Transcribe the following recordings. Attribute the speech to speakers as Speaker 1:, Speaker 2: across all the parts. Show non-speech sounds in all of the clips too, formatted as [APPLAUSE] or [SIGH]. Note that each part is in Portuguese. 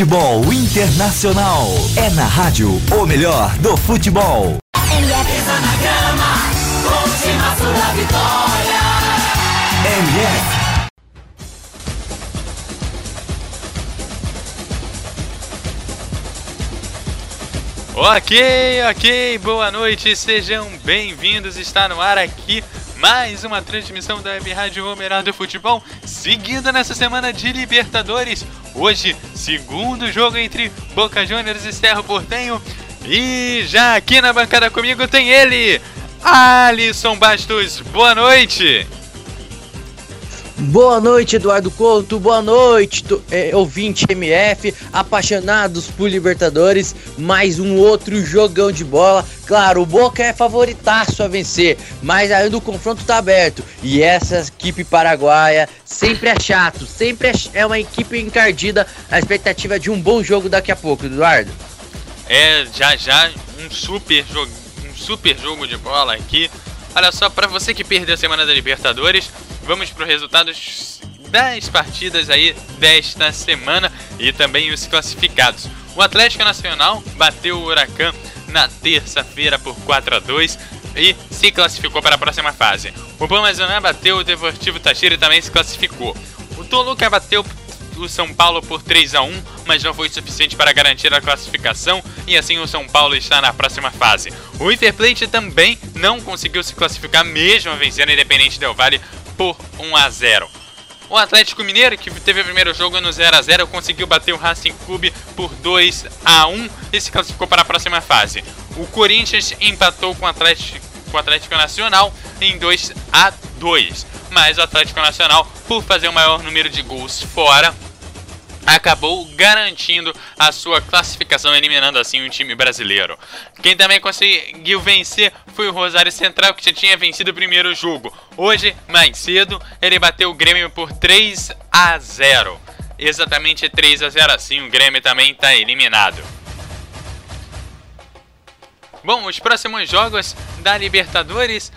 Speaker 1: Futebol Internacional. É na rádio o melhor do futebol. MF. na grama, última sua vitória. MF.
Speaker 2: Ok, ok, boa noite, sejam bem-vindos. Está no ar aqui mais uma transmissão da Web Rádio Homerado do Futebol, seguindo nessa semana de Libertadores. Hoje, segundo jogo entre Boca Juniors e Cerro Portenho. E já aqui na bancada comigo tem ele, Alisson Bastos. Boa noite!
Speaker 3: Boa noite, Eduardo Couto. Boa noite, é, ouvinte MF, apaixonados por Libertadores. Mais um outro jogão de bola. Claro, o Boca é favoritaço a vencer, mas ainda o confronto tá aberto. E essa equipe paraguaia sempre é chato, sempre é, é uma equipe encardida. A expectativa de um bom jogo daqui a pouco, Eduardo.
Speaker 2: É, já já um super jogo, um super jogo de bola aqui. Olha só, para você que perdeu a semana da Libertadores, vamos para os resultados das partidas aí desta semana e também os classificados. O Atlético Nacional bateu o Huracan na terça-feira por 4 a 2 e se classificou para a próxima fase. O Pamazoná bateu o Deportivo Tachira e também se classificou. O Toluca bateu o São Paulo por 3 a 1, mas não foi suficiente para garantir a classificação e assim o São Paulo está na próxima fase. O River Plate também não conseguiu se classificar mesmo vencendo o Independente Del Valle por 1 a 0. O Atlético Mineiro, que teve o primeiro jogo no 0 a 0 conseguiu bater o Racing Clube por 2 a 1 e se classificou para a próxima fase. O Corinthians empatou com o Atlético, com o Atlético Nacional em 2 a 2 mas o Atlético Nacional, por fazer o maior número de gols fora, acabou garantindo a sua classificação, eliminando assim o time brasileiro. Quem também conseguiu vencer foi o Rosário Central, que já tinha vencido o primeiro jogo. Hoje, mais cedo, ele bateu o Grêmio por 3 a 0. Exatamente 3 a 0 assim, o Grêmio também está eliminado. Bom, os próximos jogos da Libertadores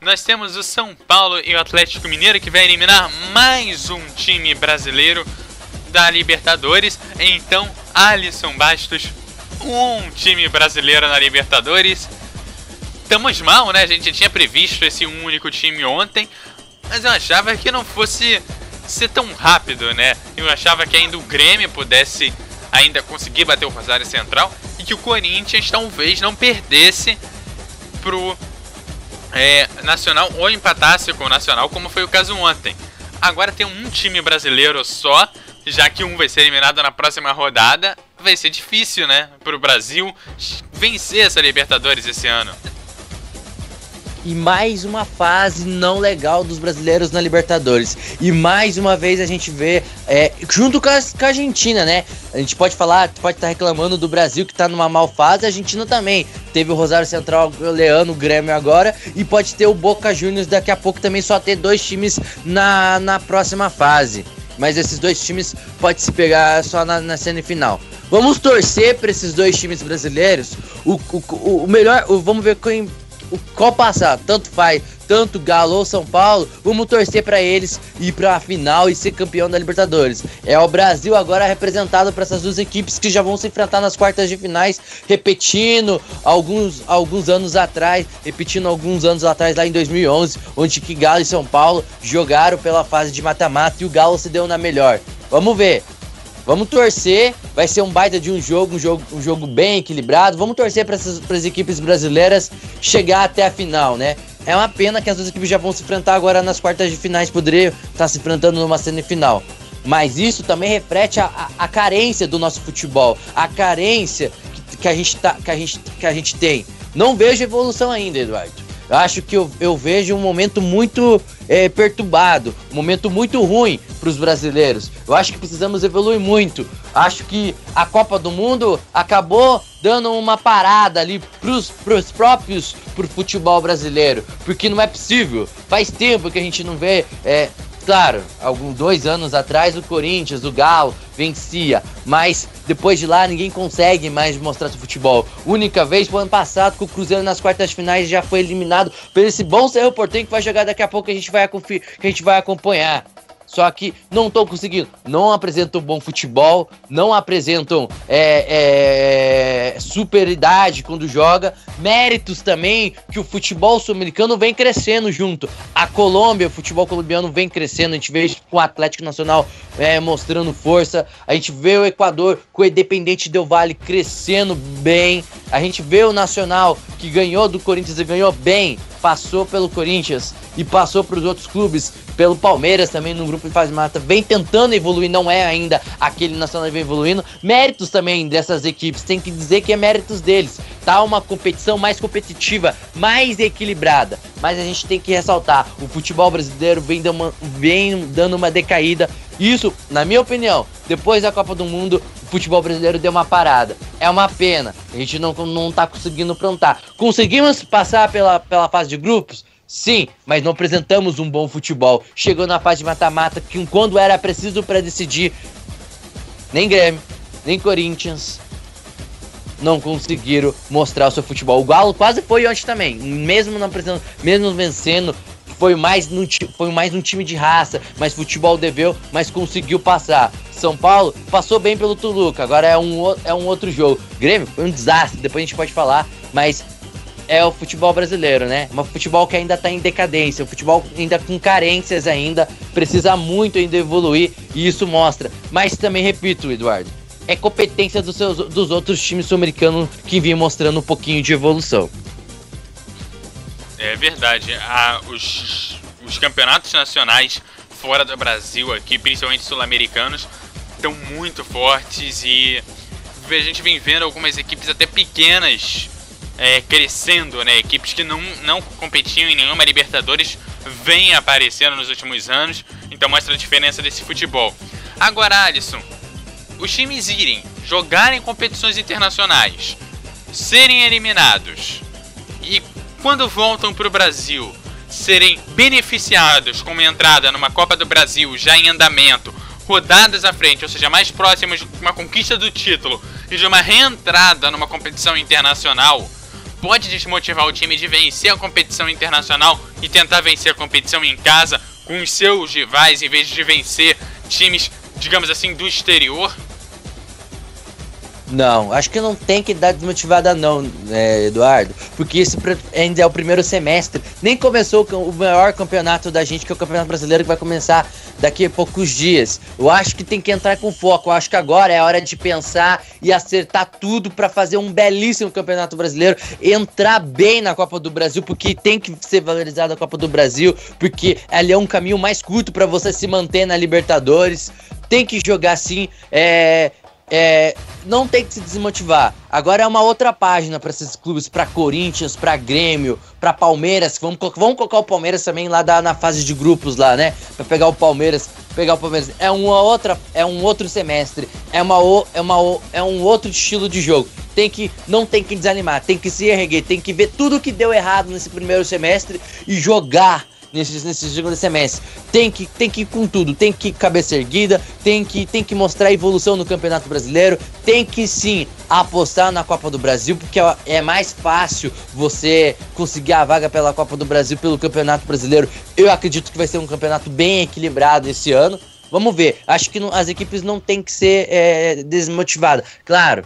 Speaker 2: nós temos o São Paulo e o Atlético Mineiro que vai eliminar mais um time brasileiro da Libertadores. Então, Alisson Bastos, um time brasileiro na Libertadores. Estamos mal, né? A gente tinha previsto esse único time ontem, mas eu achava que não fosse ser tão rápido, né? Eu achava que ainda o Grêmio pudesse ainda conseguir bater o Rosário Central e que o Corinthians talvez não perdesse pro é, Nacional ou empatasse com o Nacional, como foi o caso ontem. Agora tem um time brasileiro só já que um vai ser eliminado na próxima rodada, vai ser difícil, né, para o Brasil vencer essa Libertadores esse ano.
Speaker 3: E mais uma fase não legal dos brasileiros na Libertadores. E mais uma vez a gente vê, é, junto com a, com a, Argentina, né? A gente pode falar, pode estar tá reclamando do Brasil que está numa mal fase, a Argentina também. Teve o Rosário Central Leano, o Grêmio agora, e pode ter o Boca Juniors daqui a pouco também, só ter dois times na, na próxima fase mas esses dois times pode se pegar só na, na semifinal. Vamos torcer para esses dois times brasileiros. O, o, o melhor, o, vamos ver quem, o, qual passar. Tanto faz, tanto Galo ou São Paulo. Vamos torcer para eles ir para a final e ser campeão da Libertadores. É o Brasil agora representado por essas duas equipes que já vão se enfrentar nas quartas de finais, repetindo alguns, alguns anos atrás, repetindo alguns anos atrás lá em 2011, onde que Galo e São Paulo jogaram pela fase de mata-mata e o Galo se deu na melhor. Vamos ver. Vamos torcer, vai ser um baita de um jogo, um jogo, um jogo bem equilibrado. Vamos torcer para as equipes brasileiras chegar até a final, né? É uma pena que as duas equipes já vão se enfrentar agora nas quartas de finais, poderiam estar tá se enfrentando numa semifinal. Mas isso também reflete a, a, a carência do nosso futebol, a carência que, que, a gente tá, que, a gente, que a gente tem. Não vejo evolução ainda, Eduardo. Eu acho que eu, eu vejo um momento muito é, perturbado, um momento muito ruim para os brasileiros. Eu acho que precisamos evoluir muito. Acho que a Copa do Mundo acabou dando uma parada ali pros, pros próprios pro futebol brasileiro, porque não é possível. Faz tempo que a gente não vê é, Claro, alguns dois anos atrás o Corinthians, o Galo vencia, mas depois de lá ninguém consegue mais mostrar seu futebol. Única vez foi ano passado que o Cruzeiro nas quartas finais já foi eliminado por esse bom Cerro Portenho que vai jogar daqui a pouco que a gente vai, que a gente vai acompanhar. Só que não estão conseguindo. Não apresentam bom futebol, não apresentam é, é, quando joga. Méritos também que o futebol sul-americano vem crescendo junto. A Colômbia, o futebol colombiano vem crescendo. A gente vê com o Atlético Nacional é, mostrando força. A gente vê o Equador com o Independente Del Vale crescendo bem. A gente vê o Nacional que ganhou do Corinthians e ganhou bem passou pelo Corinthians e passou para os outros clubes, pelo Palmeiras também no grupo de fase mata, vem tentando evoluir, não é ainda aquele nacional vem evoluindo. Méritos também dessas equipes, tem que dizer que é méritos deles. Tá uma competição mais competitiva, mais equilibrada. Mas a gente tem que ressaltar, o futebol brasileiro vem dando uma, vem dando uma decaída. Isso, na minha opinião, depois da Copa do Mundo, o futebol brasileiro deu uma parada. É uma pena. A gente não, não tá conseguindo plantar. Conseguimos passar pela, pela fase de grupos? Sim, mas não apresentamos um bom futebol. Chegou na fase de mata-mata, que quando era preciso para decidir, nem Grêmio, nem Corinthians não conseguiram mostrar o seu futebol. O Galo quase foi ontem também, mesmo não apresentando, mesmo vencendo, foi mais, num, foi mais um time de raça, mas futebol deveu, mas conseguiu passar. São Paulo passou bem pelo Toluca, agora é um, é um outro jogo. Grêmio foi um desastre, depois a gente pode falar, mas é o futebol brasileiro, né? Um futebol que ainda está em decadência, um futebol ainda com carências ainda, precisa muito ainda evoluir e isso mostra. Mas também repito, Eduardo, é competência dos, seus, dos outros times sul-americanos que vinham mostrando um pouquinho de evolução.
Speaker 2: É verdade. Os, os campeonatos nacionais fora do Brasil aqui, principalmente sul-americanos, estão muito fortes e a gente vem vendo algumas equipes até pequenas é, crescendo, né? Equipes que não, não competiam em nenhuma Libertadores vêm aparecendo nos últimos anos, então mostra a diferença desse futebol. Agora, Alisson, os times irem jogarem competições internacionais, serem eliminados e quando voltam para o Brasil serem beneficiados com uma entrada numa Copa do Brasil já em andamento, rodadas à frente, ou seja, mais próximos de uma conquista do título e de uma reentrada numa competição internacional, pode desmotivar o time de vencer a competição internacional e tentar vencer a competição em casa com os seus rivais em vez de vencer times, digamos assim, do exterior?
Speaker 3: Não, acho que não tem que dar desmotivada não, né, Eduardo, porque esse ainda é o primeiro semestre, nem começou o maior campeonato da gente, que é o Campeonato Brasileiro, que vai começar daqui a poucos dias. Eu acho que tem que entrar com foco, eu acho que agora é a hora de pensar e acertar tudo para fazer um belíssimo Campeonato Brasileiro, entrar bem na Copa do Brasil, porque tem que ser valorizada a Copa do Brasil, porque ali é um caminho mais curto para você se manter na Libertadores, tem que jogar assim, é, é, não tem que se desmotivar. Agora é uma outra página para esses clubes, para Corinthians, para Grêmio, para Palmeiras. Vamos, vamos colocar o Palmeiras também lá da, na fase de grupos lá, né? Para pegar o Palmeiras, pegar o Palmeiras. É uma outra, é um outro semestre, é uma é uma é um outro estilo de jogo. Tem que não tem que desanimar, tem que se erguer, tem que ver tudo que deu errado nesse primeiro semestre e jogar nesse, nesse segundo semestre. Tem que, tem que ir com tudo, tem que ir cabeça erguida, tem que, tem que mostrar evolução no Campeonato Brasileiro, tem que sim apostar na Copa do Brasil, porque é mais fácil você conseguir a vaga pela Copa do Brasil pelo Campeonato Brasileiro. Eu acredito que vai ser um campeonato bem equilibrado esse ano. Vamos ver. Acho que não, as equipes não tem que ser é, desmotivadas. Claro,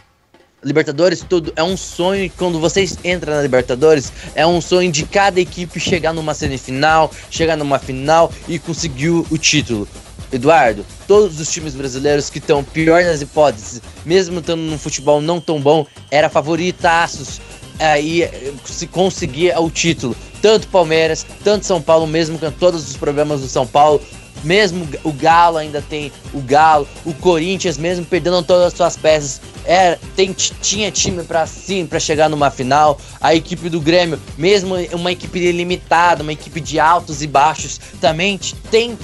Speaker 3: Libertadores, tudo é um sonho. Quando vocês entram na Libertadores, é um sonho de cada equipe chegar numa semifinal, chegar numa final e conseguir o título. Eduardo, todos os times brasileiros que estão pior nas hipóteses, mesmo estando num futebol não tão bom, era favoritaços aí se conseguir o título. Tanto Palmeiras, tanto São Paulo, mesmo com todos os problemas do São Paulo, mesmo o Galo ainda tem o Galo, o Corinthians mesmo perdendo todas as suas peças, era, tem, tinha time para sim para chegar numa final. A equipe do Grêmio, mesmo uma equipe limitada, uma equipe de altos e baixos, também tem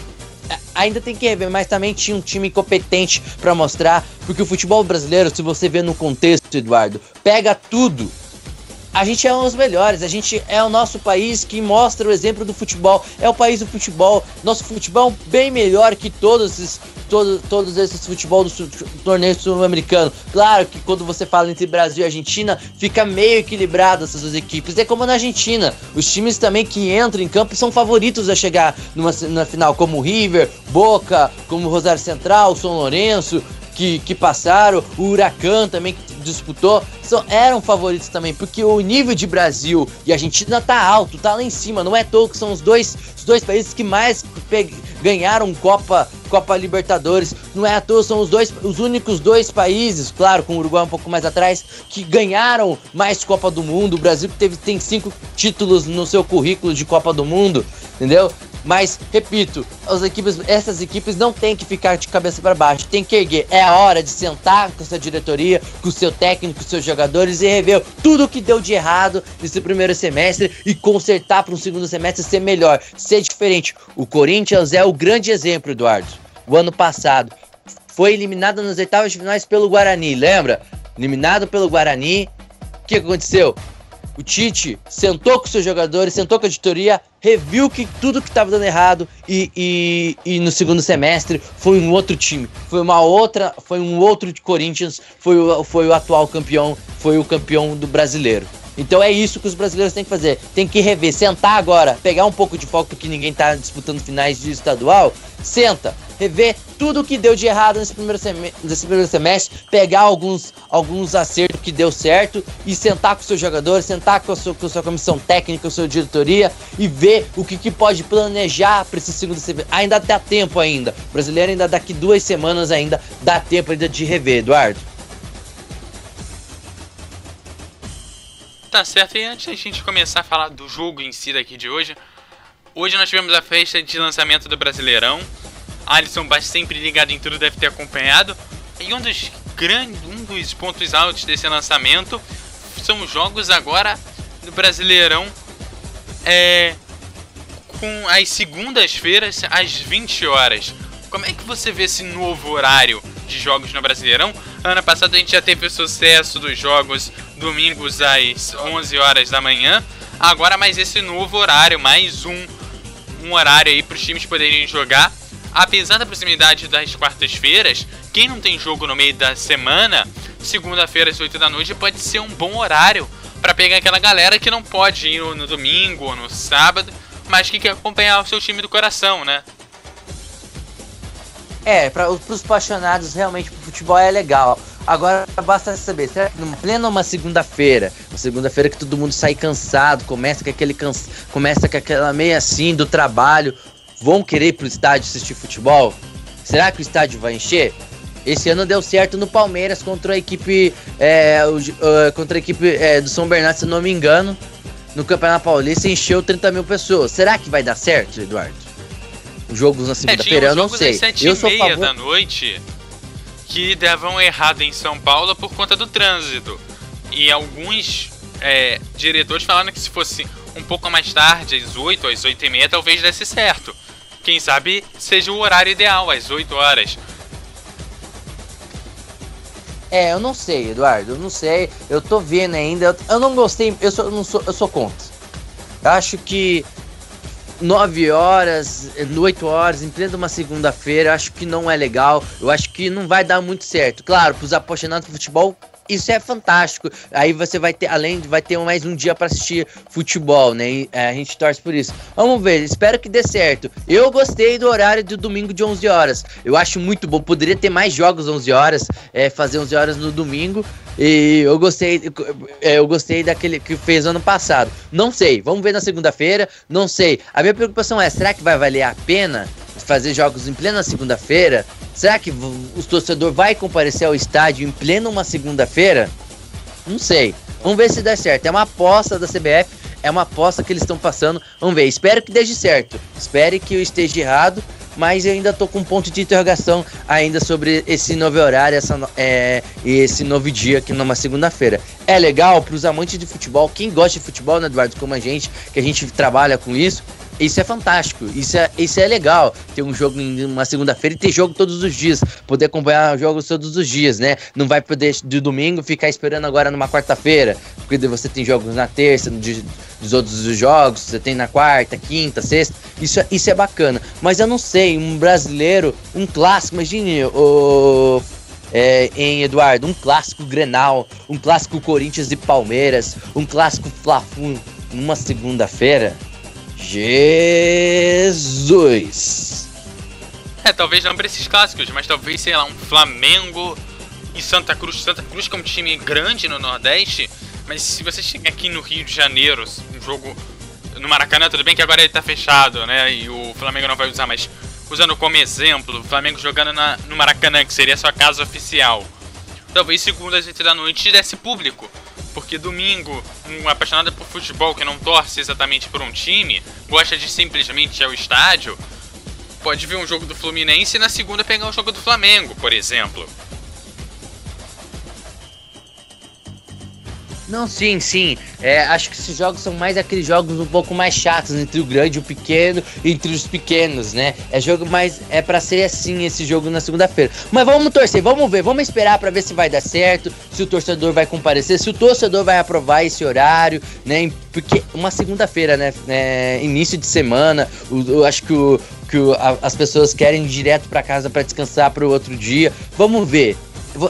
Speaker 3: ainda tem que rever, mas também tinha um time competente para mostrar, porque o futebol brasileiro, se você vê no contexto, Eduardo, pega tudo a gente é um dos melhores, a gente é o nosso país que mostra o exemplo do futebol, é o país do futebol. Nosso futebol é bem melhor que todos esses, todo, todos esses futebol do, do torneio sul-americano. Claro que quando você fala entre Brasil e Argentina, fica meio equilibrado essas duas equipes. É como na Argentina, os times também que entram em campo são favoritos a chegar numa, na final, como River, Boca, como Rosário Central, São Lourenço, que, que passaram, o Huracan também que disputou, são, eram favoritos também, porque o nível de Brasil e Argentina tá alto, tá lá em cima, não é que são os dois, os dois países que mais ganharam Copa, Copa Libertadores, não é à toa, são os dois, os únicos dois países, claro, com o Uruguai um pouco mais atrás, que ganharam mais Copa do Mundo, o Brasil teve, tem cinco títulos no seu currículo de Copa do Mundo, entendeu? Mas, repito, as equipes, essas equipes não têm que ficar de cabeça para baixo, tem que erguer. É a hora de sentar com essa diretoria, com seu técnico, com seus jogadores e rever tudo o que deu de errado nesse primeiro semestre e consertar para um segundo semestre ser melhor, ser diferente. O Corinthians é o grande exemplo, Eduardo. O ano passado foi eliminado nas oitavas de finais pelo Guarani, lembra? Eliminado pelo Guarani. O que aconteceu? O Tite sentou com seus jogadores, sentou com a editoria, reviu que tudo que estava dando errado e, e, e, no segundo semestre foi um outro time, foi uma outra, foi um outro de Corinthians, foi o, foi o atual campeão, foi o campeão do brasileiro. Então é isso que os brasileiros têm que fazer. Tem que rever, sentar agora, pegar um pouco de foco porque ninguém está disputando finais de estadual. Senta, rever tudo que deu de errado nesse primeiro, nesse primeiro semestre, pegar alguns, alguns acertos que deu certo e sentar com o seu jogador, sentar com a sua, com a sua comissão técnica, com a sua diretoria e ver o que, que pode planejar para esse segundo semestre. Ainda dá tempo ainda. O brasileiro ainda daqui duas semanas ainda dá tempo ainda de rever, Eduardo.
Speaker 2: Tá certo, e antes da gente começar a falar do jogo em si daqui de hoje, hoje nós tivemos a festa de lançamento do Brasileirão. Alisson sempre ligado em tudo deve ter acompanhado. E um dos grandes, um dos pontos altos desse lançamento são os jogos agora do Brasileirão é, com as segundas-feiras às 20 horas. Como é que você vê esse novo horário de jogos no Brasileirão? Ano passado a gente já teve o sucesso dos jogos domingos às 11 horas da manhã. Agora mais esse novo horário, mais um, um horário aí para os times poderem jogar. Apesar da proximidade das quartas-feiras, quem não tem jogo no meio da semana, segunda-feira às 8 da noite pode ser um bom horário para pegar aquela galera que não pode ir no domingo ou no sábado, mas que quer acompanhar o seu time do coração, né?
Speaker 3: É, para os apaixonados realmente pro futebol é legal. Agora basta saber, será que plena uma segunda-feira, uma segunda-feira que todo mundo sai cansado, começa com aquele cansa, começa com aquela meia assim do trabalho, vão querer ir pro estádio assistir futebol? Será que o estádio vai encher? Esse ano deu certo no Palmeiras contra a equipe é, o, uh, contra a equipe é, do São Bernardo, se não me engano, no Campeonato Paulista encheu 30 mil pessoas. Será que vai dar certo, Eduardo? Jogos na segunda-feira, é, eu não sei.
Speaker 2: eu sou meia favor... da noite que davam errado em São Paulo por conta do trânsito. E alguns é, diretores falaram que se fosse um pouco mais tarde, às 8, às 8 e meia, talvez desse certo. Quem sabe seja o horário ideal, às 8 horas.
Speaker 3: É, eu não sei, Eduardo, eu não sei. Eu tô vendo ainda. Eu, não gostei, eu sou, não sou, eu sou contra. Eu acho que 9 horas, 8 horas, em plena uma segunda-feira, acho que não é legal. Eu acho que não vai dar muito certo. Claro, para os apaixonados por futebol, isso é fantástico. Aí você vai ter, além de vai ter mais um dia para assistir futebol, né? E, é, a gente torce por isso. Vamos ver, espero que dê certo. Eu gostei do horário do domingo de 11 horas. Eu acho muito bom. Poderia ter mais jogos 11 horas, é, fazer 11 horas no domingo. E eu gostei, é, eu gostei daquele que fez ano passado. Não sei, vamos ver na segunda-feira. Não sei. A minha preocupação é, será que vai valer a pena fazer jogos em plena segunda-feira, será que o torcedor vai comparecer ao estádio em plena uma segunda-feira? Não sei. Vamos ver se dá certo. É uma aposta da CBF, é uma aposta que eles estão passando. Vamos ver. Espero que dê certo. Espere que eu esteja errado, mas eu ainda tô com um ponto de interrogação ainda sobre esse novo horário, essa, é, esse novo dia aqui numa segunda-feira. É legal para os amantes de futebol, quem gosta de futebol, né, Eduardo, como a gente, que a gente trabalha com isso, isso é fantástico, isso é, isso é legal. Ter um jogo em uma segunda-feira e ter jogo todos os dias. Poder acompanhar jogos todos os dias, né? Não vai poder de domingo ficar esperando agora numa quarta-feira. Porque você tem jogos na terça, de, dos outros jogos, você tem na quarta, quinta, sexta. Isso, é, isso é bacana. Mas eu não sei, um brasileiro, um clássico, imagine o. É, em Eduardo, um clássico Grenal, um clássico Corinthians e Palmeiras, um clássico Fla-Flu numa segunda-feira. Jesus!
Speaker 2: É, talvez não para esses clássicos, mas talvez, sei lá, um Flamengo e Santa Cruz. Santa Cruz que é um time grande no Nordeste, mas se você chegar aqui no Rio de Janeiro, um jogo no Maracanã, tudo bem que agora ele tá fechado, né? E o Flamengo não vai usar, mas usando como exemplo, o Flamengo jogando na, no Maracanã, que seria a sua casa oficial. Talvez segunda às 8 da noite desse público. Porque domingo, um apaixonado por futebol que não torce exatamente por um time, gosta de simplesmente ir ao estádio, pode ver um jogo do Fluminense e na segunda pegar um jogo do Flamengo, por exemplo.
Speaker 3: Não, sim, sim. É, acho que esses jogos são mais aqueles jogos um pouco mais chatos entre o grande e o pequeno, entre os pequenos, né? É jogo mais é para ser assim esse jogo na segunda-feira. Mas vamos torcer, vamos ver, vamos esperar para ver se vai dar certo, se o torcedor vai comparecer, se o torcedor vai aprovar esse horário, né? Porque uma segunda-feira, né? É, início de semana, eu acho que o, que as pessoas querem ir direto para casa para descansar para o outro dia. Vamos ver.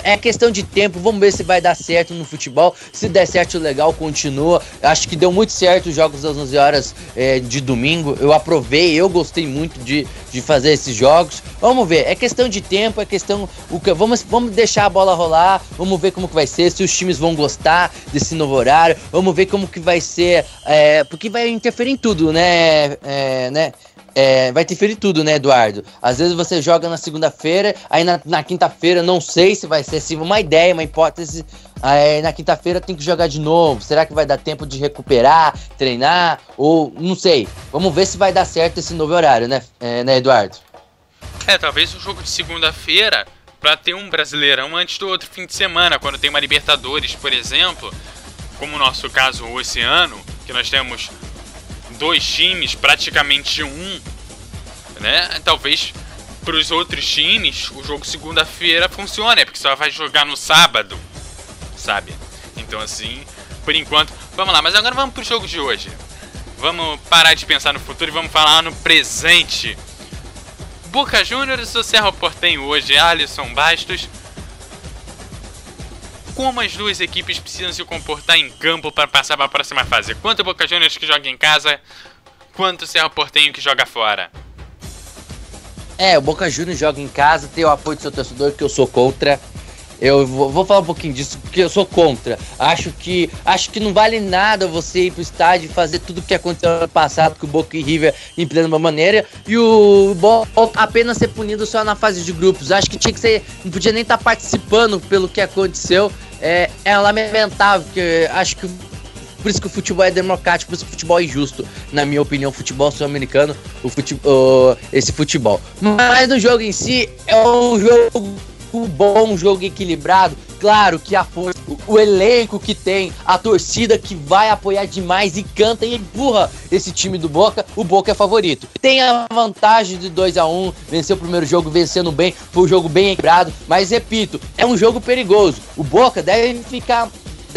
Speaker 3: É questão de tempo, vamos ver se vai dar certo no futebol. Se der certo, legal, continua. Acho que deu muito certo os jogos das 11 horas é, de domingo. Eu aprovei, eu gostei muito de, de fazer esses jogos. Vamos ver, é questão de tempo, é questão. O que, vamos, vamos deixar a bola rolar, vamos ver como que vai ser, se os times vão gostar desse novo horário, vamos ver como que vai ser. É, porque vai interferir em tudo, né? É, né? É, vai interferir tudo, né, Eduardo? Às vezes você joga na segunda-feira, aí na, na quinta-feira, não sei se vai ser assim, uma ideia, uma hipótese. Aí na quinta-feira tem que jogar de novo. Será que vai dar tempo de recuperar, treinar? Ou não sei. Vamos ver se vai dar certo esse novo horário, né, é, né Eduardo?
Speaker 2: É, talvez o jogo de segunda-feira, para ter um brasileirão antes do outro fim de semana, quando tem uma Libertadores, por exemplo, como o nosso caso esse ano, que nós temos dois times, praticamente um, né? Talvez para os outros times o jogo segunda-feira funcione, porque só vai jogar no sábado, sabe? Então assim, por enquanto, vamos lá. Mas agora vamos pro jogo de hoje. Vamos parar de pensar no futuro e vamos falar no presente. Boca Juniors ou Serra Portenho hoje, Alisson Bastos como as duas equipes precisam se comportar em campo para passar para a próxima fase. Quanto o Boca Juniors que joga em casa, quanto o Serra Portenho que joga fora.
Speaker 3: É, o Boca Juniors joga em casa, tem o apoio do seu torcedor que eu sou contra. Eu vou, vou, falar um pouquinho disso porque eu sou contra. Acho que acho que não vale nada você ir pro estádio e fazer tudo o que aconteceu no passado com o Boca e River em plena maneira e o Boca apenas ser punido só na fase de grupos. Acho que tinha que ser, não podia nem estar tá participando pelo que aconteceu é, é lamentável, porque acho que por isso que o futebol é democrático, por isso que o futebol é justo, na minha opinião, o futebol sul-americano, o futebol, esse futebol. Mas no jogo em si é um jogo bom, um jogo equilibrado. Claro que a força, o, o, elenco que tem, a torcida que vai apoiar demais e canta e empurra esse time do Boca, o Boca é favorito. Tem a vantagem de 2 a 1 um, venceu o primeiro jogo vencendo bem, foi um jogo bem equilibrado, mas repito, é um jogo perigoso. O Boca deve ficar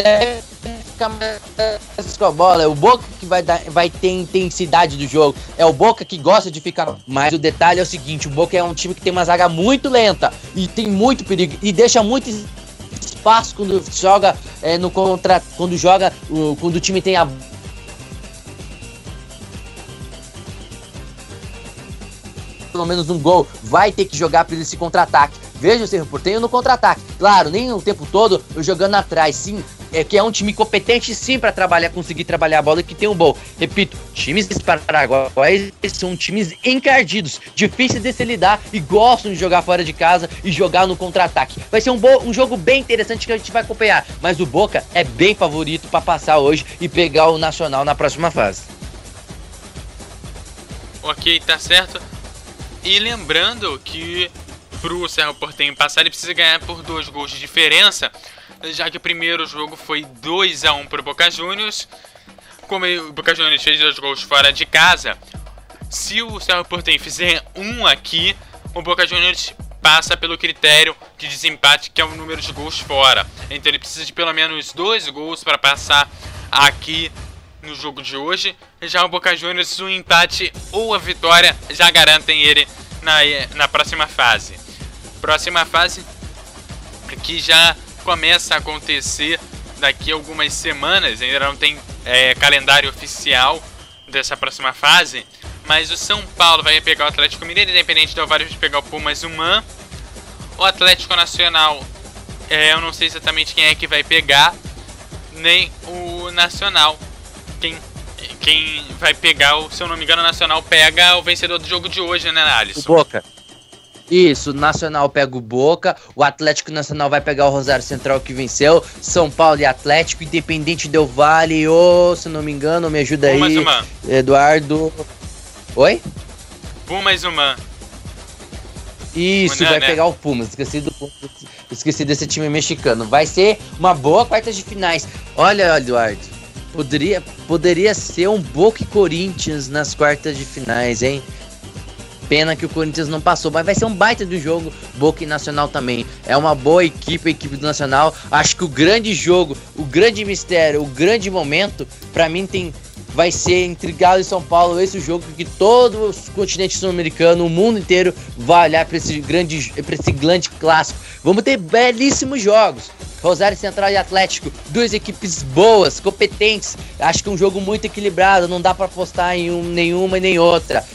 Speaker 3: deve ficar mais com a bola. É o Boca que vai, dar, vai ter intensidade do jogo. É o Boca que gosta de ficar. Mas o detalhe é o seguinte: o Boca é um time que tem uma zaga muito lenta e tem muito perigo e deixa muito espaço quando joga é, no contra. Quando joga. quando o time tem a pelo menos um gol, vai ter que jogar para esse contra-ataque. Veja o Cerro Portenho no contra-ataque. Claro, nem o tempo todo eu jogando atrás, sim, é, que é um time competente sim para trabalhar, conseguir trabalhar a bola e que tem um bom. Repito, times paraguaios são times encardidos, difíceis de se lidar e gostam de jogar fora de casa e jogar no contra-ataque. Vai ser um, bo um jogo bem interessante que a gente vai acompanhar, mas o Boca é bem favorito para passar hoje e pegar o Nacional na próxima fase.
Speaker 2: Ok, tá certo. E lembrando que pro Cerro Portenho passar ele precisa ganhar por dois gols de diferença já que o primeiro jogo foi 2 a 1 para o Boca Juniors. Como o Boca Juniors fez dois gols fora de casa, se o Cerro Porteño fizer um aqui, o Boca Juniors passa pelo critério de desempate, que é o número de gols fora. Então ele precisa de pelo menos dois gols para passar aqui no jogo de hoje. Já o Boca Juniors, o empate ou a vitória já garantem ele na, na próxima fase. Próxima fase que já começa a acontecer daqui a algumas semanas, ainda não tem é, calendário oficial dessa próxima fase, mas o São Paulo vai pegar o Atlético Mineiro, independente do Alvares vai pegar o Pumas Human. O Atlético Nacional, é, eu não sei exatamente quem é que vai pegar, nem o Nacional. Quem, quem vai pegar, o, se eu não me engano, o Nacional pega o vencedor do jogo de hoje, né, Alisson?
Speaker 3: O Boca. Isso, Nacional pega o Boca, o Atlético Nacional vai pegar o Rosário Central que venceu, São Paulo e Atlético, Independente Del Vale, ou, se não me engano, me ajuda
Speaker 2: Pumas
Speaker 3: aí,
Speaker 2: Human.
Speaker 3: Eduardo. Oi?
Speaker 2: Pumas Human.
Speaker 3: Isso, vai
Speaker 2: né?
Speaker 3: pegar o Pumas, esqueci do esqueci desse time mexicano. Vai ser uma boa quarta de finais. Olha, Eduardo, poderia, poderia ser um Boca e Corinthians nas quartas de finais, hein? Pena que o Corinthians não passou, mas vai ser um baita do jogo, Boca e Nacional também. É uma boa equipe, a equipe do Nacional. Acho que o grande jogo, o grande mistério, o grande momento, pra mim tem vai ser entre Galo e São Paulo, esse jogo que todo o continente sul-americano, o mundo inteiro vai olhar para esse grande para esse grande clássico. Vamos ter belíssimos jogos. Rosário Central e Atlético, duas equipes boas, competentes. Acho que um jogo muito equilibrado, não dá para apostar em um, nenhuma e nem outra.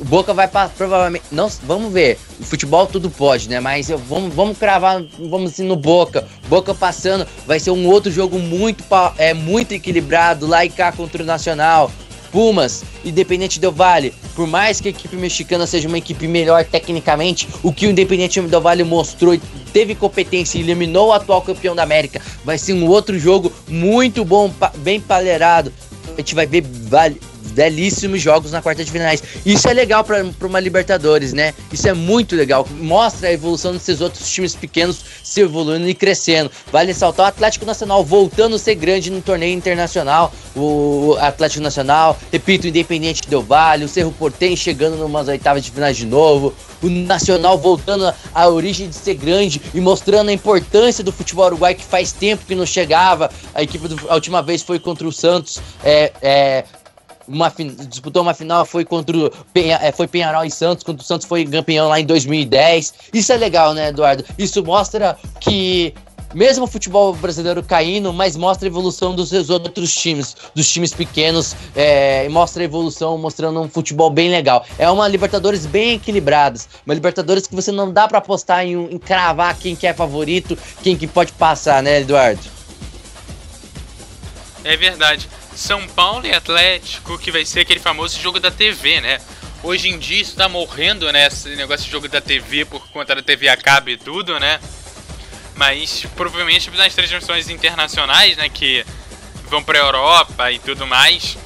Speaker 3: O Boca vai para provavelmente. Não, vamos ver. O futebol tudo pode, né? Mas eu, vamos, vamos cravar, vamos assim no Boca. Boca passando, vai ser um outro jogo muito, é, muito equilibrado. Lá e cá contra o Nacional. Pumas, Independente Del Vale, por mais que a equipe mexicana seja uma equipe melhor tecnicamente, o que o Independente Del Vale mostrou, teve competência e eliminou o atual campeão da América, vai ser um outro jogo muito bom, bem palerado. A gente vai ver vale- belíssimos jogos na quarta de finais. Isso é legal para uma Libertadores, né? Isso é muito legal. Mostra a evolução desses outros times pequenos se evoluindo e crescendo. Vale ressaltar o Atlético Nacional voltando a ser grande no torneio internacional. O Atlético Nacional, repito, Independente Del Vale, o Cerro Portem chegando numas oitavas de finais de novo. O Nacional voltando à origem de ser grande e mostrando a importância do futebol uruguai que faz tempo que não chegava. A equipe do, a última vez foi contra o Santos. É, é, uma disputou uma final, foi contra o Penha, é, foi Penharol e Santos, quando o Santos foi campeão lá em 2010. Isso é legal, né, Eduardo? Isso mostra que mesmo o futebol brasileiro caindo, mas mostra a evolução dos seus outros times, dos times pequenos, é, mostra a evolução, mostrando um futebol bem legal. É uma Libertadores bem equilibradas, uma Libertadores que você não dá pra apostar em, em cravar quem que é favorito, quem que pode passar, né, Eduardo?
Speaker 2: É verdade. São Paulo e Atlético, que vai ser aquele famoso jogo da TV, né? Hoje em dia isso tá morrendo, né? Esse negócio de jogo da TV por conta da TV a cabo e tudo, né? Mas provavelmente nas transmissões internacionais, né? Que vão pra Europa e tudo mais.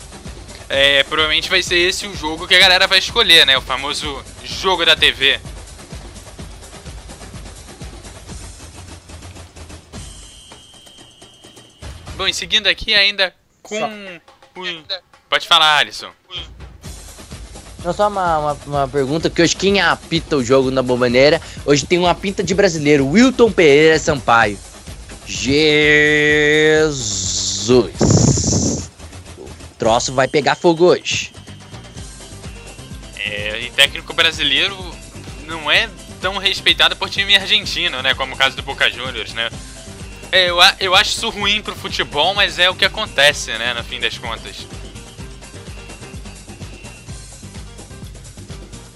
Speaker 2: É, provavelmente vai ser esse o jogo que a galera vai escolher, né? O famoso jogo da TV. Bom, e seguindo aqui ainda com. Pode falar, Alisson.
Speaker 3: Não, só uma, uma, uma pergunta, que hoje quem apita o jogo na bombaneira, hoje tem uma pinta de brasileiro, Wilton Pereira Sampaio. Jesus! O troço vai pegar fogo hoje.
Speaker 2: É, e técnico brasileiro não é tão respeitado por time argentino, né? Como o caso do Boca Juniors, né? É, eu, eu acho isso ruim pro futebol, mas é o que acontece, né? No fim das contas.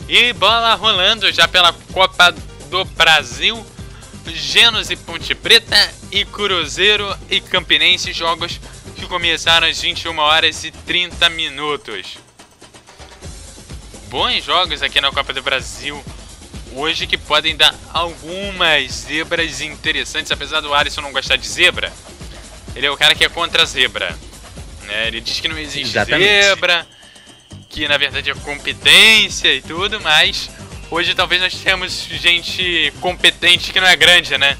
Speaker 2: E bola rolando já pela Copa do Brasil. Genos e Ponte Preta e Cruzeiro e Campinense, jogos que começaram às 21 horas e 30 minutos. Bons jogos aqui na Copa do Brasil hoje que podem dar algumas zebras interessantes, apesar do Alisson não gostar de zebra. Ele é o cara que é contra a zebra. Né? Ele diz que não existe Exatamente. zebra, que na verdade é competência e tudo, mas hoje talvez nós temos gente competente que não é grande, né?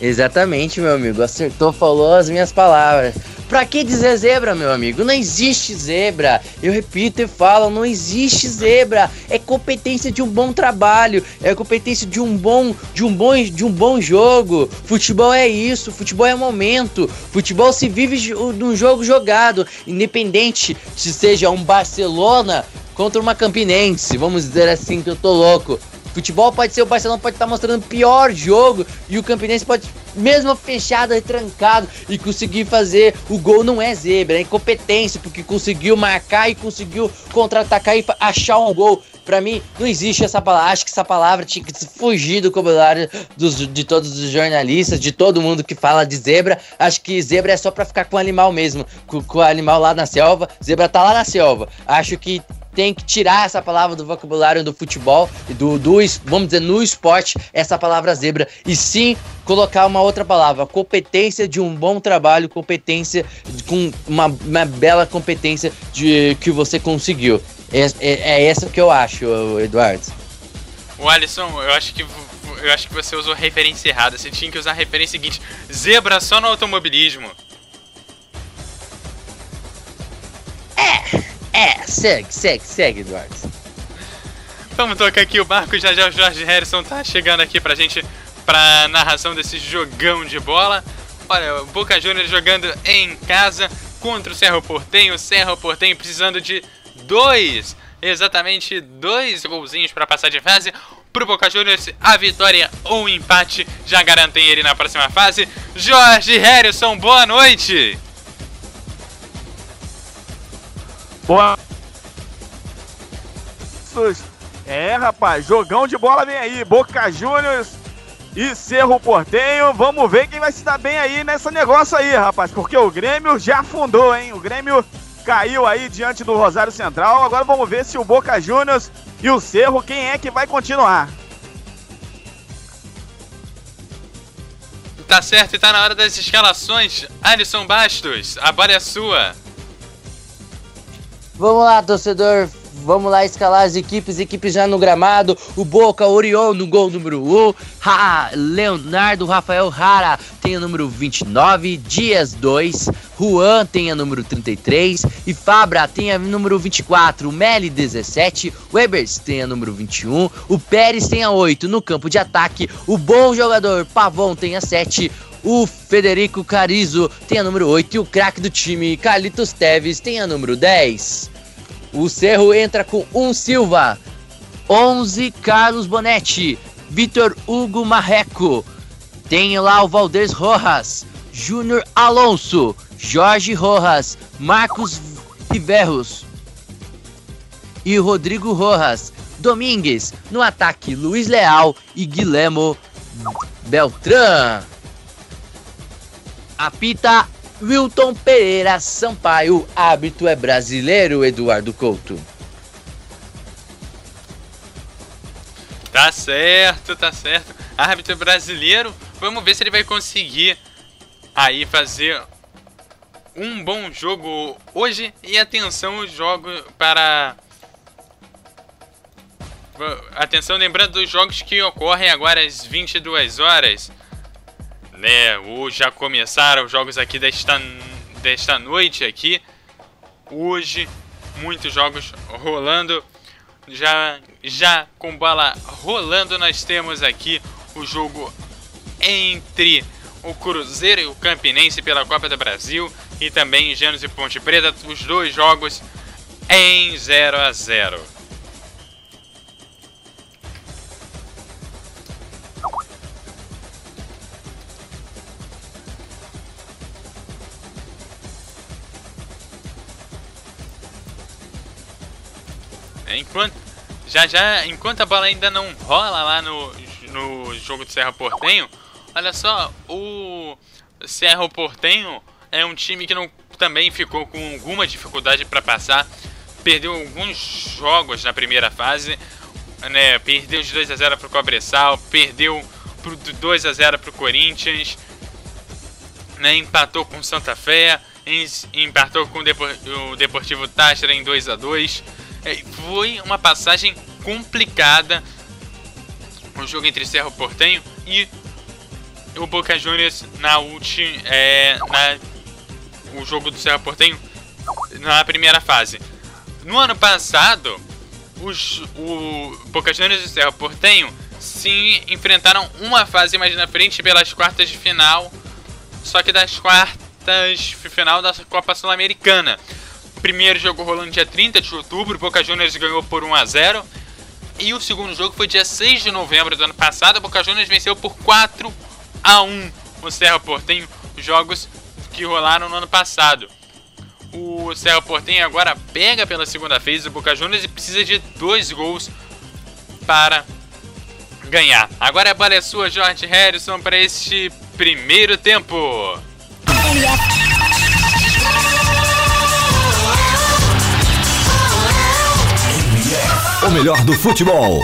Speaker 3: Exatamente, meu amigo. Acertou, falou as minhas palavras. Pra que dizer zebra, meu amigo? Não existe zebra. Eu repito e falo, não existe zebra. É competência de um bom trabalho, é competência de um bom, de um bom, de um bom jogo. Futebol é isso, futebol é momento. Futebol se vive num jogo jogado, independente se seja um Barcelona contra uma Campinense. Vamos dizer assim que eu tô louco. Futebol pode ser o Barcelona pode estar tá mostrando pior jogo e o Campinense pode mesmo fechado e trancado e conseguir fazer o gol não é zebra, é incompetência porque conseguiu marcar e conseguiu contra-atacar e achar um gol. Para mim não existe essa palavra. Acho que essa palavra tinha que fugir do vocabulário dos, de todos os jornalistas, de todo mundo que fala de zebra. Acho que zebra é só para ficar com o animal mesmo, com, com o animal lá na selva. Zebra tá lá na selva. Acho que tem que tirar essa palavra do vocabulário do futebol, do, do vamos dizer, no esporte, essa palavra zebra, e sim colocar uma outra palavra, competência de um bom trabalho, competência com uma, uma bela competência de que você conseguiu. É, é, é essa que eu acho, Eduardo.
Speaker 2: O Alisson, eu acho que eu acho que você usou referência errada. Você tinha que usar a referência seguinte: zebra só no automobilismo.
Speaker 3: É. É, segue, segue, segue, Eduardo.
Speaker 2: Vamos tocar aqui o barco, já já o Jorge Harrison tá chegando aqui pra gente pra narração desse jogão de bola. Olha, o Boca Juniors jogando em casa contra o Cerro Portenho. O Cerro Portenho precisando de dois, exatamente dois golzinhos para passar de fase. Pro Boca Juniors, a vitória ou o empate já garantem ele na próxima fase. Jorge Harrison, boa noite!
Speaker 4: Boa. É, rapaz, jogão de bola vem aí. Boca Juniors e Cerro Portenho. Vamos ver quem vai se dar bem aí nessa negócio aí, rapaz. Porque o Grêmio já afundou, hein? O Grêmio caiu aí diante do Rosário Central. Agora vamos ver se o Boca Juniors e o Cerro, quem é que vai continuar.
Speaker 2: Tá certo, e tá na hora das escalações. Alisson Bastos, a bola é sua.
Speaker 3: Vamos lá, torcedor. Vamos lá escalar as equipes, equipes já no gramado. O Boca Orion no gol número 1. Ha, Leonardo Rafael Rara tem o número 29. Dias 2. Juan tem a número 33. E Fabra tem a número 24. Meli 17. Webers tem a número 21. O Pérez tem a 8 no campo de ataque. O bom jogador Pavon tem a 7. O Federico Carizo tem a número 8 e o craque do time, Carlitos Teves, tem a número 10. O Cerro entra com um Silva, 11 Carlos Bonetti, Vitor Hugo Marreco, tem lá o Valdez Rojas, Júnior Alonso, Jorge Rojas, Marcos Piverros e Rodrigo Rojas. Domingues, no ataque Luiz Leal e Guilhermo Beltrán. Apita Wilton Pereira Sampaio. Hábito é brasileiro, Eduardo Couto.
Speaker 2: Tá certo, tá certo. Árbitro é brasileiro. Vamos ver se ele vai conseguir aí fazer um bom jogo hoje. E atenção, o jogo para. Atenção, lembrando dos jogos que ocorrem agora às 22 horas né? Hoje já começaram os jogos aqui desta, desta noite aqui. Hoje, muitos jogos rolando. Já, já com bola rolando, nós temos aqui o jogo entre o Cruzeiro e o Campinense pela Copa do Brasil e também Gênesis e Ponte Preta, os dois jogos em 0 a 0. Enquanto já já, enquanto a bola ainda não rola lá no no jogo do Serra Portenho, olha só, o Serra Portenho é um time que não também ficou com alguma dificuldade para passar, perdeu alguns jogos na primeira fase, né? Perdeu de 2 a 0 para o Cobressal, perdeu por 2 a 0 para o Corinthians, né? Empatou com Santa Fé, empatou com o Deportivo Táchira em 2 a 2. É, foi uma passagem complicada o jogo entre Cerro Portenho e o Boca Juniors na última é, na o jogo do Cerro Portenho na primeira fase. No ano passado, os, o Boca Juniors e o Cerro Portenho se enfrentaram uma fase mais na frente pelas quartas de final, só que das quartas de final da Copa Sul-Americana. Primeiro jogo rolou no dia 30 de outubro, Boca Juniors ganhou por 1 a 0 e o segundo jogo foi dia 6 de novembro do ano passado, Boca Juniors venceu por 4 a 1 o Cerro Portenho, jogos que rolaram no ano passado. O Cerro Portenho agora pega pela segunda vez o Boca Juniors e precisa de dois gols para ganhar. Agora a bola é sua, Jorge Harrison, para este primeiro tempo.
Speaker 1: O melhor do futebol.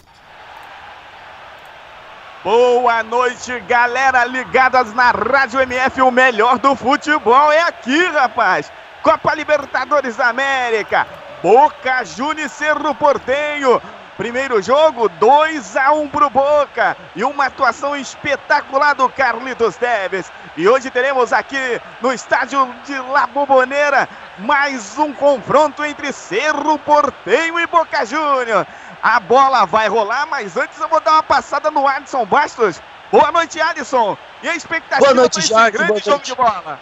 Speaker 4: Boa noite, galera ligadas na Rádio MF. O melhor do futebol é aqui, rapaz. Copa Libertadores da América. Boca Juniors Cerro Portenho. Primeiro jogo, 2 a 1 pro Boca. E uma atuação espetacular do Carlitos Teves. E hoje teremos aqui no estádio de La Boboneira mais um confronto entre Cerro Portenho e Boca Juniors. A bola vai rolar, mas antes eu vou dar uma passada no Adson Bastos. Boa noite, Adson. E a expectativa
Speaker 3: Boa noite, Jorge. grande Boa jogo
Speaker 4: de bola?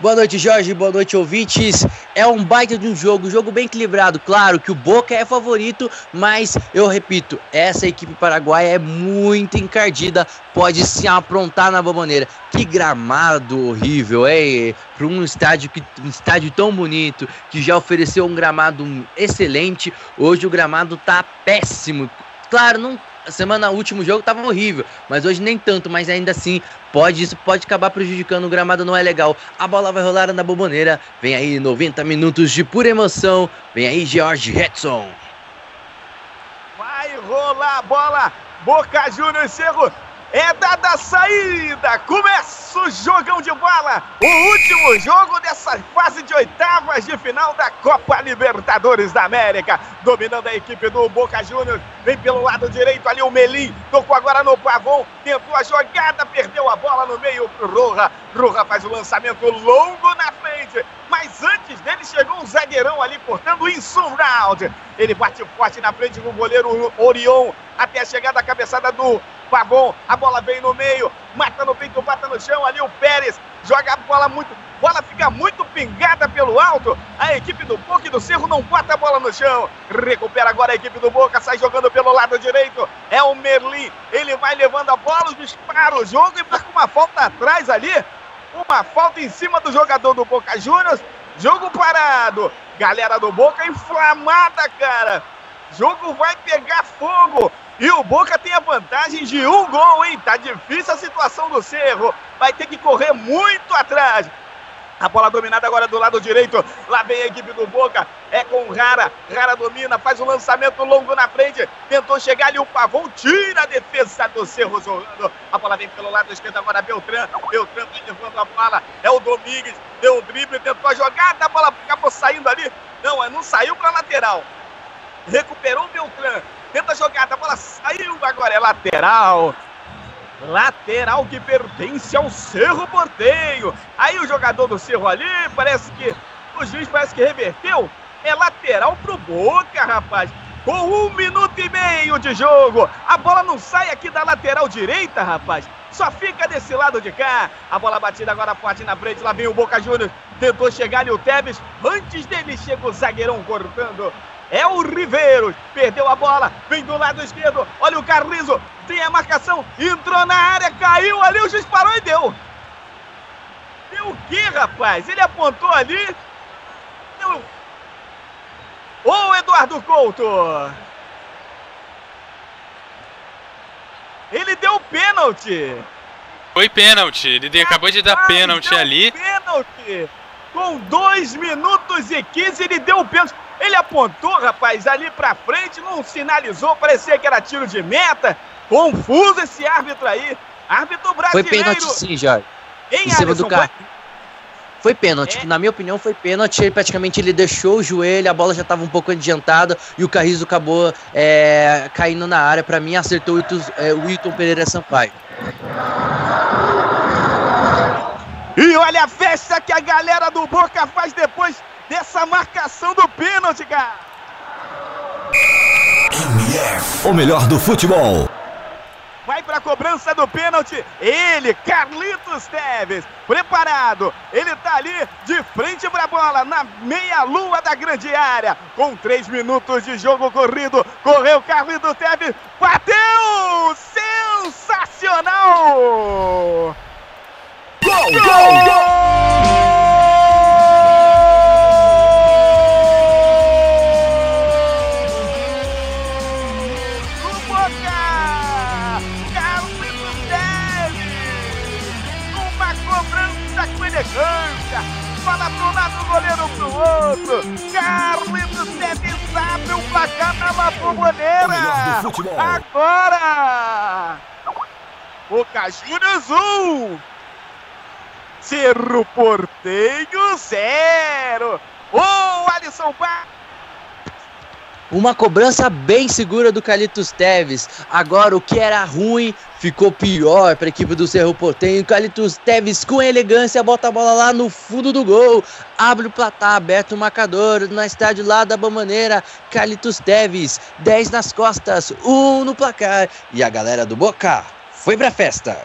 Speaker 3: Boa noite, Jorge. Boa noite, ouvintes. É um baita de um jogo, jogo bem equilibrado. Claro que o Boca é favorito, mas eu repito, essa equipe paraguaia é muito encardida, pode se aprontar na maneira. Que gramado horrível, é para um estádio que um estádio tão bonito que já ofereceu um gramado excelente. Hoje o gramado tá péssimo. Claro, não semana, último jogo tava horrível, mas hoje nem tanto, mas ainda assim, pode isso pode acabar prejudicando, o gramado não é legal. A bola vai rolar na bomboneira. Vem aí 90 minutos de pura emoção. Vem aí George Hetson.
Speaker 4: Vai rolar a bola. Boca Juniors Cerro é dada a saída. Começa o jogão de bola. O último jogo dessa fase de oitavas de final da Copa Libertadores da América. Dominando a equipe do Boca Juniors. Vem pelo lado direito ali o Melim. Tocou agora no Pavon. Tentou a jogada, perdeu a bola no meio pro Roja. Roja faz o lançamento longo na frente. Mas antes dele chegou um zagueirão ali cortando o Insurround. Ele bate forte na frente do goleiro Orion. Até a chegada da cabeçada do Pavon. A bola vem no meio. Mata no peito, bata no chão. Ali o Pérez joga a bola muito. Bola fica muito pingada pelo alto. A equipe do Boca e do Cerro não bota a bola no chão. Recupera agora a equipe do Boca. Sai jogando pelo lado direito. É o Merlin. Ele vai levando a bola. Dispara o jogo e marca uma falta atrás ali. Uma falta em cima do jogador do Boca Juniors. Jogo parado. Galera do Boca inflamada, cara. Jogo vai pegar fogo. E o Boca tem a vantagem de um gol, hein? Tá difícil a situação do Cerro. Vai ter que correr muito atrás. A bola dominada agora do lado direito. Lá vem a equipe do Boca. É com Rara. Rara domina, faz o um lançamento longo na frente. Tentou chegar ali o Pavão. Tira a defesa do Cerro jogando. A bola vem pelo lado esquerdo agora. Beltrán. Beltrán vai levando a bola. É o Domingues. Deu o drible, tentou a jogada. A bola acabou saindo ali. Não, não saiu para lateral. Recuperou o Beltrán. Tenta a jogada, a bola saiu, agora é lateral. Lateral que pertence ao Cerro Porteio. Aí o jogador do Cerro ali, parece que o juiz parece que reverteu. É lateral pro Boca, rapaz. Com um minuto e meio de jogo. A bola não sai aqui da lateral direita, rapaz. Só fica desse lado de cá. A bola batida agora forte na frente. Lá vem o Boca Juniors. Tentou chegar ali o Tevez. Antes dele chega o zagueirão cortando. É o Riveiros. Perdeu a bola. Vem do lado esquerdo. Olha o Carrizo. Tem a marcação. Entrou na área. Caiu ali. O juiz parou e deu. Deu o que, rapaz? Ele apontou ali. Deu. Ô, Eduardo Couto. Ele deu pênalti.
Speaker 2: Foi pênalti. Ele acabou de dar pênalti ali.
Speaker 4: Pênalti. Com 2 minutos e 15 ele deu o pênalti. Ele apontou, rapaz, ali pra frente, não sinalizou, parecia que era tiro de meta. Confuso esse árbitro aí. Árbitro brasileiro.
Speaker 3: Foi pênalti sim, Jorge. Em, em cima do carro. Foi pênalti. É. Na minha opinião, foi pênalti. Ele, praticamente ele deixou o joelho, a bola já estava um pouco adiantada e o Carrizo acabou é, caindo na área. Para mim, acertou o Wilton, é, o Wilton Pereira Sampaio.
Speaker 4: E olha a festa que a galera do Boca faz depois dessa marcação do pênalti, cara.
Speaker 1: O melhor do futebol.
Speaker 4: Vai para a cobrança do pênalti. Ele, Carlitos Teves, preparado. Ele tá ali de frente para a bola, na meia-lua da grande área. Com três minutos de jogo corrido. Correu Carlitos Teves. Bateu! Sensacional! Gol, gol, gol! Elegância. Fala pro lado, goleiro pro outro. Carlitos Teves abre o placar na bomboneira. Agora! Boca Juniors 1. Cerro Porteio 0. Ô, oh, Alisson Barros.
Speaker 3: Uma cobrança bem segura do Calitos Teves. Agora o que era ruim ficou pior para a equipe do Cerro Portenho. Calitos Teves com elegância bota a bola lá no fundo do gol. Abre o platá, aberto o marcador na estádio lá da Bamaneira. Calitos Teves, 10 nas costas, 1 um no placar. E a galera do Boca foi pra festa.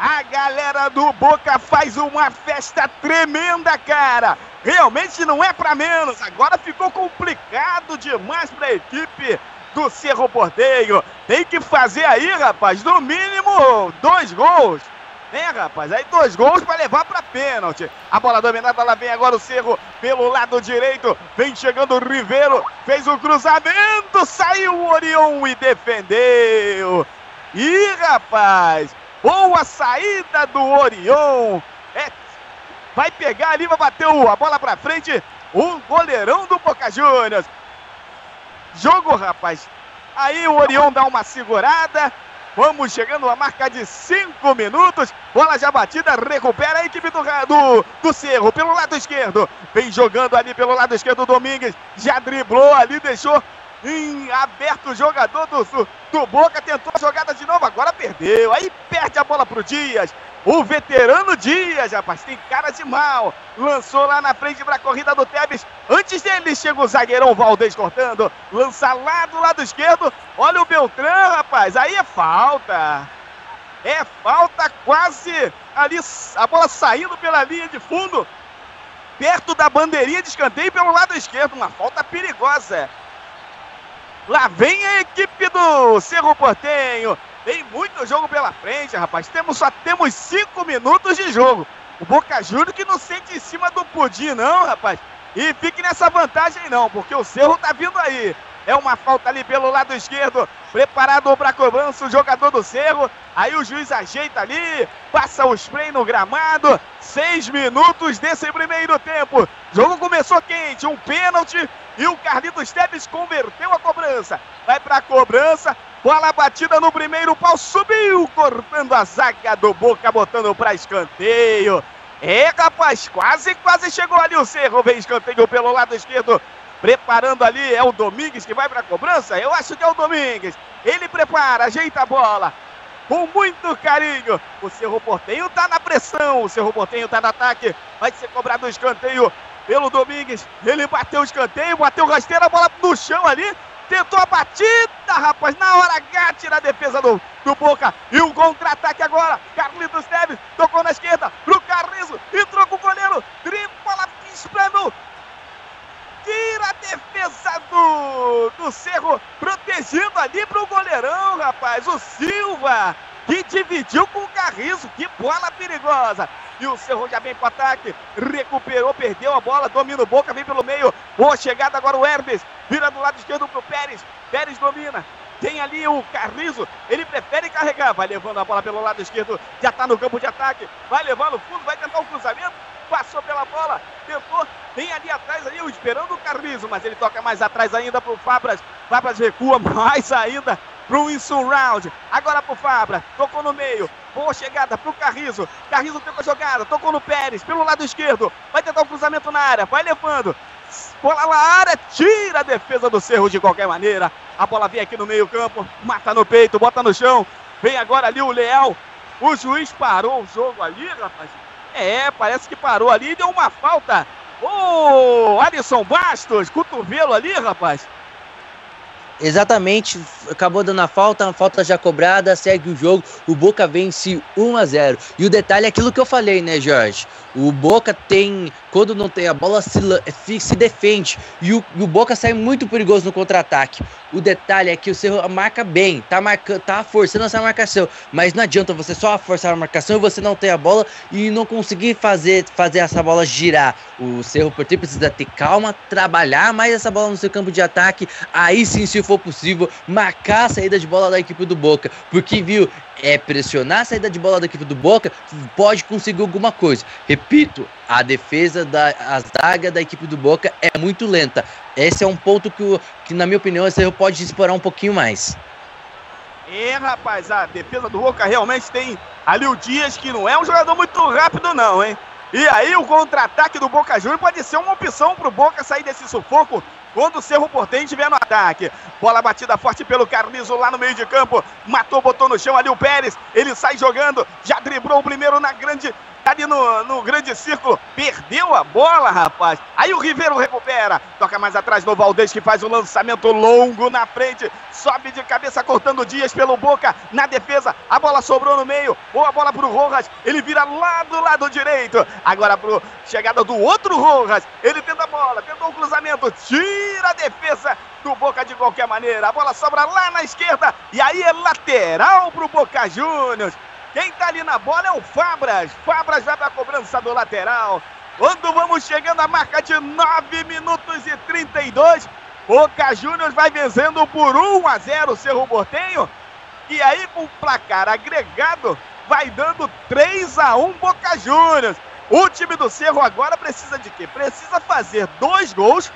Speaker 4: A galera do Boca faz uma festa tremenda, cara. Realmente não é para menos. Agora ficou complicado demais para a equipe do Cerro Porteio. Tem que fazer aí, rapaz, no mínimo dois gols. Né, rapaz? Aí dois gols para levar para pênalti. A bola dominada, lá vem agora o Cerro pelo lado direito. Vem chegando o Ribeiro, fez o cruzamento, saiu o Orion e defendeu. Ih, rapaz, Boa saída do Orion. É, vai pegar ali, vai bater a bola para frente. O goleirão do Boca Juniors. Jogo, rapaz. Aí o Orion dá uma segurada. Vamos chegando a marca de 5 minutos. Bola já batida, recupera a equipe do, do, do Cerro pelo lado esquerdo. Vem jogando ali pelo lado esquerdo o Domingues. Já driblou ali, deixou em aberto o jogador do, do Boca, tentou a jogada de novo, agora perdeu. Aí perde a bola pro Dias. O veterano Dias, rapaz, tem cara de mal. Lançou lá na frente para a corrida do Tebes. Antes dele chega o zagueirão Valdez cortando. Lança lá do lado esquerdo. Olha o Beltrão, rapaz. Aí é falta. É falta quase ali. A bola saindo pela linha de fundo. Perto da bandeirinha de escanteio pelo lado esquerdo. Uma falta perigosa. Lá vem a equipe do Cerro Portenho. Tem muito jogo pela frente, rapaz. Temos, só temos cinco minutos de jogo. O Boca Juniors que não sente em cima do pudim, não, rapaz. E fique nessa vantagem, não, porque o Cerro tá vindo aí. É uma falta ali pelo lado esquerdo. Preparado para cobrança o jogador do Cerro. Aí o juiz ajeita ali. Passa o spray no gramado. Seis minutos desse primeiro tempo. O jogo começou quente. Um pênalti. E o Carlitos Teves converteu a cobrança. Vai para a cobrança. Bola batida no primeiro pau. Subiu. Cortando a zaga do Boca. Botando para escanteio. É, rapaz, quase, quase chegou ali o Cerro. Vem escanteio pelo lado esquerdo Preparando ali, é o Domingues que vai para a cobrança? Eu acho que é o Domingues. Ele prepara, ajeita a bola. Com muito carinho. O Cerro Portenho está na pressão. O Cerro Portenho está no ataque. Vai ser cobrado o escanteio pelo Domingues. Ele bateu o escanteio, bateu rasteira, a bola no chão ali. Tentou a batida, rapaz. Na hora H, tira a defesa do, do Boca. E o contra-ataque agora. Carlitos Neves tocou na esquerda pro Carrizo. Entrou com o goleiro. Tripla, esplendor tira a defesa do, do Cerro, protegendo ali para o goleirão, rapaz. O Silva, que dividiu com o Carrizo. Que bola perigosa. E o Cerro já vem para o ataque. Recuperou, perdeu a bola. Domina o Boca, vem pelo meio. Boa chegada agora o Hermes. Vira do lado esquerdo para o Pérez. Pérez domina. Tem ali o Carrizo, ele prefere carregar, vai levando a bola pelo lado esquerdo, já tá no campo de ataque, vai levando fundo, vai tentar o um cruzamento, passou pela bola, tentou, tem ali atrás ali, esperando o Carrizo, mas ele toca mais atrás ainda pro Fabras, Fabras recua [LAUGHS] mais ainda pro Insurround, agora pro Fabra, tocou no meio, boa chegada pro Carrizo, Carrizo tenta a jogada, tocou no Pérez, pelo lado esquerdo, vai tentar o um cruzamento na área, vai levando, bola na área, tira a defesa do Cerro de qualquer maneira, a bola vem aqui no meio campo, mata no peito, bota no chão, vem agora ali o Leal, o juiz parou o jogo ali, rapaz, é, parece que parou ali e deu uma falta. Ô, oh, Alisson Bastos, cotovelo ali, rapaz.
Speaker 3: Exatamente, acabou dando a falta, a falta já cobrada, segue o jogo, o Boca vence 1 a 0. E o detalhe é aquilo que eu falei, né, Jorge? O Boca tem, quando não tem a bola, se, se defende. E o, o Boca sai muito perigoso no contra-ataque. O detalhe é que o Cerro marca bem, tá, marcando, tá forçando essa marcação. Mas não adianta você só forçar a marcação e você não ter a bola e não conseguir fazer, fazer essa bola girar. O Cerro Porteiro precisa ter calma, trabalhar mais essa bola no seu campo de ataque. Aí sim, se for possível, marcar a saída de bola da equipe do Boca. Porque, viu, é pressionar a saída de bola da equipe do Boca, pode conseguir alguma coisa. Repito, a defesa da a zaga da equipe do Boca é muito lenta. Esse é um ponto que, que na minha opinião, esse pode explorar um pouquinho mais.
Speaker 4: É, rapaz, a defesa do Boca realmente tem ali o Dias, que não é um jogador muito rápido, não, hein? E aí o contra-ataque do Boca Juniors pode ser uma opção para o Boca sair desse sufoco quando o Cerro Portem estiver no ataque. Bola batida forte pelo Carlizo lá no meio de campo. Matou, botou no chão ali o Pérez. Ele sai jogando. Já driblou o primeiro na grande ali no, no grande círculo, perdeu a bola, rapaz. Aí o Ribeiro recupera, toca mais atrás no Valdez que faz o um lançamento longo na frente, sobe de cabeça cortando Dias pelo Boca, na defesa, a bola sobrou no meio, boa bola pro Rojas, ele vira lá do lado direito, agora pro chegada do outro Rojas, ele tenta a bola, tentou o cruzamento, tira a defesa do Boca de qualquer maneira, a bola sobra lá na esquerda, e aí é lateral pro Boca Juniors. Quem tá ali na bola é o Fabras. Fabras vai pra cobrança do lateral. Quando vamos chegando à marca de 9 minutos e 32, Boca Juniors vai vencendo por 1 a 0 o Cerro Portenho. E aí, com o placar agregado, vai dando 3 a 1 Boca Juniors. O time do Cerro agora precisa de quê? Precisa fazer dois gols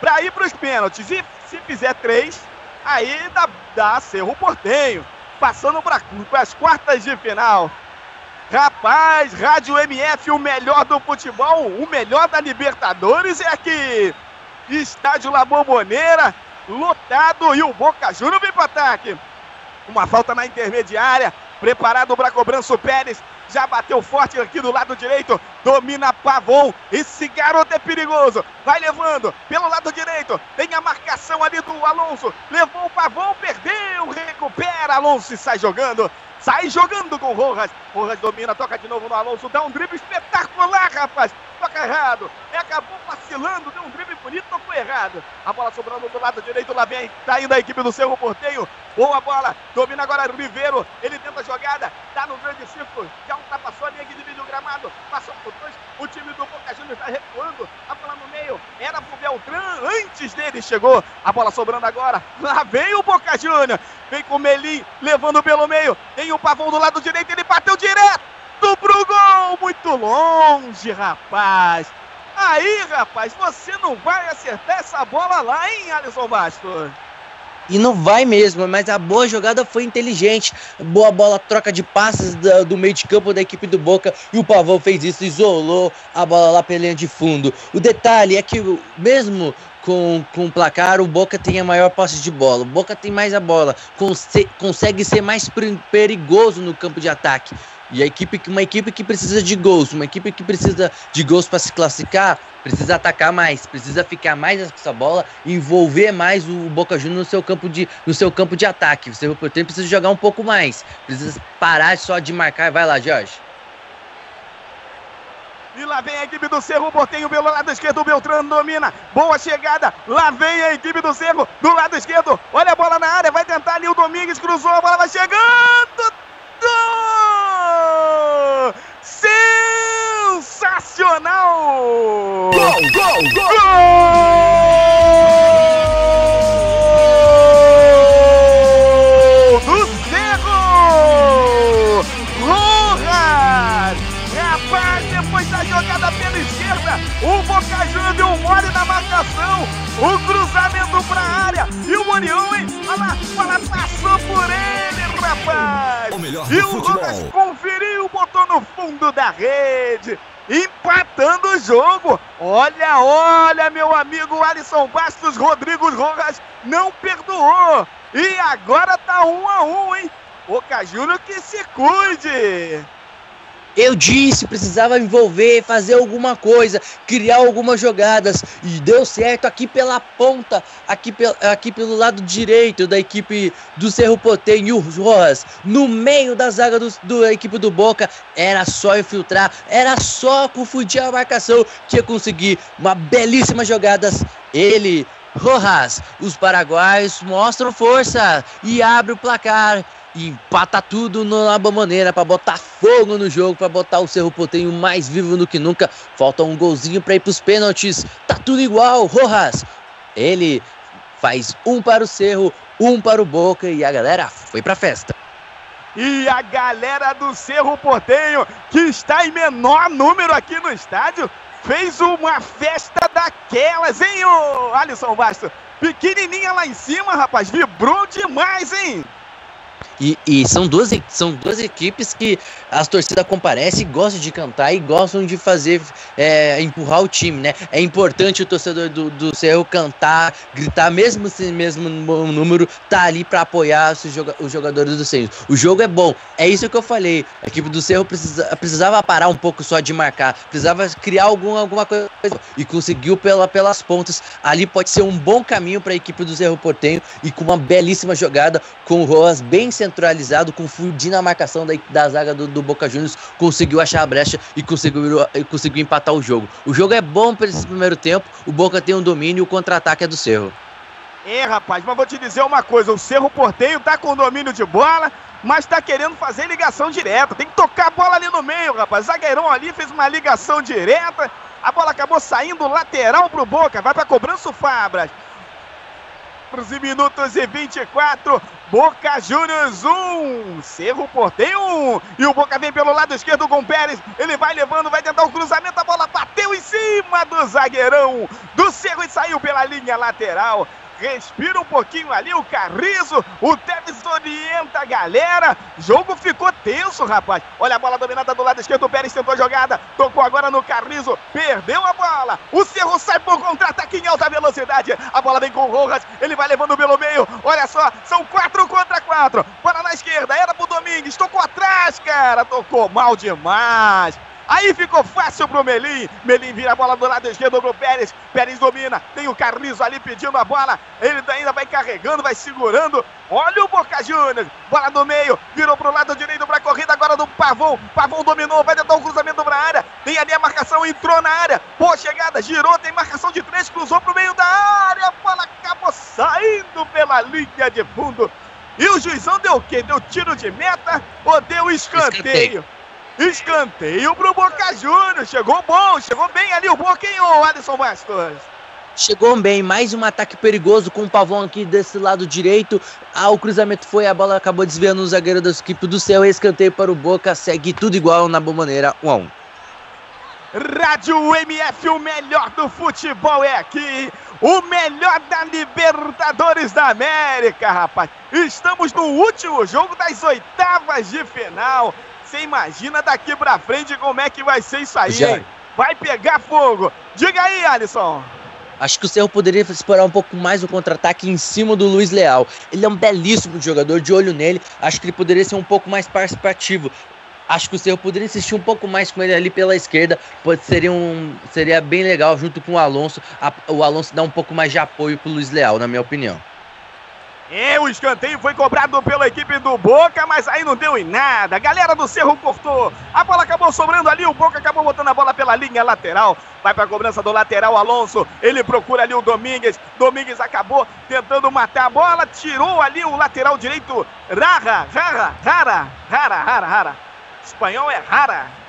Speaker 4: para ir para os pênaltis. E se fizer três, aí dá, dá Cerro Portenho passando para as quartas de final. Rapaz, Rádio MF, o melhor do futebol, o melhor da Libertadores é aqui. Estádio La Bombonera, lotado e o Boca Juniors vem para ataque. Uma falta na intermediária, preparado para cobrança o Pérez, já bateu forte aqui do lado direito, domina Pavon, esse garoto é perigoso, vai levando pelo lado direito, tem a marcação ali do Alonso, levou o Pavon, perdeu, recupera, Alonso e sai jogando, sai jogando com o Rojas, Rojas domina, toca de novo no Alonso, dá um drible espetacular, rapaz, toca errado, e acabou vacilando, deu um drible bonito, tocou errado, a bola sobrando do lado direito, lá vem, tá indo a equipe do Cerro Porteio, boa bola, domina agora Ribeiro, ele tenta a jogada, tá no grande círculo, já ultrapassou a linha que divide o gramado, passou por dois, o time do Boca Juniors está recuando, a bola no meio, era pro Beltrán, antes dele chegou, a bola sobrando agora, lá vem o Boca Juniors, vem com o Melim, levando pelo meio, tem o Pavão do lado direito, ele bateu direto pro gol, muito longe, rapaz. Aí, rapaz, você não vai acertar essa bola lá, hein, Alisson Bastos?
Speaker 3: E não vai mesmo, mas a boa jogada foi inteligente. Boa bola, troca de passes do, do, meio de campo da equipe do Boca. E o Pavão fez isso, isolou a bola lá pela linha de fundo. O detalhe é que, mesmo com, com o placar, o Boca tem a maior posse de bola. O Boca tem mais a bola, conse consegue ser mais perigoso no campo de ataque. E a equipe, uma equipe que precisa de gols, uma equipe que precisa de gols para se classificar, precisa atacar mais, precisa ficar mais essa bola, envolver mais o Boca Juniors no seu campo de, no seu campo de ataque. Você precisa jogar um pouco mais, precisa parar só de marcar. Vai lá, Jorge.
Speaker 4: E lá vem a equipe do Cerro, Portenho pelo lado esquerdo, o Beltrano domina. Boa chegada. Lá vem a equipe do Cerro do lado esquerdo. Olha a bola na área, vai tentar ali o Domingues, cruzou, a bola vai chegando. Gol! sensacional! Gol, gol, gol! gol! Do Cerro! Lohan!
Speaker 1: Rapaz, depois da jogada pela esquerda, o Boca Juniors deu mole na marcação, o cruzamento para a área
Speaker 4: e o Orion, hein? Olha lá, olha, passou por ele!
Speaker 1: Do
Speaker 4: o
Speaker 1: futebol.
Speaker 4: Rojas conferiu, botou no fundo da rede. Empatando o jogo. Olha, olha, meu amigo Alisson Bastos, Rodrigo Rojas não perdoou. E agora tá um a um, hein? Boca Júnior que se cuide.
Speaker 3: Eu disse, precisava envolver, fazer alguma coisa, criar algumas jogadas. E deu certo aqui pela ponta, aqui, aqui pelo lado direito da equipe do Cerro Porteño, o Rojas, no meio da zaga do, do- da equipe do Boca. Era só infiltrar, era só confundir a marcação que ia conseguir uma belíssima jogadas. Ele, Rojas, os paraguaios mostram força e abre o placar. Empata tudo na maneira para botar fogo no jogo, para botar o Cerro Porteño mais vivo do que nunca. Falta um golzinho para ir pros pênaltis. Tá tudo igual, Rojas. Ele faz um para o Cerro, um para o Boca e a galera foi pra festa.
Speaker 4: E a galera do Cerro Portenho, que está em menor número aqui no estádio, fez uma festa daquelas, hein, ô Alisson Bastos? Pequenininha lá em cima, rapaz, vibrou demais, hein?
Speaker 3: E, e são, duas, são duas equipes que as torcidas comparecem e gostam de cantar e gostam de fazer, é, empurrar o time, né? É importante o torcedor do, do Cerro cantar, gritar, mesmo sem mesmo número, tá ali para apoiar os, joga- os jogadores do Cerro. O jogo é bom, é isso que eu falei. A equipe do Cerro precisa, precisava parar um pouco só de marcar, precisava criar algum, alguma coisa e conseguiu pela, pelas pontas. Ali pode ser um bom caminho para a equipe do Cerro Portenho e com uma belíssima jogada com o Rojas bem centralizado, confundindo a marcação da, da zaga do, do Boca Juniors, conseguiu achar a brecha e conseguiu, e conseguiu empatar o jogo. O jogo é bom para esse primeiro tempo, o Boca tem um domínio e o contra-ataque é do Cerro.
Speaker 4: É, rapaz, mas vou te dizer uma coisa: o Cerro Porteio tá com domínio de bola, mas tá querendo fazer ligação direta. Tem que tocar a bola ali no meio, rapaz. Zagueirão ali fez uma ligação direta. A bola acabou saindo lateral pro Boca. Vai pra cobrança o Fabras. 14 minutos e 24. Boca Juniors 1. Cerro Porteio 1. E o Boca vem pelo lado esquerdo com o Pérez. Ele vai levando, vai tentar o cruzamento. A bola bateu em cima do zagueirão do Cerro e saiu pela linha lateral. Respira um pouquinho ali o Carrizo. O Tevez orienta a galera. Jogo ficou tenso, rapaz. Olha a bola dominada do lado esquerdo. O Pérez tentou a jogada. Tocou agora no Carrizo. Perdeu a bola. O Cerro sai por contra-ataque em alta velocidade. A bola vem com o Rojas. Ele vai levando pelo meio. Olha só, são quatro contra quatro. Bola na esquerda. Era pro Domingues. Tocou atrás, cara. Tocou mal demais. Aí ficou fácil pro Melim. Melim vira a bola do lado esquerdo pro Pérez. Pérez domina. Tem o Carrizo ali pedindo a bola. Ele ainda vai carregando, vai segurando. Olha o Boca Juniors. Bola do meio. Virou pro lado direito pra corrida agora do Pavão. Pavão dominou. Vai tentar o cruzamento pra área. Tem ali a marcação. Entrou na área. Boa chegada. Girou. Tem marcação de três. Cruzou pro meio da área. A bola acabou saindo pela linha de fundo. E o juizão deu o quê? Deu tiro de meta ou deu escanteio?
Speaker 3: Escanteio.
Speaker 4: Escanteio pro Boca Juniors. Chegou bom, chegou bem ali o Boca, hein, ô Alisson Bastos?
Speaker 3: Chegou bem, mais um ataque perigoso com o Pavão aqui desse lado direito. Ah, o cruzamento foi, a bola acabou desviando o zagueiro da equipe do céu. Escanteio para o Boca, segue tudo igual na bomboneira 1 a 1
Speaker 4: Rádio MF, o melhor do futebol é aqui. O melhor da Libertadores da América, rapaz. Estamos no último jogo das oitavas de final. Você imagina daqui pra frente como é que vai ser isso aí,
Speaker 3: Já.
Speaker 4: hein? Vai pegar fogo. Diga aí, Alisson.
Speaker 3: Acho que o Cerro poderia explorar um pouco mais o contra-ataque em cima do Luiz Leal. Ele é um belíssimo jogador, de olho nele. Acho que ele poderia ser um pouco mais participativo. Acho que o Cerro poderia insistir um pouco mais com ele ali pela esquerda. Pode, seria, um, seria bem legal junto com o Alonso. a- o Alonso dá um pouco mais de apoio pro Luiz Leal, na minha opinião.
Speaker 4: É, o escanteio foi cobrado pela equipe do Boca, mas aí não deu em nada. A galera do Cerro cortou. A bola acabou sobrando ali, o Boca acabou botando a bola pela linha lateral. Vai pra cobrança do lateral Alonso. Ele procura ali o Domingues. Domingues acabou tentando matar a bola, tirou ali o lateral direito. Rara, rara, rara, rara, rara, rara. Espanhol é rara.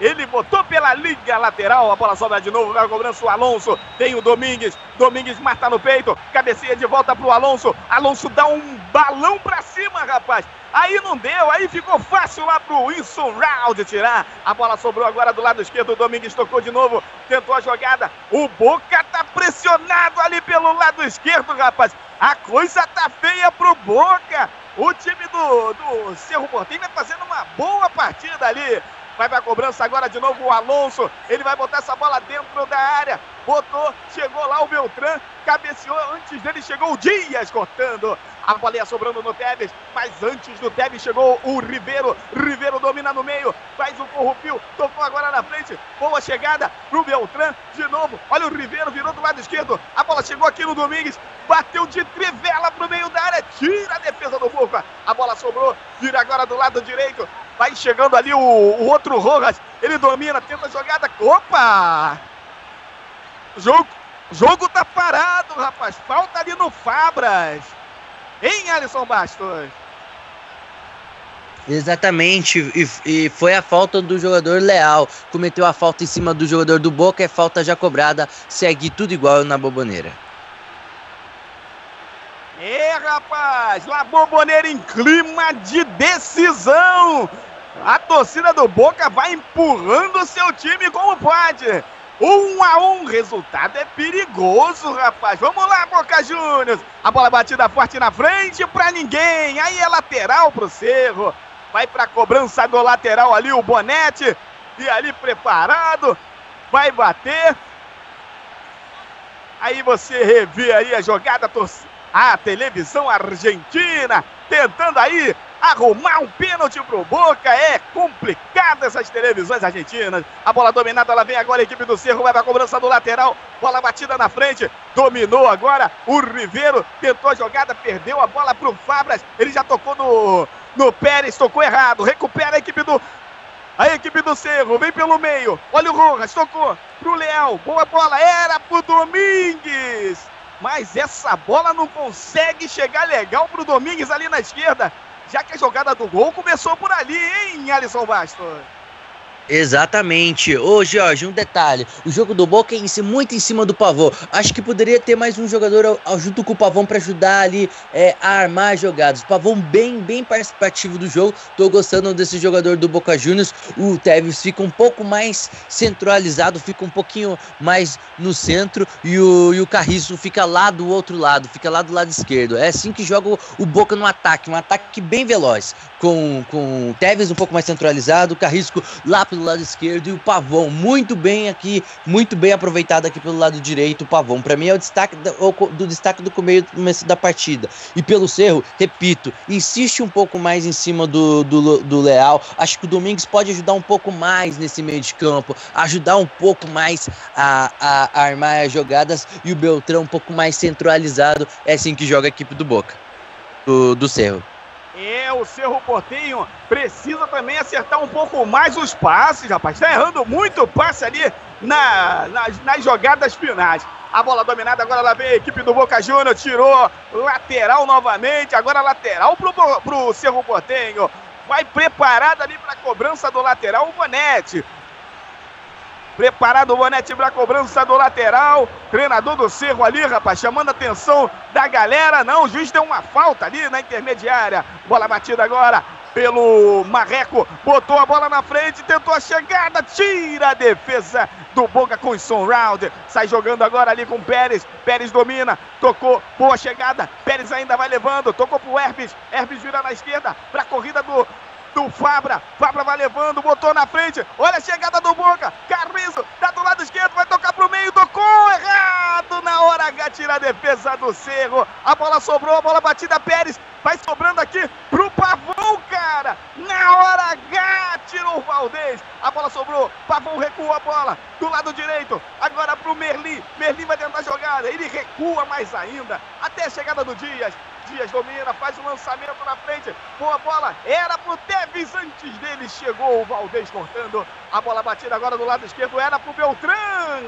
Speaker 4: Ele botou pela linha lateral, a bola sobra de novo, vai cobrança o Alonso, tem o Domingues, Domingues mata no peito, cabeceia de volta pro Alonso, Alonso dá um balão pra cima, rapaz. Aí não deu, aí ficou fácil lá pro Wilson Round tirar. A bola sobrou agora do lado esquerdo, o Domingues tocou de novo, tentou a jogada. O Boca tá pressionado ali pelo lado esquerdo, rapaz. A coisa tá feia pro Boca. O time do, do Cerro Porteño vai fazendo uma boa partida ali. Vai pra cobrança agora de novo o Alonso. Ele vai botar essa bola dentro da área. Botou, chegou lá o Beltrán, cabeceou. Antes dele chegou o Dias cortando. A bola ia sobrando no Tevez, mas antes do Tevez chegou o Ribeiro. Ribeiro domina no meio, faz o corrupio, tocou agora na frente. Boa chegada pro Beltrán de novo. Olha o Ribeiro, virou do lado esquerdo. A bola chegou aqui no Domingues, bateu de trivela pro meio da área, tira a defesa do Boca. A bola sobrou, vira agora do lado direito. Vai chegando ali o, o outro Rojas. Ele domina, tenta a jogada. Opa! Jogo, jogo tá parado, rapaz. Falta ali no Fabras. Hein, Alisson Bastos?
Speaker 3: Exatamente, e, e, foi a falta do jogador Leal. Cometeu a falta em cima do jogador do Boca, é falta já cobrada. Segue tudo igual na boboneira.
Speaker 4: É, rapaz, La Boboneira em clima de decisão. A torcida do Boca vai empurrando o seu time como pode. Um a um, resultado é perigoso, rapaz. Vamos lá, Boca Juniors. A bola batida forte na frente pra ninguém. Aí é lateral pro Cerro. Vai pra cobrança do lateral ali o Bonete. E ali preparado. Vai bater. Aí você revê aí a jogada. A televisão argentina tentando aí arrumar um pênalti pro Boca. É complicado essas televisões argentinas. A bola dominada, ela vem agora a equipe do Cerro, vai pra cobrança do lateral. Bola batida na frente, dominou agora o Ribeiro, tentou a jogada, perdeu a bola pro Fabras. Ele já tocou no, no Pérez, tocou errado. Recupera a equipe do a equipe do Cerro vem pelo meio. Olha o Rojas, tocou pro Leal. Boa bola, era pro Domingues. Mas essa bola não consegue chegar legal pro Domingues ali na esquerda. Já que a jogada do gol começou por ali, hein, Alisson Bastos?
Speaker 3: Exatamente. Ô, Jorge, um detalhe. O jogo do Boca é em muito em cima do Pavão. Acho que poderia ter mais um jogador junto com o Pavão para ajudar ali é, a armar jogadas. Pavão bem, bem participativo do jogo. Tô gostando desse jogador do Boca Juniors. O Tevez fica um pouco mais centralizado, fica um pouquinho mais no centro. E o, e o Carriço fica lá do outro lado, fica lá do lado esquerdo. É assim que joga o, o Boca no ataque. Um ataque bem veloz. Com, com o Tevez um pouco mais centralizado, o Carrisco lá pelo lado esquerdo e o Pavão muito bem aqui, muito bem aproveitado aqui pelo lado direito. O Pavão, para mim, é o destaque do, do destaque do começo da partida. E pelo Cerro, repito, insiste um pouco mais em cima do, do, do Leal. Acho que o Domingues pode ajudar um pouco mais nesse meio de campo, ajudar um pouco mais a, a, a armar as jogadas e o Beltrão um pouco mais centralizado. É assim que joga a equipe do Boca, do, do Cerro.
Speaker 4: É, o Cerro Portenho precisa também acertar um pouco mais os passes, rapaz. Está errando muito passe ali na, nas, nas jogadas finais. A bola dominada, agora lá vem a equipe do Boca Júnior, tirou lateral novamente, agora lateral pro, pro Cerro Portenho. Vai preparado ali para a cobrança do lateral o Bonete. Preparado o Bonete para a cobrança do lateral. Treinador do Cerro ali, rapaz, chamando a atenção da galera. Não, o juiz deu uma falta ali na intermediária. Bola batida agora pelo Marreco. Botou a bola na frente, tentou a chegada. Tira a defesa do Boca com o Son Round. Sai jogando agora ali com o Pérez. Pérez domina, tocou, boa chegada. Pérez ainda vai levando, tocou pro Herpes. Herpes vira na esquerda para a corrida do do Fabra. Fabra vai levando, botou na frente. Olha a chegada do Boca. Carrizo, tá do lado esquerdo, vai tocar pro meio, tocou errado na hora H, tira a defesa do Cerro. A bola sobrou, a bola batida Pérez. Vai sobrando aqui pro Pavão, cara. Na hora H, tirou o Valdez. A bola sobrou, Pavão recua a bola do lado direito. Agora pro Merli. Merli vai tentar a jogada. Ele recua mais ainda. Até a chegada do Dias. Dias domina, faz o lançamento na frente. Boa bola, era pro Tevez. Chegou o Valdez cortando. A bola batida agora do lado esquerdo era pro Beltrán.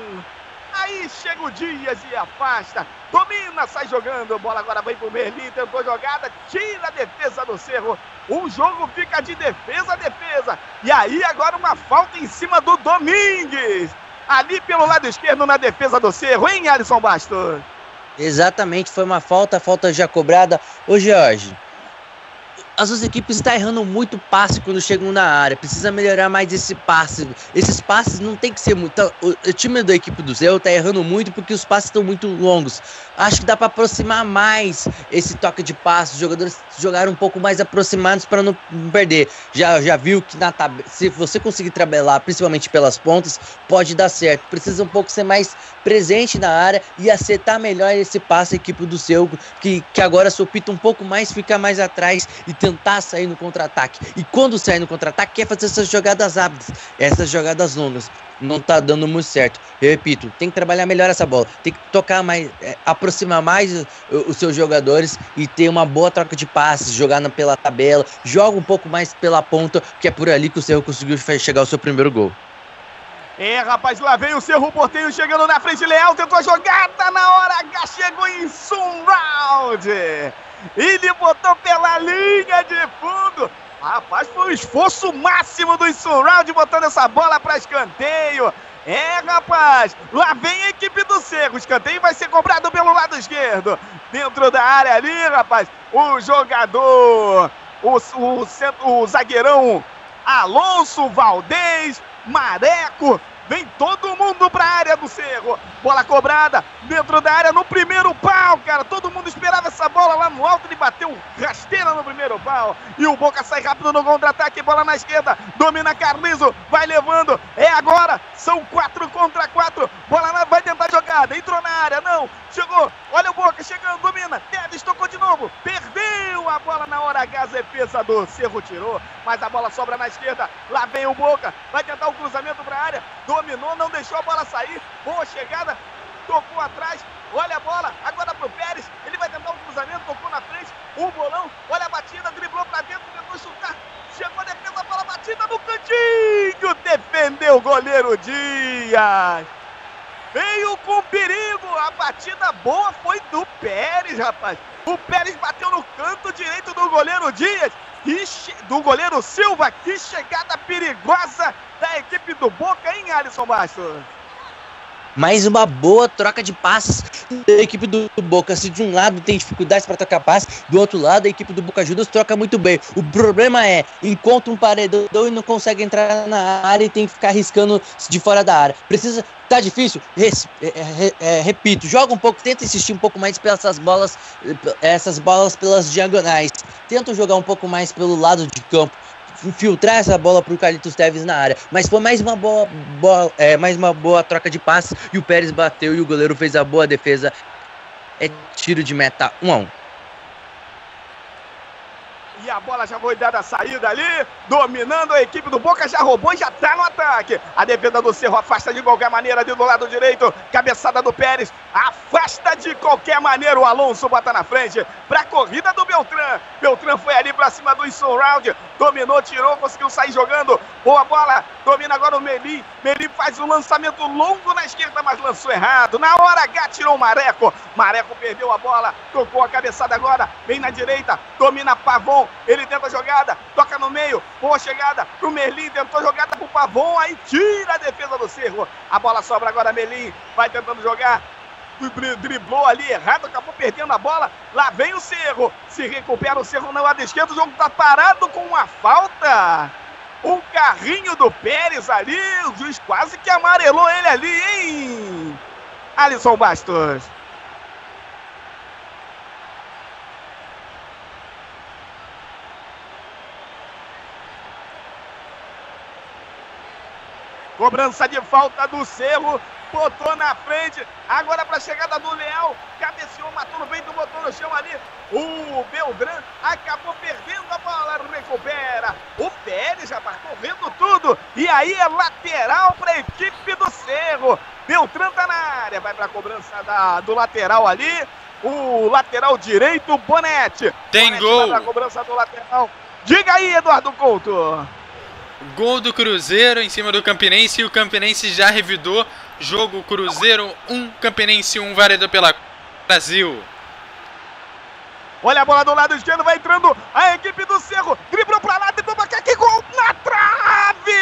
Speaker 4: Aí chega o Dias e afasta. Domina, sai jogando. Bola agora vem pro Merlin. Tentou jogada. Tira a defesa do Cerro. O jogo fica de defesa a defesa. E aí agora uma falta em cima do Domingues. Ali pelo lado esquerdo na defesa do Cerro, hein, Alisson Bastos?
Speaker 3: Exatamente, foi uma falta, falta já cobrada. Ô Jorge, as duas equipes estão errando muito passe quando chegam na área. Precisa melhorar mais esse passe. Esses passes não tem que ser muito. Então, o, time da equipe do Zé tá errando muito porque os passes estão muito longos. Acho que dá para aproximar mais esse toque de passe. Os jogadores jogaram um pouco mais aproximados para não perder. Já, já viu que na tab... se você conseguir trabalhar, principalmente pelas pontas, pode dar certo. Precisa um pouco ser mais presente na área e acertar melhor esse passe equipe do seu, que, que agora sopita um pouco mais, fica mais atrás e tentar sair no contra-ataque. E quando sai no contra-ataque, quer fazer essas jogadas rápidas, essas jogadas longas. Não tá dando muito certo. Eu repito, tem que trabalhar melhor essa bola. Tem que tocar mais, é, aproximar mais os, seus jogadores e ter uma boa troca de passes, jogar pela tabela, joga um pouco mais pela ponta, que é por ali que o Cerro conseguiu chegar ao seu primeiro gol.
Speaker 4: É, rapaz, lá vem o Cerro Porteio chegando na frente. Leal tentou a jogada na hora H, chegou em Sunround. Ele botou pela linha de fundo. Rapaz, foi o esforço máximo do Sunround botando essa bola para escanteio. É, rapaz, lá vem a equipe do Cerro. Escanteio vai ser cobrado pelo lado esquerdo. Dentro da área ali, rapaz, o jogador, o, o, o zagueirão Alonso Valdez, Mareco, Vem todo mundo pra área do Cerro. Bola cobrada dentro da área no primeiro pau, cara. Todo mundo esperava essa bola lá no alto. Ele bateu rasteira no primeiro pau. E o Boca sai rápido no contra-ataque. Bola na esquerda. Domina Carlizo. Vai levando. É agora. São quatro contra quatro. Bola na... vai tentar jogada. Entrou na área. Não. Chegou. Olha o Boca chegando. Domina. Neves tocou de novo. Perdeu a bola na hora H. Defesa do Cerro tirou. Mas a bola sobra na esquerda. Lá vem o Boca. Vai tentar o cruzamento pra área dominou, não deixou a bola sair. Boa chegada, tocou atrás. Olha a bola, agora pro Pérez. Ele vai tentar um cruzamento, tocou na frente. Um bolão, olha a batida, driblou pra dentro, tentou chutar. Chegou a defesa, a bola batida no cantinho. Defendeu o goleiro Dias. Veio com perigo. A batida boa foi do Pérez, rapaz. O Pérez bateu no canto direito do goleiro Dias. Do goleiro Silva. Que chegada perigosa da equipe do Boca, hein, Alisson Bastos?
Speaker 3: Mais uma boa troca de passes da equipe do Boca. Se de um lado tem dificuldades para trocar passes, do outro lado a equipe do Boca Juniors troca muito bem. O problema é, encontra um paredão e não consegue entrar na área e tem que ficar arriscando de fora da área. Precisa tá difícil, res, é, é, é, repito, joga um pouco, tenta insistir um pouco mais pelas bolas, essas bolas pelas diagonais. Tenta jogar um pouco mais pelo lado de campo infiltrar essa bola para o Carlitos Teves na área. Mas foi mais uma boa, boa é, mais uma boa troca de passes e o Pérez bateu e o goleiro fez a boa defesa. É tiro de meta 1 um a 1. Um.
Speaker 4: E a bola já foi dada a saída ali, dominando a equipe do Boca, já roubou e já tá no ataque. A defesa do Cerro afasta de qualquer maneira ali do lado direito. Cabeçada do Pérez, afasta de qualquer maneira. O Alonso bota na frente pra corrida do Beltrán. Beltrán foi ali pra cima do Round, dominou, tirou, conseguiu sair jogando. Boa bola, domina agora o Meli. Meli faz um lançamento longo na esquerda, mas lançou errado. Na hora H tirou o Mareco. Mareco perdeu a bola, tocou a cabeçada agora, vem na direita, domina Pavon. Ele tenta a jogada, toca no meio, boa chegada pro Merlin, tentou jogada pro Pavon, aí tira a defesa do Cerro. A bola sobra agora, Merlin, vai tentando jogar, driblou ali errado, acabou perdendo a bola. Lá vem o Cerro, se recupera o Cerro na lado esquerdo, o jogo tá parado com uma falta. Um carrinho do Pérez ali, o juiz quase que amarelou ele ali, hein? Alisson Bastos. Cobrança de falta do Cerro. Botou na frente. Agora para a chegada do Leão. Cabeceou, matou no peito, botou no chão ali. O Belgrano acabou perdendo a bola. Recupera. O Pérez, rapaz, correndo tudo. E aí é lateral para a equipe do Cerro. Beltrán tá na área. Vai para a cobrança da, do lateral ali. O lateral direito, Bonete.
Speaker 2: Tem
Speaker 4: Bonete
Speaker 2: gol.
Speaker 4: Vai pra cobrança do lateral. Diga aí, Eduardo Couto.
Speaker 2: Gol do Cruzeiro em cima do Campinense e o Campinense já revidou. Jogo Cruzeiro 1, Campinense 1, variado pela Brasil.
Speaker 4: Olha a bola do lado esquerdo, vai entrando a equipe do Cerro. Driblou pra lá, tentou pra que gol na trave!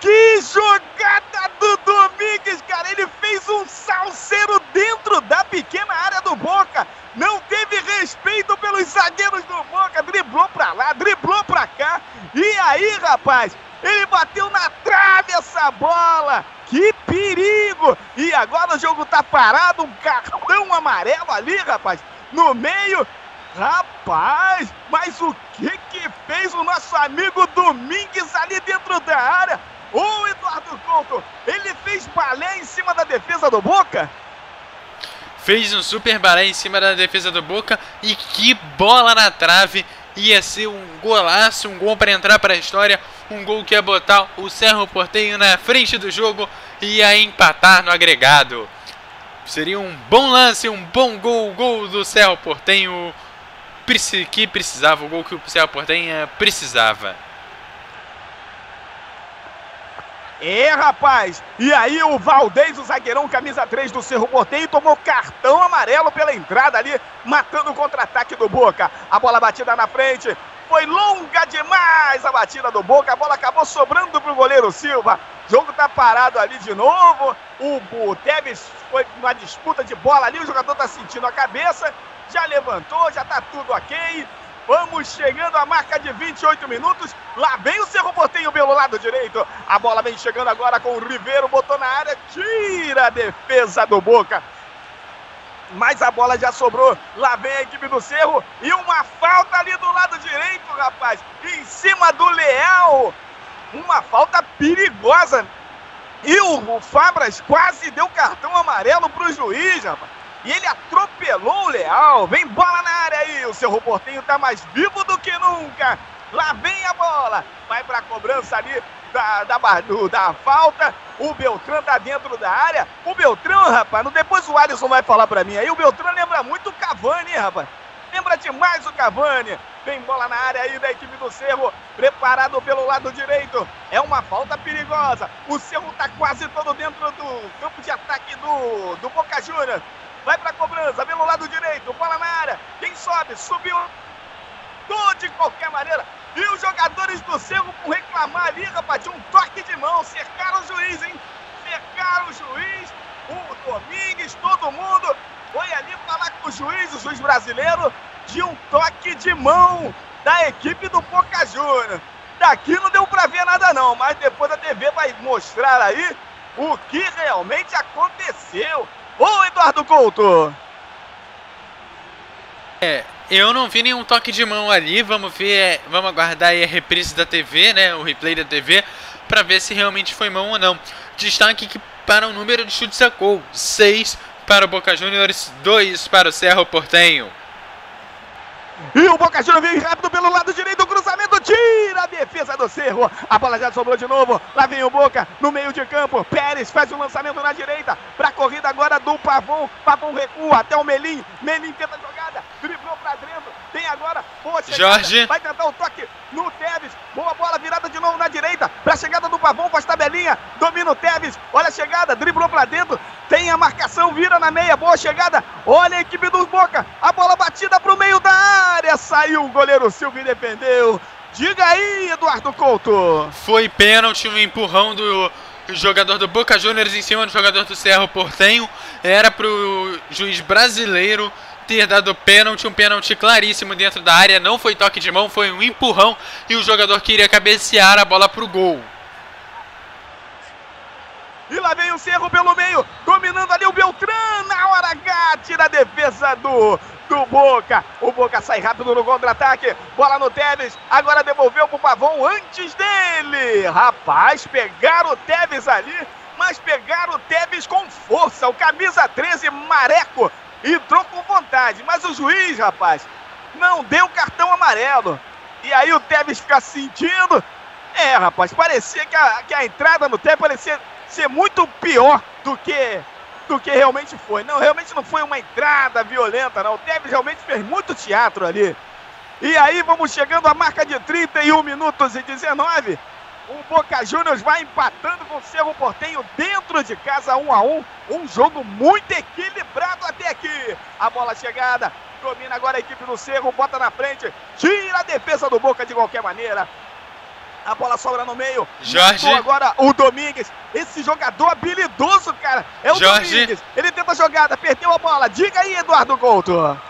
Speaker 4: Que jogada do Domingues, cara! Ele fez um salseiro dentro da pequena área do Boca. Não teve respeito pelos zagueiros do Boca. Driblou pra lá, driblou pra cá. E aí, rapaz, ele bateu na trave essa bola. Que perigo! E agora o jogo tá parado. Um cartão amarelo ali, rapaz. No meio. Rapaz, mas o que que fez o nosso amigo Domingues ali dentro da área? o Eduardo Couto, ele fez balé em cima da defesa do Boca?
Speaker 2: Fez um super balé em cima da defesa do Boca e que bola na trave! Ia ser um golaço, um gol para entrar para a história, um gol que ia botar o Cerro Portenho na frente do jogo e ia empatar no agregado. Seria um bom lance, um bom gol, gol do Cerro Portenho que precisava, o gol que o Cerro Portenho precisava.
Speaker 4: É, rapaz! E aí o Valdez, o zagueirão, camisa 3 do Cerro Porteio, tomou cartão amarelo pela entrada ali, matando o contra-ataque do Boca. A bola batida na frente, foi longa demais a batida do Boca, a bola acabou sobrando pro goleiro Silva. O jogo tá parado ali de novo, o, o Tevez foi numa disputa de bola ali, o jogador tá sentindo a cabeça, já levantou, já tá tudo ok. Vamos chegando à marca de 28 minutos. Lá vem o Cerro Portenho pelo lado direito. A bola vem chegando agora com o Ribeiro, botou na área, tira a defesa do Boca. Mas a bola já sobrou. Lá vem a equipe do Cerro. E uma falta ali do lado direito, rapaz. Em cima do Leal. Uma falta perigosa. E o Fabras quase deu cartão amarelo para o juiz, rapaz. E ele atropelou o Leal. Vem bola na área aí. O seu Portenho tá mais vivo do que nunca. Lá vem a bola. Vai para a cobrança ali da, da, do, da falta. O Beltrão tá dentro da área. O Beltrão, rapaz, depois o Alisson vai falar para mim aí. O Beltrão lembra muito o Cavani, rapaz. Lembra demais o Cavani. Vem bola na área aí da equipe do Cerro. Preparado pelo lado direito. É uma falta perigosa. O Cerro tá quase todo dentro do campo de ataque do, do Boca Juniors. Vai para a cobrança, pelo lado direito, bola na área. Quem sobe? Subiu. De qualquer maneira. E os jogadores do Cerro por reclamar ali, rapaz, de um toque de mão. Cercaram o juiz, hein? Cercaram o juiz. O Domingues, todo mundo foi ali falar com o juiz, o juiz brasileiro, de um toque de mão da equipe do Boca Juniors. Daqui não deu para ver nada não, mas depois a TV vai mostrar aí o que realmente aconteceu. Ô, Eduardo Couto!
Speaker 2: É, eu não vi nenhum toque de mão ali. Vamos ver, é, vamos aguardar a reprise da TV, né? O replay da TV, para ver se realmente foi mão ou não. Destaque que para o número de chutes a gol: 6 para o Boca Juniors, 2 para o Cerro Portenho.
Speaker 4: E o Boca Juniors vem rápido pelo lado direito, o cruzamento tira a defesa do Cerro. A bola já sobrou de novo. Lá vem o Boca no meio de campo. Pérez faz o um lançamento na direita para a corrida agora do Pavão. Pavão recua até o Melim. Melim tenta a jogada, driblou para dentro. Tem agora boa
Speaker 2: chegada. Jorge.
Speaker 4: Vai tentar o toque no Tevez. Boa bola virada de novo na direita para a chegada do Pavão, faz tabelinha. Domina o Tevez. Olha a chegada, driblou para dentro. Tem a marcação, vira na meia. Boa chegada. Olha a equipe do Boca. A bola batida para o meio da área. Saiu o goleiro Silvio e defendeu. Diga aí, Eduardo Couto.
Speaker 2: Foi pênalti no empurrão do jogador do Boca Juniors em cima do jogador do Cerro Portenho. Era pro juiz brasileiro ter dado pênalti, um pênalti claríssimo dentro da área. Não foi toque de mão, foi um empurrão e o jogador queria cabecear a bola pro gol.
Speaker 4: E lá vem o Cerro pelo meio, dominando ali o Beltrán na hora H, tira a defesa do, do Boca. O Boca sai rápido no contra-ataque, bola no Tevez, agora devolveu pro Pavão antes dele. Rapaz, pegaram o Tevez ali, mas pegaram o Tevez com força. O camisa 13, Mareco, entrou com vontade, mas o juiz, rapaz, não deu cartão amarelo. E aí o Tevez fica sentindo. É, rapaz, parecia que a, que a entrada no Tevez parecia ser muito pior do que do que realmente foi. Não, realmente não foi uma entrada violenta, não. O Tevez realmente fez muito teatro ali. E aí vamos chegando à marca de 31 minutos e 19. O Boca Juniors vai empatando com o Cerro Portenho dentro de casa, 1 a 1 Um jogo muito equilibrado até aqui. A bola chegada, domina agora a equipe do Cerro, bota na frente, tira a defesa do Boca de qualquer maneira. A bola sobra no meio.
Speaker 2: Jorge.
Speaker 4: agora o Domingues. Esse jogador habilidoso, cara. É o Jorge. Domingues. Ele tenta a jogada, perdeu a bola. Diga aí, Eduardo Couto.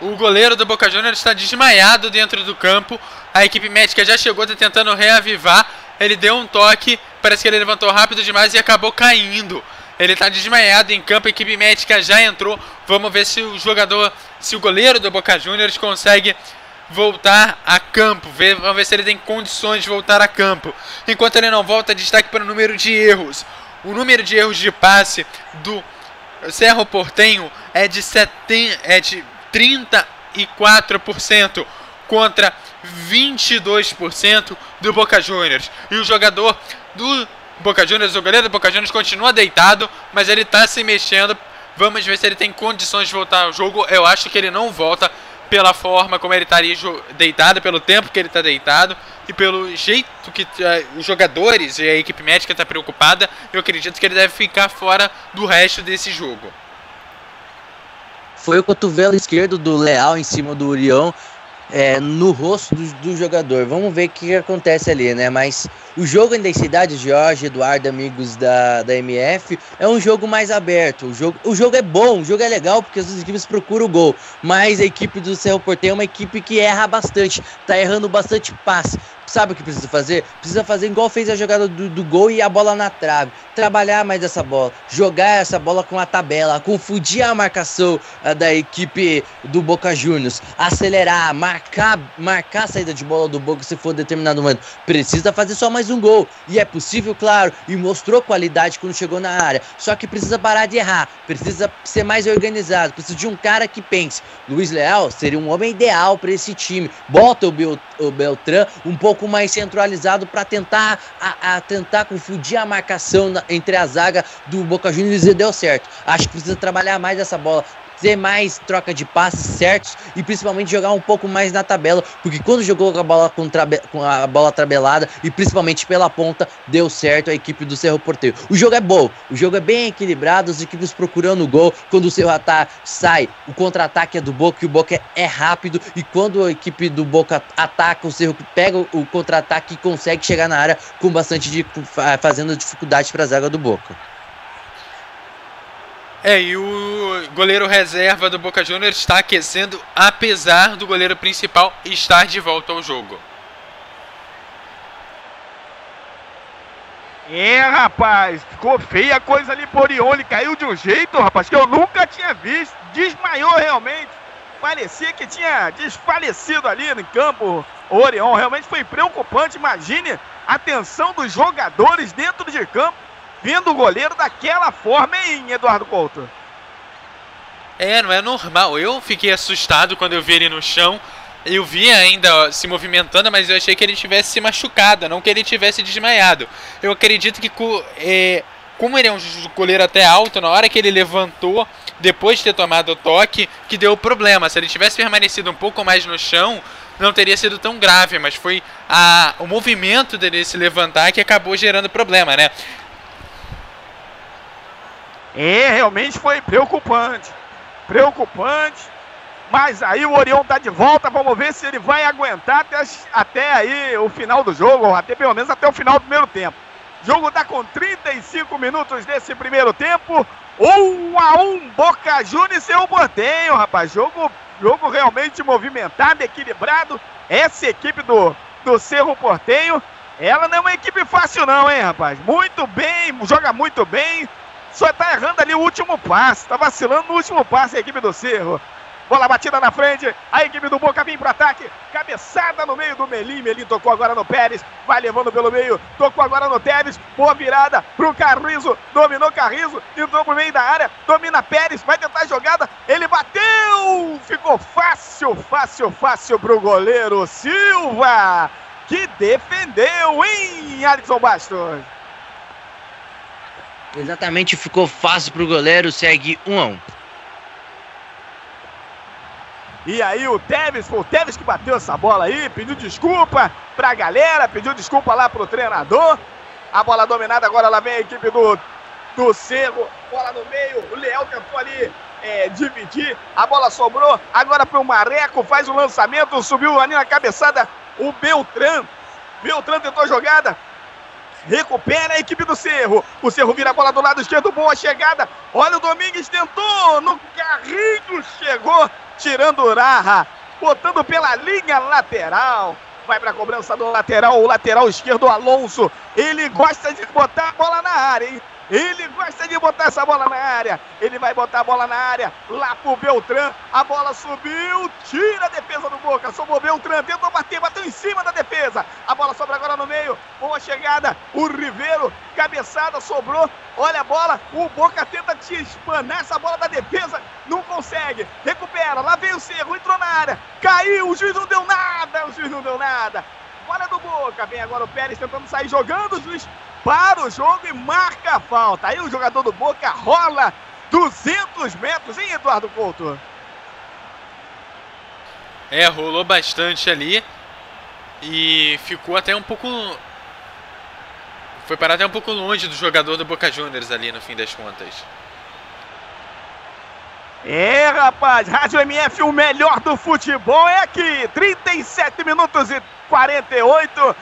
Speaker 2: O goleiro do Boca Juniors está desmaiado dentro do campo. A equipe médica já chegou, tá tentando reavivar. Ele deu um toque, parece que ele levantou rápido demais e acabou caindo. Ele tá desmaiado em campo, a equipe médica já entrou. Vamos ver se o jogador, se o goleiro do Boca Juniors consegue voltar a campo. Vamos ver se ele tem condições de voltar a campo. Enquanto ele não volta, destaque para o número de erros. O número de erros de passe do Cerro Portenho é de, seten, é de 34% contra 22% do Boca Juniors. E o jogador do Boca Juniors, o goleiro do Boca Juniors continua deitado, mas ele está se mexendo. Vamos ver se ele tem condições de voltar ao jogo. Eu acho que ele não volta pela forma como ele estaria deitado, pelo tempo que ele está deitado e pelo jeito que uh, os jogadores e a equipe médica está preocupada. Eu acredito que ele deve ficar fora do resto desse jogo.
Speaker 3: Foi o cotovelo esquerdo do Leal em cima do Urião é, no rosto do, do, jogador. Vamos ver o que, que, acontece ali, né? Mas o jogo em densidade, Jorge, Eduardo, amigos da, da MF, é um jogo mais aberto. O jogo, o jogo é bom, o jogo é legal porque as equipes procuram o gol. Mas a equipe do Cerro Porteiro é uma equipe que erra bastante, tá errando bastante passe. Sabe o que precisa fazer? Precisa fazer igual fez a jogada do, do, gol e a bola na trave. Trabalhar mais essa bola. Jogar essa bola com a tabela. Confundir a marcação uh, da equipe do Boca Juniors. Acelerar, marcar, marcar a saída de bola do Boca se for determinado momento. Precisa fazer só mais um gol. E é possível, claro. E mostrou qualidade quando chegou na área. Só que precisa parar de errar. Precisa ser mais organizado. Precisa de um cara que pense. Luiz Leal seria um homem ideal para esse time. Bota o, Bel, o Beltrán um pouco pouco mais centralizado para tentar a, a, tentar confundir a marcação na, entre a zaga do Boca Juniors e deu certo. Acho que precisa trabalhar mais essa bola, ter mais troca de passes certos e principalmente jogar um pouco mais na tabela, porque quando jogou com a bola com, com a bola tabelada e principalmente pela ponta, deu certo a equipe do Cerro Porteiro. O jogo é bom, o jogo é bem equilibrado, as equipes procurando o gol, quando o Cerro ataca, sai, o contra-ataque é do Boca e o Boca é rápido e quando a equipe do Boca ataca, o Cerro pega o contra-ataque e consegue chegar na área com bastante fazendo dificuldade para a zaga do Boca.
Speaker 2: É, e o goleiro reserva do Boca Juniors está aquecendo, apesar do goleiro principal estar de volta ao jogo.
Speaker 4: É, rapaz, ficou feia a coisa ali por Orion. Ele caiu de um jeito, rapaz, que eu nunca tinha visto. Desmaiou realmente. Parecia que tinha desfalecido ali no campo. O Orion realmente foi preocupante. Imagine a tensão dos jogadores dentro de campo vendo o goleiro daquela forma, hein, Eduardo Couto?
Speaker 2: É, não é normal. Eu fiquei assustado quando eu vi ele no chão. Eu vi ainda se movimentando, mas eu achei que ele tivesse se machucado, não que ele tivesse desmaiado. Eu acredito que, é, como ele é um goleiro até alto, na hora que ele levantou, depois de ter tomado o toque, que deu problema. Se ele tivesse permanecido um pouco mais no chão, não teria sido tão grave, mas foi a, o movimento dele se levantar que acabou gerando problema, né?
Speaker 4: É, realmente foi preocupante. Preocupante. Mas aí o Orion tá de volta. Vamos ver se ele vai aguentar até, até aí o final do jogo, ou até pelo menos até o final do primeiro tempo. O jogo tá com 35 minutos desse primeiro tempo. 1 a 1 Boca Juniors e seu Bortenho, rapaz. Jogo, jogo realmente movimentado, equilibrado. Essa equipe do, do Cerro Portenho, ela não é uma equipe fácil não, hein, rapaz. Muito bem, joga muito bem. Só tá errando ali o último passe. Tá vacilando no último passe a equipe do Cerro. Bola batida na frente. A equipe do Boca vem pro ataque. Cabeçada no meio do Melim. Melim tocou agora no Pérez. Vai levando pelo meio. Tocou agora no Teves. Boa virada pro Carrizo. Dominou Carrizo. Entrou pro meio da área. Domina Pérez. Vai tentar a jogada. Ele bateu. Ficou fácil, fácil, fácil pro goleiro Silva. Que defendeu, hein, Alisson Bastos?
Speaker 3: Exatamente, ficou fácil pro goleiro, segue 1 um a 1 um.
Speaker 4: E aí o Tevez, foi o Tevez que bateu essa bola aí, pediu desculpa pra galera, pediu desculpa lá pro treinador. A bola dominada, agora lá vem a equipe do, do Cerro, bola no meio, o Leal tentou ali é, dividir, a bola sobrou, agora pro Mareco, faz o lançamento, subiu ali na cabeçada o Beltrán. Beltrán tentou a jogada, Recupera a equipe do Cerro. O Cerro vira a bola do lado esquerdo. Boa chegada. Olha o Domingues tentou. No carrinho chegou. Tirando Raha. Botando pela linha lateral. vai para a cobrança do lateral, o lateral esquerdo, Alonso. Ele gosta de botar a bola na área, hein? Ele gosta de botar essa bola na área. Ele vai botar a bola na área. Lá pro Beltrán. A bola subiu. Tira a defesa do Boca. Sobrou Beltrán. Tentou bater. Bateu em cima da defesa. A bola sobra agora no meio. Boa chegada. O Ribeiro. Cabeçada. Sobrou. Olha a bola. O Boca tenta te espanar essa bola da defesa. Não consegue. Recupera. Lá vem o Cerro. Entrou na área. Caiu. O juiz não deu nada. O juiz não deu nada. Bola do Boca. Vem agora o Pérez tentando sair jogando. O juiz para o jogo e marca a falta. Aí o jogador do Boca rola 200 metros, hein, Eduardo Couto?
Speaker 2: É, rolou bastante ali e ficou até um pouco. Foi parar até um pouco longe do jogador do Boca Juniors ali no fim das contas.
Speaker 4: É, rapaz, Rádio MF, o melhor do futebol é aqui. 37 minutos e 48.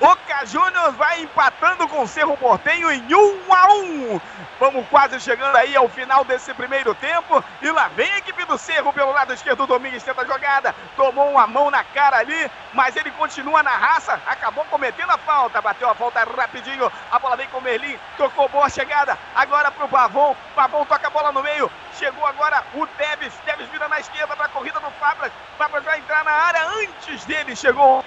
Speaker 4: Boca Juniors vai empatando com o Cerro Portenho em 1 a 1. Vamos quase chegando aí ao final desse primeiro tempo. E lá vem a equipe do Cerro pelo lado esquerdo. O Domingues tenta a jogada. Tomou uma mão na cara ali, mas ele continua na raça. Acabou cometendo a falta. Bateu a falta rapidinho. A bola vem com o Merlin. Tocou boa chegada. Agora pro Pavon. Pavon toca a bola no meio. Chegou agora o Teves. Teves vira na esquerda para a corrida do Fabras. Fabras vai entrar na área. Antes dele chegou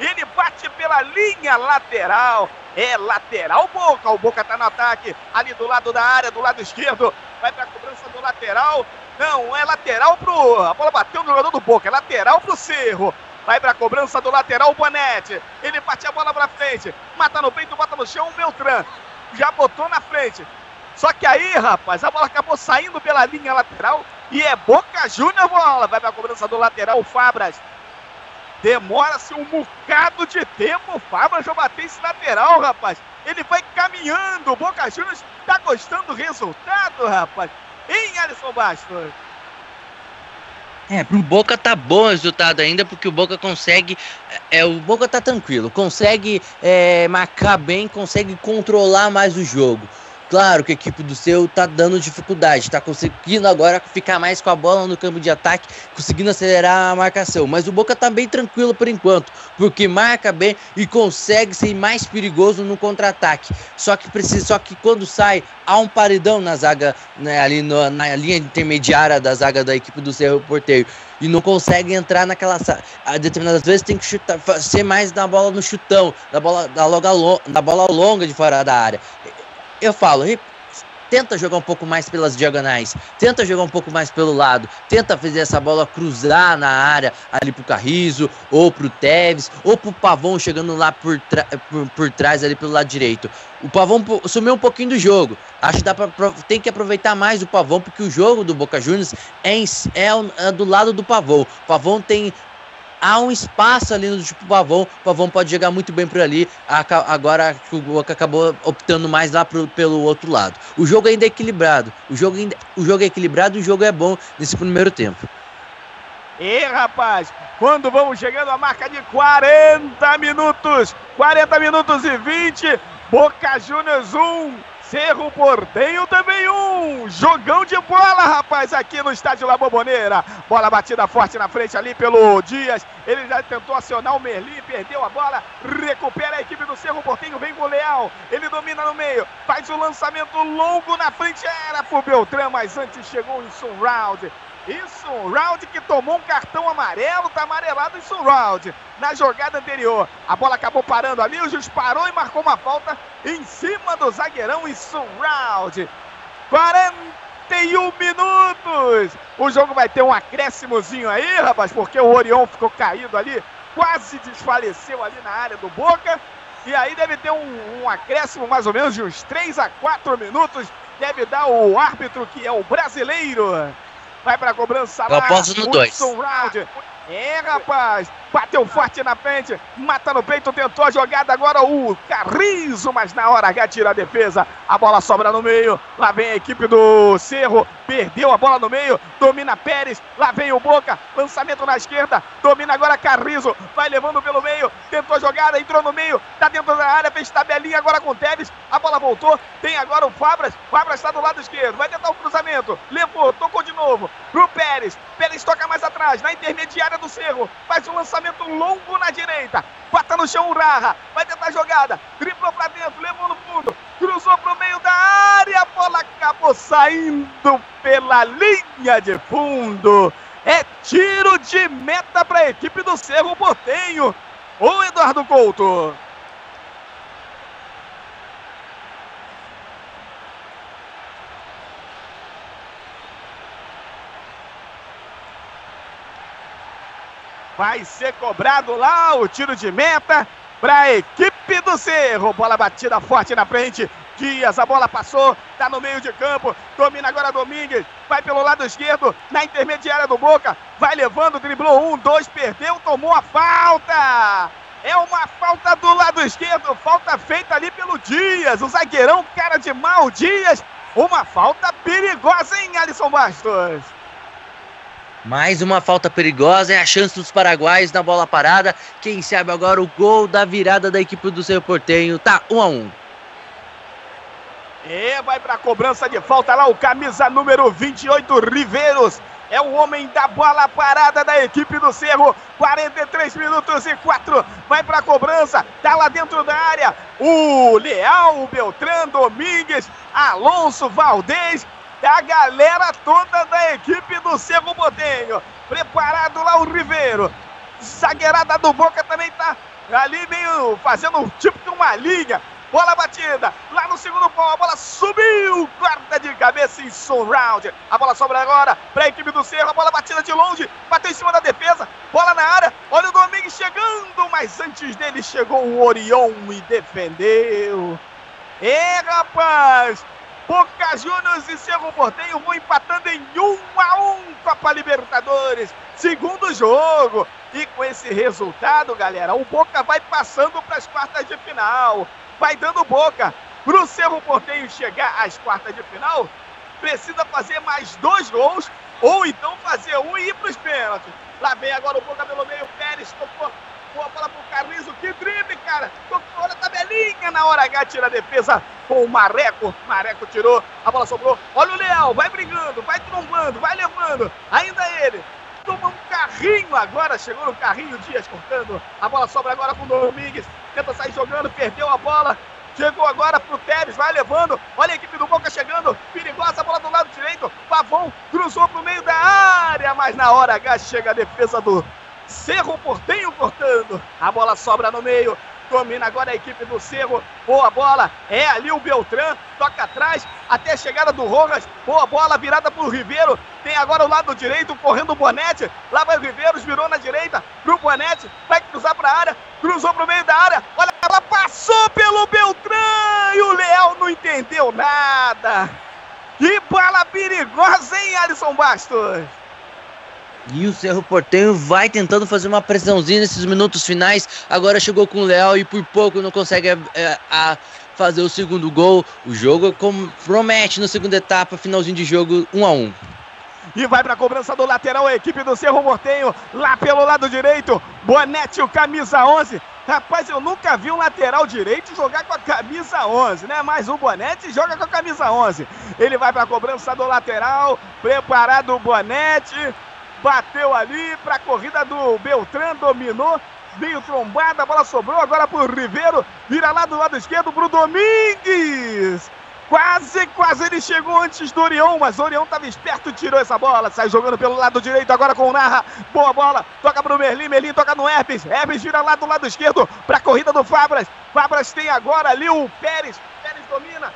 Speaker 4: ele bate pela linha lateral. É lateral Boca. O Boca tá no ataque. Ali do lado da área, do lado esquerdo. Vai pra cobrança do lateral. Não, é lateral pro. A bola bateu no jogador do Boca. É lateral pro Cerro. Vai pra cobrança do lateral o Bonete. Ele bate a bola pra frente. Mata no peito, bota no chão o Beltrán. Já botou na frente. Só que aí, rapaz, a bola acabou saindo pela linha lateral. E é Boca Júnior bola. Vai pra cobrança do lateral o Fabras. Demora-se um bocado de tempo. O Fabra já bateu esse lateral, rapaz. Ele vai caminhando. O Boca Juniors tá gostando do resultado, rapaz. Em Alisson Bastos.
Speaker 3: É, pro Boca tá bom o resultado ainda, porque o Boca consegue. É, o Boca tá tranquilo, consegue é, marcar bem, consegue controlar mais o jogo. Claro que a equipe do seu tá dando dificuldade, tá conseguindo agora ficar mais com a bola no campo de ataque, conseguindo acelerar a marcação. Mas o Boca tá bem tranquilo por enquanto, porque marca bem e consegue ser mais perigoso no contra-ataque. Só que precisa, só que quando sai há um paredão na zaga, né, ali no, na linha intermediária da zaga da equipe do Cerro Porteiro e não consegue entrar naquela a determinadas vezes tem que chutar, ser mais na bola no chutão, na bola da, longa, da bola longa de fora da área eu falo, tenta jogar um pouco mais pelas diagonais, tenta jogar um pouco mais pelo lado, tenta fazer essa bola cruzar na área ali pro Carrizo, ou pro Teves, ou pro Pavão chegando lá por, por, por, trás ali pelo lado direito. O Pavão sumiu um pouquinho do jogo. Acho que dá pra, tem que aproveitar mais o Pavão, porque o jogo do Boca Juniors é, é, é do lado do Pavão. O Pavão tem há um espaço ali no tipo Pavão. O Pavão pode jogar muito bem por ali. Agora o Boca acabou optando mais lá pro, pelo outro lado. O jogo ainda é equilibrado. O jogo, ainda, o jogo é equilibrado e o jogo é bom nesse primeiro tempo.
Speaker 4: E rapaz, quando vamos chegando à marca de 40 minutos, 40 minutos e 20, Boca Juniors 1, Cerro Portenho também um. Jogão de bola, rapaz, aqui no estádio La Boboneira. Bola batida forte na frente ali pelo Dias. Ele já tentou acionar o Merli, perdeu a bola. Recupera a equipe do Cerro Portenho, vem com o Leal. Ele domina no meio, faz o lançamento longo na frente. Era pro Beltrán, mas antes chegou o Round. Isso, round que tomou um cartão amarelo, tá amarelado isso round. Na jogada anterior, a bola acabou parando ali, o juiz parou e marcou uma falta em cima do zagueirão isso round. 41 minutos. O jogo vai ter um acréscimozinho aí, rapaz, porque o Orion ficou caído ali, quase desfaleceu ali na área do Boca. E aí deve ter um, um acréscimo mais ou menos de uns 3 a 4 minutos. Deve dar o árbitro que é o brasileiro. Vai pra cobrança
Speaker 3: lá. Eu aposto no 2.
Speaker 4: É, rapaz. Bateu forte na frente. Mata no peito, tentou a jogada. Agora o Carrizo, mas na hora H tira a defesa. A bola sobra no meio. Lá vem a equipe do Cerro. Perdeu a bola no meio. Domina Pérez. Lá vem o Boca. Lançamento na esquerda. Domina agora Carrizo. Vai levando pelo meio. Tentou a jogada. Entrou no meio. Tá dentro da área. Fez tabelinha agora com o Tevez. A bola voltou. Tem agora o Fabras. Fabras está do lado esquerdo. Vai tentar o cruzamento. Levou. Tocou de novo. Pro Pérez. Pérez toca mais atrás na intermediária do Cerro. Faz um lançamento longo na direita. Bota no chão o Raha. Vai tentar a jogada. Driblou pra dentro, levou no fundo. Cruzou pro meio da área. A bola acabou saindo pela linha de fundo. É tiro de meta para a equipe do Cerro Portenho. O Eduardo Couto. Vai ser cobrado lá o tiro de meta para a equipe do Cerro. Bola batida forte na frente. Dias, a bola passou, tá no meio de campo. Domina agora Domingues. Vai pelo lado esquerdo, na intermediária do Boca. Vai levando, driblou um, dois, perdeu, tomou a falta. É uma falta do lado esquerdo, falta feita ali pelo Dias, o zagueirão, cara de mal, Dias. Uma falta perigosa, hein, Alisson Bastos?
Speaker 3: Mais uma falta perigosa, é a chance dos paraguaios na bola parada. Quem sabe agora o gol da virada da equipe do seu Portenho. Tá 1 um a 1 um.
Speaker 4: É, vai para cobrança de falta lá o camisa número 28, Riveiros. É o homem da bola parada da equipe do Cerro. 43 minutos e 4. Vai para cobrança. Tá lá dentro da área. O Leal, o Beltrán, Domingues, Alonso, Valdez a galera toda da equipe do Cerro Botenho. Preparado lá o Ribeiro. Zagueirada do Boca também tá ali meio fazendo tipo de uma linha. Bola batida, lá no segundo pau, a bola subiu, guarda de cabeça em surround. A bola sobra agora para a equipe do Cerro, a bola batida de longe, bateu em cima da defesa, bola na área. Olha o Domingues chegando, mas antes dele chegou o Orion e defendeu. É, rapaz, Boca Juniors e Cerro Porteio vão empatando em 1 a 1 Copa Libertadores. Segundo jogo. E com esse resultado, galera, o Boca vai passando para as quartas de final. Vai dando boca. Para o Cerro Porteio chegar às quartas de final, precisa fazer mais dois gols ou então fazer um e ir para os pênaltis. Lá vem agora o Boca pelo meio, Pérez tocou Boa bola pro Carrizo, que drible, cara. Tocou na tabelinha na hora H, tira a defesa com o Mareco. Mareco tirou, a bola sobrou. Olha o Leal, vai brigando, vai trombando, vai levando. Ainda ele. Toma um carrinho agora, chegou no carrinho, Dias cortando. A bola sobra agora com o Domingues. Tenta sair jogando, perdeu a bola. Chegou agora pro Tevez, vai levando. Olha a equipe do Boca chegando. Perigosa a bola do lado direito. Pavão cruzou pro meio da área, mas na hora H chega a defesa do Cerro Portenho cortando. A bola sobra no meio. Domina agora a equipe do Cerro. Boa bola. É ali o Beltrán. Toca atrás. Até a chegada do Rojas. Boa bola virada pro Ribeiro. Tem agora o lado direito correndo o Bonete. Lá vai o Riveiros. Virou na direita pro Bonete. Vai cruzar pra área. Cruzou pro meio da área. Olha, ela passou pelo Beltrán. E o Leal não entendeu nada. Que bola perigosa, hein, Alisson Bastos?
Speaker 3: E o Cerro Portenho vai tentando fazer uma pressãozinha nesses minutos finais. Agora chegou com o Leal e por pouco não consegue é, a fazer o segundo gol. O jogo promete na segunda etapa, finalzinho de jogo 1 a 1
Speaker 4: e vai para a cobrança do lateral a equipe do Cerro Portenho, lá pelo lado direito, Bonete, o camisa 11. Rapaz, eu nunca vi um lateral direito jogar com a camisa 11, né? Mas o Bonete joga com a camisa 11. Ele vai para a cobrança do lateral, preparado o Bonete, bateu ali para a corrida do Beltrán, dominou, veio trombada, a bola sobrou agora para o Ribeiro, vira lá do lado esquerdo para o Domingues. Quase, quase ele chegou antes do Orion, mas o Orion estava esperto, tirou essa bola, sai jogando pelo lado direito agora com o Narra. Boa bola, toca para o Merlin, Merlin toca no Herpes, Herpes vira lá do lado esquerdo para a corrida do Fabras. Fabras tem agora ali o Pérez, Pérez domina,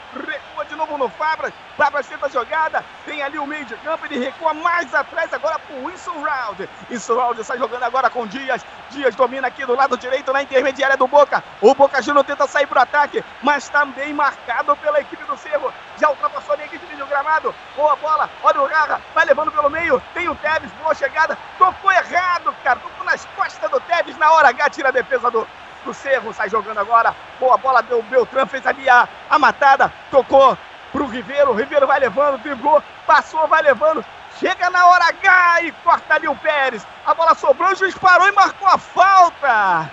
Speaker 4: de novo no Fabras. Fabras tenta a jogada, tem ali o meio de campo, ele recua mais atrás agora pro Wilson Round. Wilson Round sai jogando agora com Dias. Dias domina aqui do lado direito na intermediária do Boca. O Boca Juniors tenta sair pro ataque, mas também marcado pela equipe do Cerro. Já ultrapassou a equipe do gramado. Boa bola, olha o Garra, vai levando pelo meio. Tem o Tevez, boa chegada. Tocou errado, cara. Tocou nas costas do Tevez na hora H, tira a defesa do, do Cerro, sai jogando agora. Boa bola deu Beltrán, fez ali a, a matada, tocou pro Ribeiro. O Ribeiro vai levando, driblou, passou, vai levando. Chega na hora H e corta ali o Pérez. A bola sobrou, o juiz parou e marcou a falta.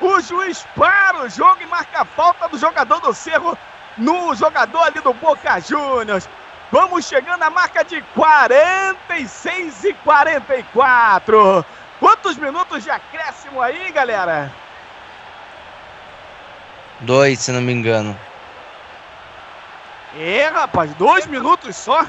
Speaker 4: O juiz para o jogo e marca a falta do jogador do Cerro no jogador ali do Boca Juniors. Vamos chegando à marca de 46 e 44. Quantos minutos de acréscimo aí, galera?
Speaker 3: Dois, se não me engano.
Speaker 4: É, rapaz, dois minutos só.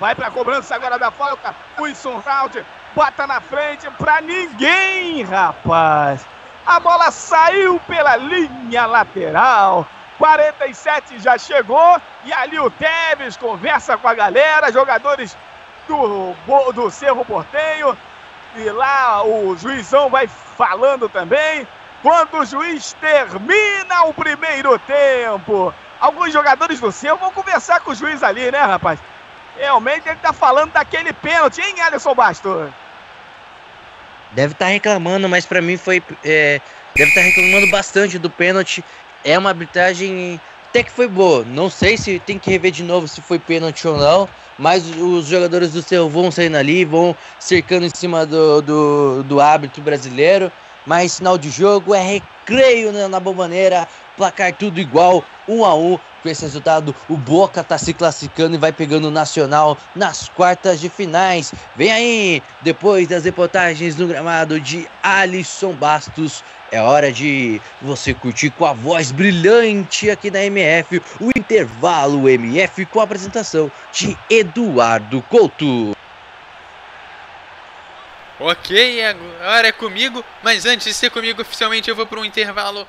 Speaker 4: Vai pra cobrança agora da falta. Wilson Round bota na frente pra ninguém, rapaz. A bola saiu pela linha lateral. 47 já chegou e ali o Tevez conversa com a galera, jogadores do, do Cerro Portenho. E lá o juizão vai falando também. Quando o juiz termina o primeiro tempo, alguns jogadores do Cerro vão conversar com o juiz ali, né, rapaz? Realmente ele tá falando daquele pênalti, hein, Alisson Bastos?
Speaker 3: Deve estar tá reclamando, mas para mim foi. É, deve estar tá reclamando bastante do pênalti. É uma arbitragem até que foi boa. Não sei se tem que rever de novo se foi pênalti ou não. Mas os jogadores do céu vão saindo ali, vão cercando em cima do, do, do árbitro brasileiro. Mas final de jogo é recreio na, na bombaneira, placar tudo igual, um a um. Com esse resultado, o Boca tá se classificando e vai pegando o Nacional nas quartas de finais. Vem aí, depois das reportagens no gramado de Alisson Bastos, é hora de você curtir com a voz brilhante aqui na MF o intervalo MF com a apresentação de Eduardo Couto.
Speaker 2: Ok, agora é comigo, mas antes de ser comigo oficialmente eu vou para um intervalo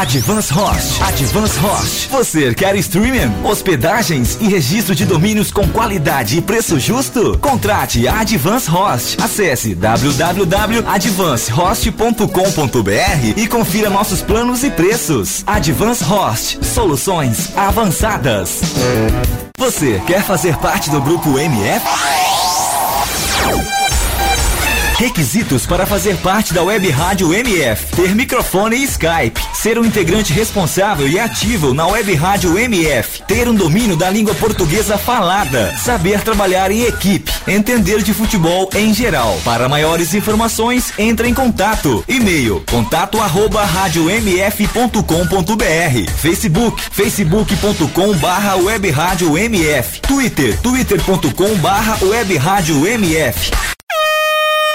Speaker 1: Advance Host. Advance Host. Você quer streaming, hospedagens e registro de domínios com qualidade e preço justo? Contrate a Advance Host. Acesse www.advancehost.com.br e confira nossos planos e preços. Advance Host. Soluções avançadas. Você quer fazer parte do grupo MF? Requisitos para fazer parte da Web Rádio MF: ter microfone e Skype, ser um integrante responsável e ativo na Web Rádio MF, ter um domínio da língua portuguesa falada, saber trabalhar em equipe, entender de futebol em geral. Para maiores informações, entre em contato. E-mail: contato arroba radiomf.com.br, Facebook, facebook.com barra web rádio MF, Twitter, twitter.com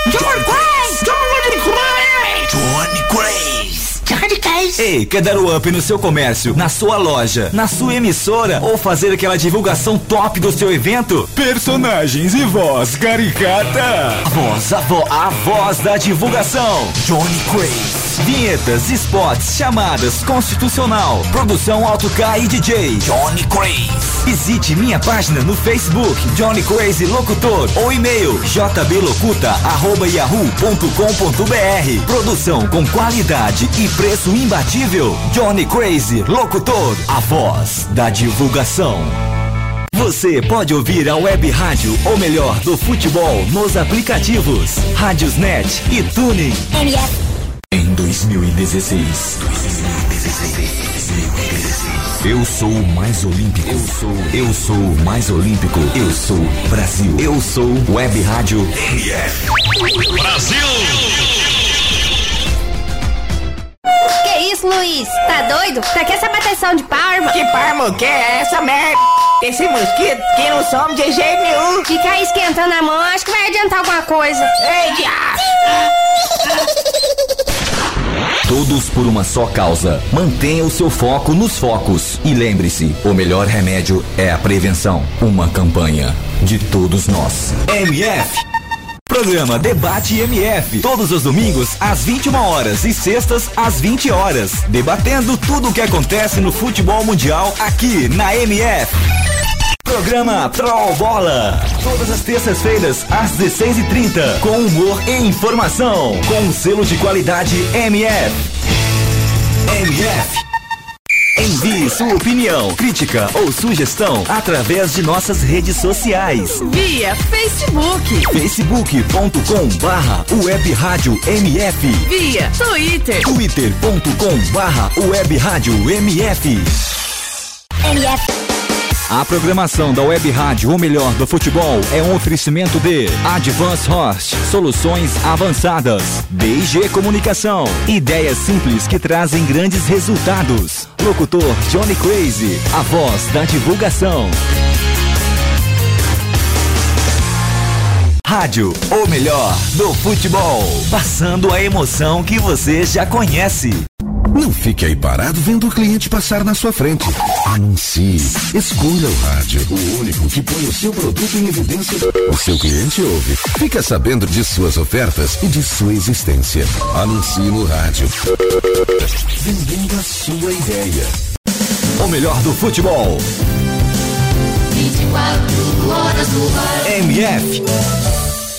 Speaker 1: Johnny Craze! Johnny Craze! Johnny Craze! Johnny Craze! Ei, quer dar o up no seu comércio, na sua loja, na sua emissora ou fazer aquela divulgação top do seu evento? Personagens e voz caricata. A voz, a, vo a voz da divulgação. Johnny Craze. Vinhetas, spots, chamadas, constitucional, produção Auto K e DJ. Johnny Craze. Visite minha página no Facebook, Johnny Crazy Locutor, ou e-mail jblocuta.yahoo.com.br. Produção com qualidade e preço imbatível. Johnny Crazy Locutor, a voz da divulgação. Você pode ouvir a web rádio, ou melhor, do futebol, nos aplicativos Rádiosnet e Tuning. Em 2016. 2016. Eu sou o mais olímpico. Eu sou. Eu sou o mais olímpico. Eu sou Brasil. Eu sou Web Rádio.
Speaker 5: Brasil!
Speaker 6: Que isso, Luiz? Tá doido? Pra que essa bateção de palma?
Speaker 7: Que palma o que é essa merda? Esse mosquito que não some de jeito nenhum.
Speaker 6: Ficar aí esquentando a mão, acho que vai adiantar alguma coisa.
Speaker 7: Ei, diabo!
Speaker 1: Todos por uma só causa. Mantenha o seu foco nos focos. E lembre-se: o melhor remédio é a prevenção. Uma campanha de todos nós. MF. Programa Debate MF. Todos os domingos às 21 horas e sextas às 20 horas. Debatendo tudo o que acontece no futebol mundial aqui na MF. Programa Troll Bola. Todas as terças-feiras, às 16h30. Com humor e informação. Com o selo de qualidade MF. MF. Envie sua opinião, crítica ou sugestão através de nossas redes sociais.
Speaker 8: Via Facebook.
Speaker 1: facebook.com barra web rádio MF.
Speaker 8: Via Twitter.
Speaker 1: twitter.com barra web rádio MF.
Speaker 6: MF.
Speaker 1: A programação da Web Rádio O Melhor do Futebol é um oferecimento de Advance Host, soluções avançadas, DG Comunicação, ideias simples que trazem grandes resultados. Locutor Johnny Crazy, a voz da divulgação. Rádio O Melhor do Futebol, passando a emoção que você já conhece.
Speaker 5: Não fique aí parado vendo o cliente passar na sua frente. Anuncie. Escolha o rádio. O único que põe o seu produto em evidência. O seu cliente ouve. Fica sabendo de suas ofertas e de sua existência. Anuncie no rádio. Vendendo a sua ideia.
Speaker 1: O melhor do futebol.
Speaker 9: 24 horas no ar.
Speaker 1: MF.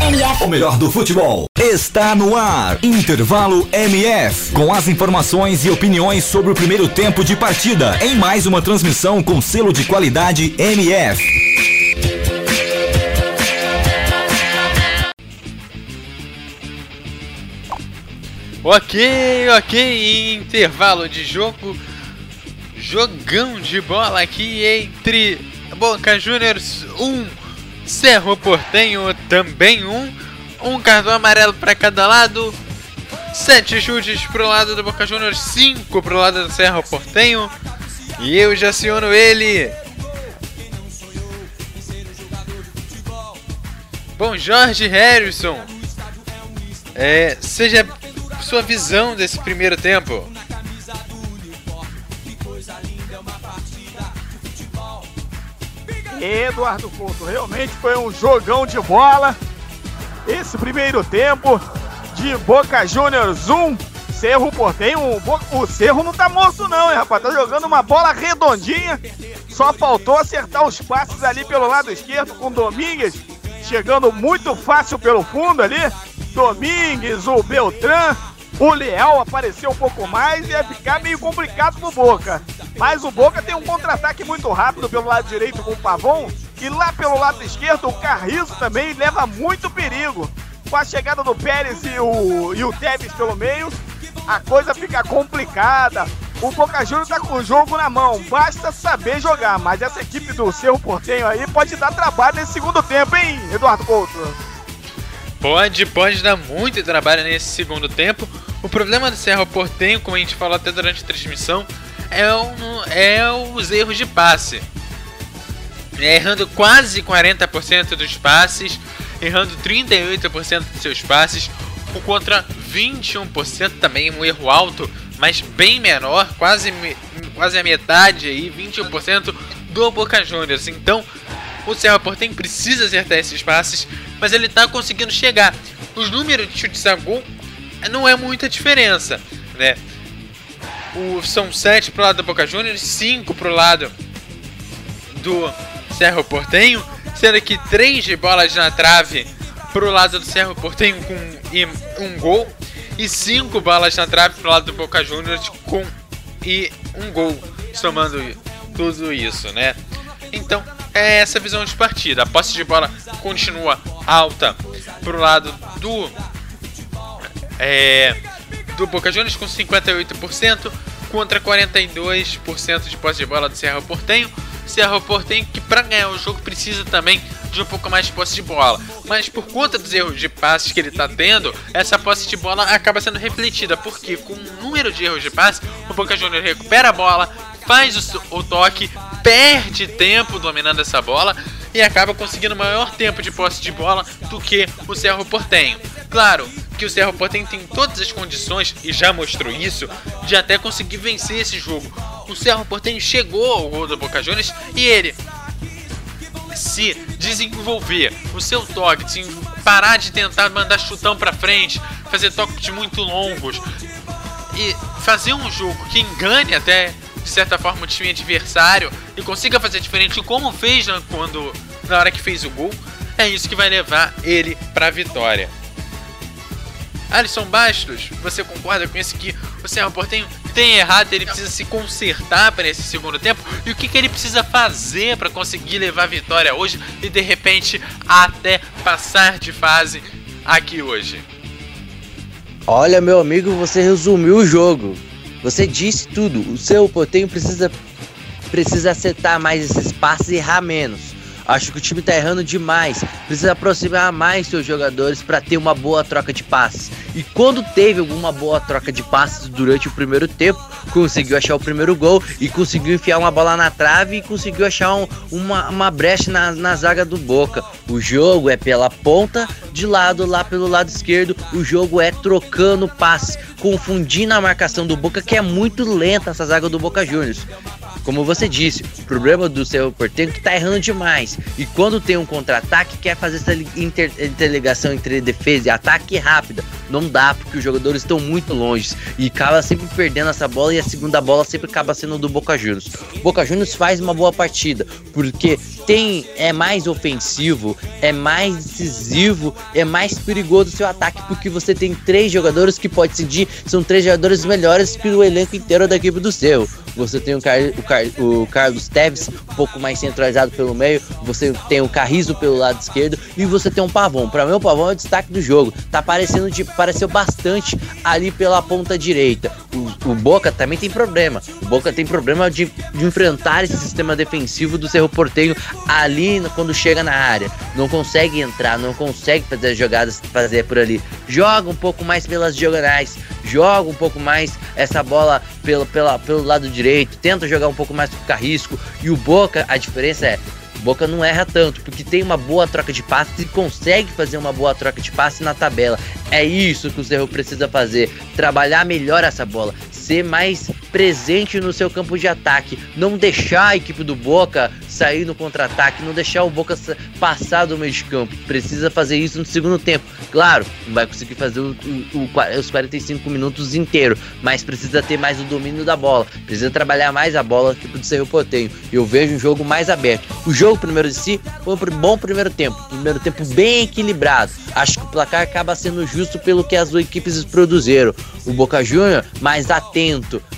Speaker 6: MF.
Speaker 1: o melhor do futebol está no ar. Intervalo MF. Com as informações e opiniões sobre o primeiro tempo de partida. Em mais uma transmissão com selo de qualidade MF.
Speaker 2: Ok, ok, intervalo de jogo. Jogão de bola aqui entre Boca Juniors 1, um, Cerro Portenho também 1. Um, um cartão amarelo para cada lado. Sete chutes pro lado do Boca Juniors, cinco pro lado do Cerro Portenho. E eu já aciono ele. Bom, Jorge Harrison. É, seja sua visão desse primeiro tempo.
Speaker 4: Eduardo Couto, realmente foi um jogão de bola. Esse primeiro tempo de Boca Juniors 1, Cerro Portenho. O, Cerro não tá morto não, hein, rapaz? Tá jogando uma bola redondinha. Só faltou acertar os passes ali pelo lado esquerdo com Domingues. Chegando muito fácil pelo fundo ali. Domingues, o Beltrán, o Leal apareceu um pouco mais e ia ficar meio complicado pro Boca. Mas o Boca tem um contra-ataque muito rápido pelo lado direito com o Pavon. E lá pelo lado esquerdo, o Carriço também leva muito perigo. Com a chegada do Pérez e o, e o Tevez pelo meio, a coisa fica complicada. O Boca Juniors tá com o jogo na mão, basta saber jogar. Mas essa equipe do Cerro Portenho aí pode dar trabalho nesse segundo tempo, hein, Eduardo Couto?
Speaker 2: Pode, pode dar muito trabalho nesse segundo tempo. O problema do Cerro Portenho, como a gente falou até durante a transmissão, é, um, é os erros de passe. É, errando quase 40% dos passes, errando 38% dos seus passes, o contra 21% também um erro alto, mas bem menor, quase, quase a metade aí, 21% do Boca Juniors. Então, o Cerro Portenho precisa acertar esses passes, mas ele tá conseguindo chegar. Os números de chutes a gol não é muita diferença, né? O, são 7 pro lado do Boca Juniors, 5 pro lado do Cerro Portenho, sendo que 3 de bolas na trave pro lado do Cerro Portenho com um gol e 5 bolas na trave pro lado do Boca Juniors com e um gol, somando tudo isso, né? Então, é essa visão de partida. A posse de bola continua alta pro lado do é, do Boca Juniors com 58% contra 42% de posse de bola do Serra Portenho. Serra Portenho que para ganhar o jogo precisa também de um pouco mais de posse de bola. Mas por conta dos erros de passes que ele está tendo, essa posse de bola acaba sendo refletida. Porque com o número de erros de passes, o Boca Juniors recupera a bola, faz o, o toque, perde tempo dominando essa bola e acaba conseguindo maior tempo de posse de bola do que o Cerro Portenho. Claro que o Cerro Portenho tem todas as condições, e já mostrou isso, de até conseguir vencer esse jogo. O Cerro Portenho chegou ao gol do Boca Juniors e ele se desenvolver o seu toque, parar de tentar mandar chutão para frente, fazer toques muito longos e fazer um jogo que engane até de certa forma o time adversário e consiga fazer diferente como fez quando na hora que fez o gol, é isso que vai levar ele para a vitória. Alisson Bastos, você concorda com isso que o Serra Portenho tem errado, ele precisa se consertar para esse segundo tempo? E o que, que ele precisa fazer para conseguir levar a vitória hoje e de repente até passar de fase aqui hoje?
Speaker 3: Olha, meu amigo, você resumiu o jogo. Você disse tudo. O seu Portenho precisa precisa acertar mais esses passes e errar menos. Acho que o time tá errando demais. Precisa aproximar mais seus jogadores para ter uma boa troca de passes. E quando teve alguma boa troca de passes durante o primeiro tempo, conseguiu achar o primeiro gol e conseguiu enfiar uma bola na trave e conseguiu achar um, uma, uma brecha na, na zaga do Boca. O jogo é pela ponta de lado, lá pelo lado esquerdo. O jogo é trocando passes, confundindo a marcação do Boca, que é muito lenta essa zaga do Boca Juniors. Como você disse, o problema do seu porteiro é que tá errando demais. E quando tem um contra-ataque, quer fazer essa inter interligação entre defesa e ataque rápida. Não dá, porque os jogadores estão muito longe. E acaba sempre perdendo essa bola e a segunda bola sempre acaba sendo do Boca Juniors. O Boca Juniors faz uma boa partida, porque tem é mais ofensivo, é mais decisivo, é mais perigoso o seu ataque, porque você tem três jogadores que pode decidir, são três jogadores melhores que o elenco inteiro da equipe do seu. Você tem o, Car o, Car o Carlos Teves um pouco mais centralizado pelo meio, você tem o Carrizo pelo lado esquerdo e você tem um Pavão. Para mim o Pavão é o destaque do jogo. Tá aparecendo de apareceu bastante ali pela ponta direita. O, o, Boca também tem problema. O Boca tem problema de, de enfrentar esse sistema defensivo do Cerro Porteño ali quando chega na área. Não consegue entrar, não consegue fazer as jogadas fazer por ali. Joga um pouco mais pelas diagonais, joga um pouco mais essa bola pelo, pela, pelo lado direito, tenta jogar um pouco mais com Carrisco. E o Boca, a diferença é, o Boca não erra tanto, porque tem uma boa troca de passes e consegue fazer uma boa troca de passe na tabela. É isso que o Cerro precisa fazer, trabalhar melhor essa bola, ser mais presente no seu campo de ataque, não deixar a equipe do Boca sair no contra-ataque, não deixar o Boca passar do meio de campo. Precisa fazer isso no segundo tempo. Claro, não vai conseguir fazer o, o, o, os 45 minutos inteiro, mas precisa ter mais o domínio da bola, precisa trabalhar mais a bola que o Cerro Portenho. Eu vejo um jogo mais aberto. O jogo primeiro de si foi um bom primeiro tempo, primeiro tempo bem equilibrado. Acho que o placar acaba sendo justo pelo que as duas equipes produziram. O Boca Júnior mais atento,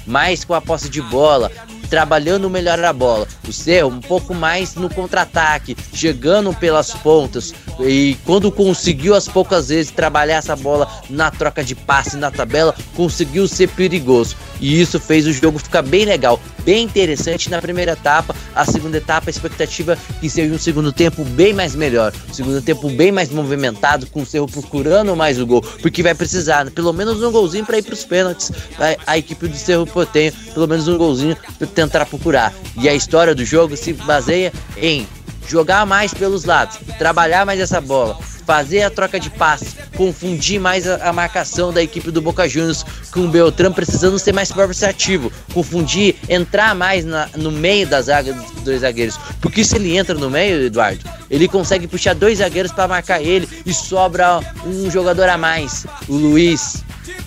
Speaker 3: mais com a posse de bola, trabalhando melhor a bola. O Cerro um pouco mais no contra-ataque, chegando pelas pontas. E quando conseguiu as poucas vezes trabalhar essa bola na troca de passe na tabela, conseguiu ser perigoso. E isso fez o jogo ficar bem legal, bem interessante na primeira etapa. A segunda etapa, a expectativa que seja um segundo tempo bem mais melhor. Um segundo tempo bem mais movimentado, com o Cerro procurando mais o gol. Porque vai precisar, né? pelo menos um golzinho para ir para os pênaltis. A, a, equipe do Cerro Portenho, pelo menos um golzinho para tentar procurar. E a história do jogo se baseia em jogar mais pelos lados, trabalhar mais essa bola, fazer a troca de passes, confundir mais a, a, marcação da equipe do Boca Juniors com o Beltrão precisando ser mais versativo, confundir, entrar mais na, no meio da zaga dos dois zagueiros. Porque se ele entra no meio, Eduardo, ele consegue puxar dois zagueiros para marcar ele e sobra um jogador a mais, o Luiz.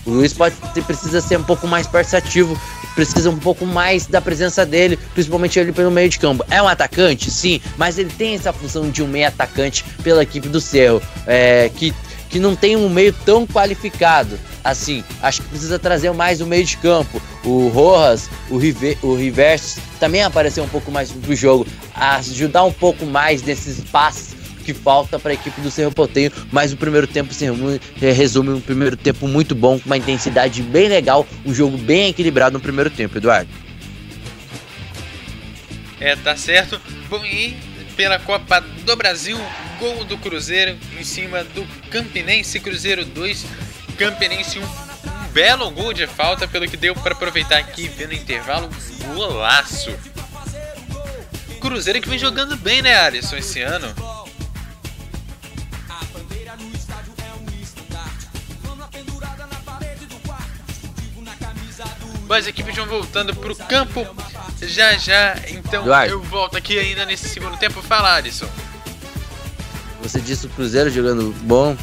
Speaker 3: O Luiz pode precisa ser um pouco mais versativo precisa um pouco mais da presença dele, principalmente ele pelo meio de campo. É um atacante, sim, mas ele tem essa função de um meio atacante pela equipe do Cerro, é, que, que não tem um meio tão qualificado. Assim, acho que precisa trazer mais o meio de campo. O Rojas, o, Rive, o Rivers também apareceu um pouco mais pro jogo, ajudar um pouco mais nesses passes que falta para a equipe do Cerro Portenho, mas o primeiro tempo se resume, um primeiro tempo muito bom, com uma intensidade bem legal, um jogo bem equilibrado no primeiro tempo, Eduardo.
Speaker 2: É, tá certo. Bom, e pela Copa do Brasil, gol do Cruzeiro em cima do Campinense, Cruzeiro 2, Campinense 1. Um belo gol de falta, pelo que deu para aproveitar aqui, vendo intervalo, golaço. Cruzeiro que vem jogando bem, né, Alisson, esse ano. As equipes vão voltando pro campo já já. Então
Speaker 3: Eduardo.
Speaker 2: eu volto aqui ainda nesse segundo tempo. Fala, Alisson.
Speaker 3: Você disse o Cruzeiro jogando bom.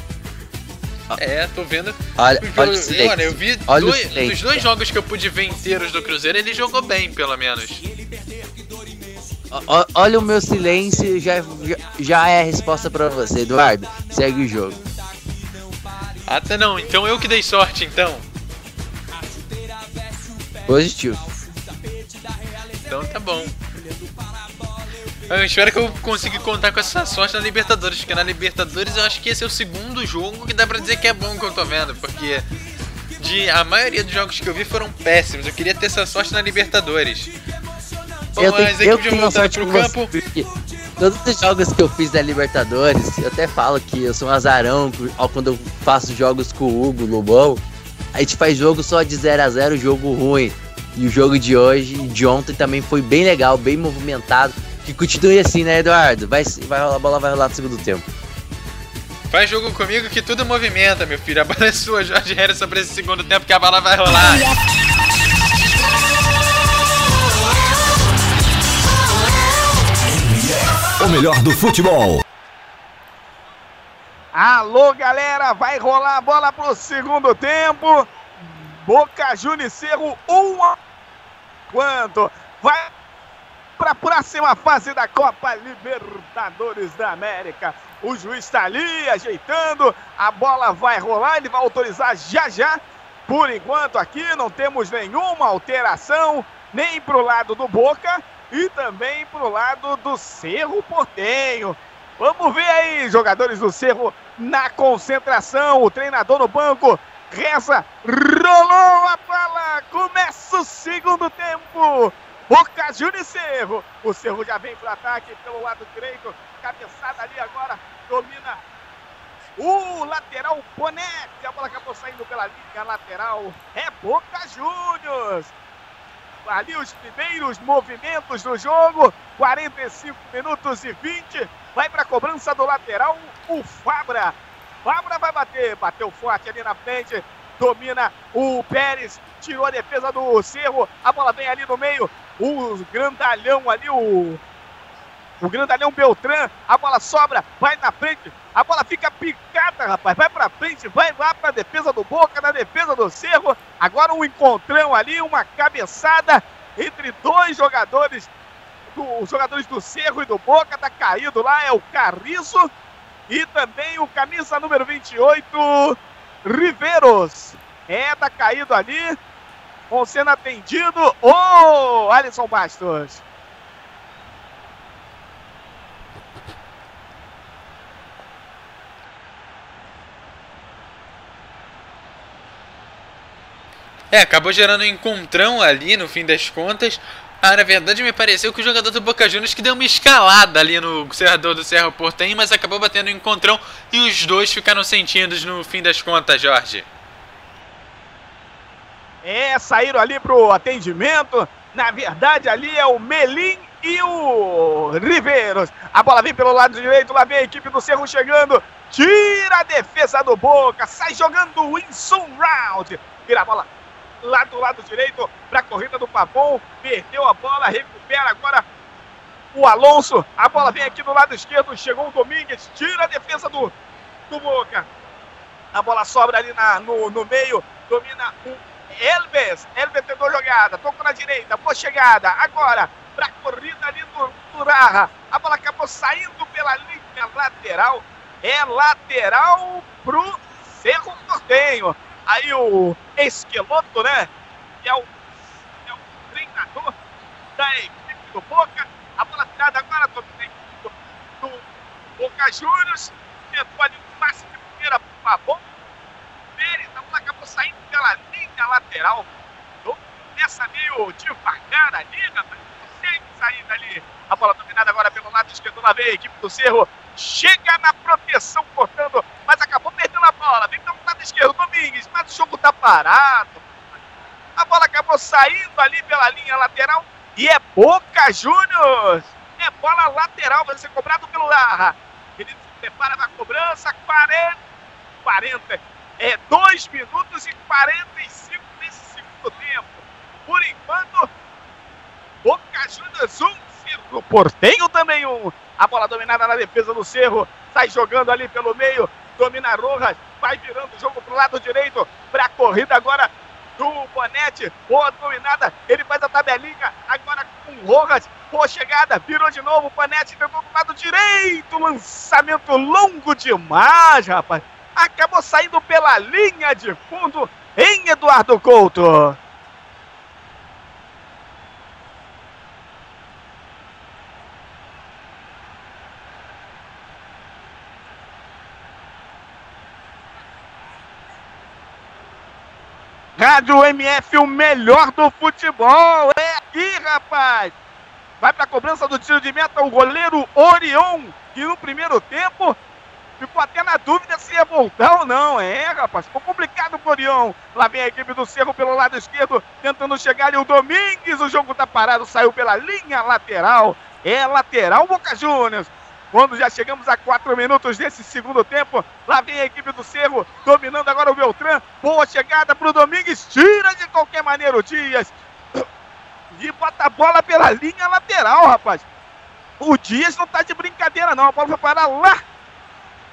Speaker 2: É, tô vendo.
Speaker 3: Olha, olha o
Speaker 2: eu, olha, eu vi
Speaker 3: Olha o
Speaker 2: dois, dos dois jogos que eu pude ver inteiros do Cruzeiro, ele jogou bem, pelo menos.
Speaker 3: Ó- Olha o meu silêncio, já, já, já é a resposta pra você, Eduardo. Segue o jogo.
Speaker 2: Tá não. Então eu que dei sorte, então.
Speaker 3: Positivo.
Speaker 2: Então tá bom. Eu espero que eu consiga contar com essa sorte na Libertadores, porque na Libertadores eu acho que esse é o segundo jogo que dá pra dizer que é bom que eu tô vendo, porque de a maioria dos jogos que eu vi foram péssimos. Eu queria ter essa sorte na Libertadores. Bom,
Speaker 3: eu tenho, eu tenho sorte
Speaker 2: pro campo.
Speaker 3: você, todos os jogos que eu fiz da Libertadores, eu até falo que eu sou um azarão quando eu faço jogos com o Hugo Lobão. A gente faz jogo só de 0 a 0 jogo ruim. E o jogo de hoje, de ontem, também foi bem legal, bem movimentado. Que continue assim, né, Eduardo? Vai, vai rolar, a bola vai rolar no segundo tempo.
Speaker 2: Faz jogo comigo que tudo movimenta, meu filho. A bola é sua, Jorge Harrison, pra esse segundo tempo que a bola vai rolar.
Speaker 1: O melhor do futebol.
Speaker 4: Alô, galera, vai rolar a bola pro segundo tempo. Boca Juniors Cerro, um a... Quanto? Vai para a próxima fase da Copa Libertadores da América. O juiz está ali ajeitando, a bola vai rolar, ele vai autorizar já já. Por enquanto aqui não temos nenhuma alteração, nem pro lado do Boca e também pro lado do Cerro Portenho. Vamos ver aí, jogadores do Cerro na concentração, o treinador no banco reza, rolou a bola, começa o segundo tempo. Boca Juniors e Cerro. O Cerro já vem para ataque pelo lado direito. Cabeçada ali agora. Domina o lateral Bonete. A bola acabou saindo pela linha lateral. É Boca Juniors. Ali os primeiros movimentos do jogo. 45 minutos e 20. Vai para a cobrança do lateral. O Fabra. Fabra vai bater. Bateu forte ali na frente. Domina o Pérez. Tirou a defesa do Cerro. A bola vem ali no meio. O grandalhão ali, o. O grandalhão Beltrán. A bola sobra. Vai na frente. A bola fica picada, rapaz. Vai pra frente. Vai lá pra defesa do Boca. Na defesa do Cerro. Agora um encontrão ali. Uma cabeçada entre dois jogadores. Do, os jogadores do Cerro e do Boca. Tá caído lá. É o Carriço. E também o camisa número 28. Riveiros. É, tá caído ali. Vão sendo atendido. Ô, oh, Alisson Bastos.
Speaker 2: É, acabou gerando um encontrão ali no fim das contas. Ah, na verdade me pareceu que o jogador do Boca Juniors que deu uma escalada ali no serrador do Serra Portenho, mas acabou batendo um encontrão e os dois ficaram sentidos no fim das contas, Jorge.
Speaker 4: É, saíram ali pro atendimento. Na verdade, ali é o Melim e o Riveiros. A bola vem pelo lado direito, lá vem a equipe do Cerro chegando. Tira a defesa do Boca, sai jogando o Winson Round. Tira a bola lá do lado direito para a corrida do Pavon. Perdeu a bola, recupera agora o Alonso. A bola vem aqui do lado esquerdo, chegou o Domingues, tira a defesa do, do Boca. A bola sobra ali na, no, no meio, domina o Elves. Elves tentou jogada, tocou na direita, boa chegada. Agora, para a corrida ali do Turarra. A bola acabou saindo pela linha lateral. É lateral pro Cerro Portenho. Aí o Esqueloto, né? Que é o, é o treinador da equipe do Boca. A bola tirada agora do, do, do Boca Juniors tentou ali um passe de primeira por favor. Pérez, a bola acabou saindo pela linha lateral. Começa meio devagar ali, rapaz. Consegue sair dali. A bola dominada agora pelo lado esquerdo. Lá vem a equipe do Cerro. Chega na proteção, cortando, mas acabou perdendo a bola. Vem pelo lado esquerdo, Domingues, mas o jogo tá parado. A bola acabou saindo ali pela linha lateral. E é Boca Juniors. É bola lateral, vai ser cobrado pelo Larra. Ele se prepara na cobrança. 40. 40. É 2 minutos e 45 nesse segundo tempo. Por enquanto, Boca Juniors 1, um, Cerro Portenho também 1. Um. A bola dominada na defesa do Cerro. Sai jogando ali pelo meio. Domina Rojas. Vai virando o jogo pro lado direito. Pra corrida agora do Bonete. Boa dominada. Ele faz a tabelinha. Agora com Rojas. Boa chegada. Virou de novo. O Bonete tentou do lado direito. Lançamento longo demais, rapaz. Acabou saindo pela linha de fundo em Eduardo Couto. Rádio MF, o melhor do futebol. É aqui, rapaz. Vai para a cobrança do tiro de meta o goleiro Orion, que no primeiro tempo ficou até na dúvida se ia voltar ou não. É, rapaz, ficou complicado pro Orion. Lá vem a equipe do Cerro pelo lado esquerdo, tentando chegar ali o Domingues. O jogo tá parado, saiu pela linha lateral. É lateral Boca Juniors. Quando já chegamos a quatro minutos desse segundo tempo, lá vem a equipe do Cerro, dominando agora o Beltrán. Boa chegada para o Domingues, tira de qualquer maneira o Dias. E bota a bola pela linha lateral, rapaz. O Dias não tá de brincadeira, não. A bola vai parar lá,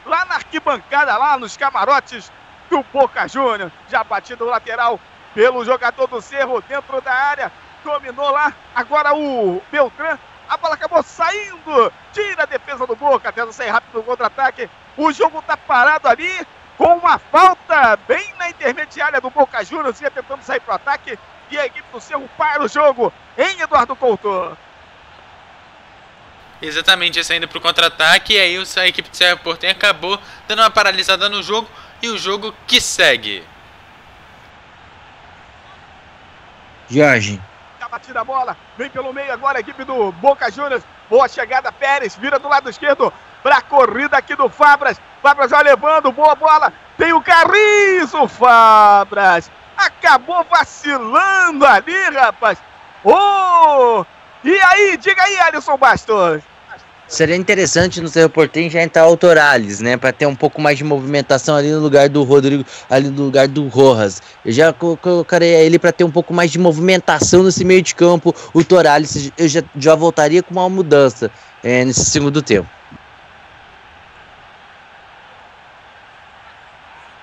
Speaker 4: lá na arquibancada, lá nos camarotes do Boca Júnior. Já batido o lateral pelo jogador do Cerro dentro da área. Dominou lá. Agora o Beltrán a bola acabou saindo. Tira a defesa do Boca. Tenta sair rápido no contra-ataque. O jogo tá parado ali. Com uma falta bem na intermediária do Boca Juniors. Ia tentando sair pro ataque. E a equipe do Cerro para o jogo em Eduardo Couto.
Speaker 2: Exatamente, saindo pro contra-ataque. E aí a equipe do Cerro Portem acabou dando uma paralisada no jogo. E o jogo que segue.
Speaker 3: Jorge,
Speaker 4: batida a bola, vem pelo meio agora a equipe do Boca Juniors. Boa chegada, Pérez, vira do lado esquerdo para a corrida aqui do Fabras. Fabras vai levando, boa bola. Tem o Carriço, Fabras. Acabou vacilando ali, rapaz. Oh! E aí, diga aí, Alisson Bastos.
Speaker 3: Seria interessante no seu portem já entrar o Torales, né? Para ter um pouco mais de movimentação ali no lugar do Rodrigo, ali no lugar do Rojas. Eu já colocaria ele para ter um pouco mais de movimentação nesse meio de campo. O Torales eu já, já voltaria com uma mudança é, nesse segundo tempo.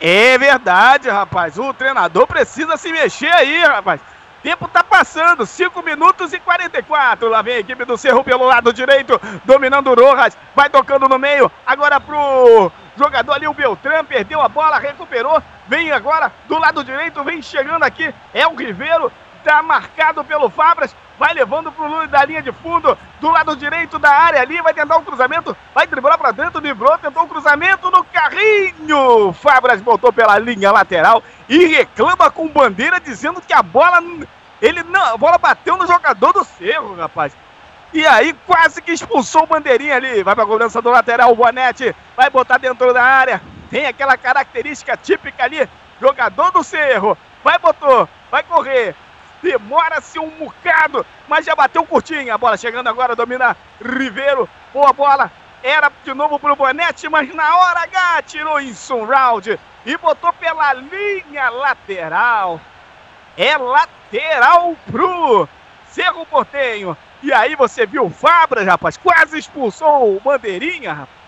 Speaker 4: É verdade, rapaz. O treinador precisa se mexer aí, rapaz. Tempo tá passando, 5 minutos e 44. Lá vem a equipe do Cerro pelo lado direito, dominando o Rojas. Vai tocando no meio. Agora pro jogador ali, o Beltrán. Perdeu a bola, recuperou. Vem agora do lado direito, vem chegando aqui. É o Ribeiro. Tá marcado pelo Fabras. Vai levando pro Lula da linha de fundo, do lado direito da área ali. Vai tentar um cruzamento. Vai driblar pra dentro, livrou. Tentou um cruzamento no carrinho. Fabras botou pela linha lateral e reclama com bandeira dizendo que a bola ele não, a bola bateu no jogador do Cerro, rapaz. E aí quase que expulsou o bandeirinha ali. Vai pra cobrança do lateral, o Bonete vai botar dentro da área. Tem aquela característica típica ali, jogador do Cerro. Vai botou, vai correr. Demora-se um bocado, mas já bateu curtinho. A bola chegando agora, domina Ribeiro. Boa bola. Era de novo pro Bonete, mas na hora H tirou em round e botou pela linha lateral. É lateral pro Cerro Portenho. E aí você viu o Fabras, rapaz, quase expulsou o Bandeirinha, rapaz.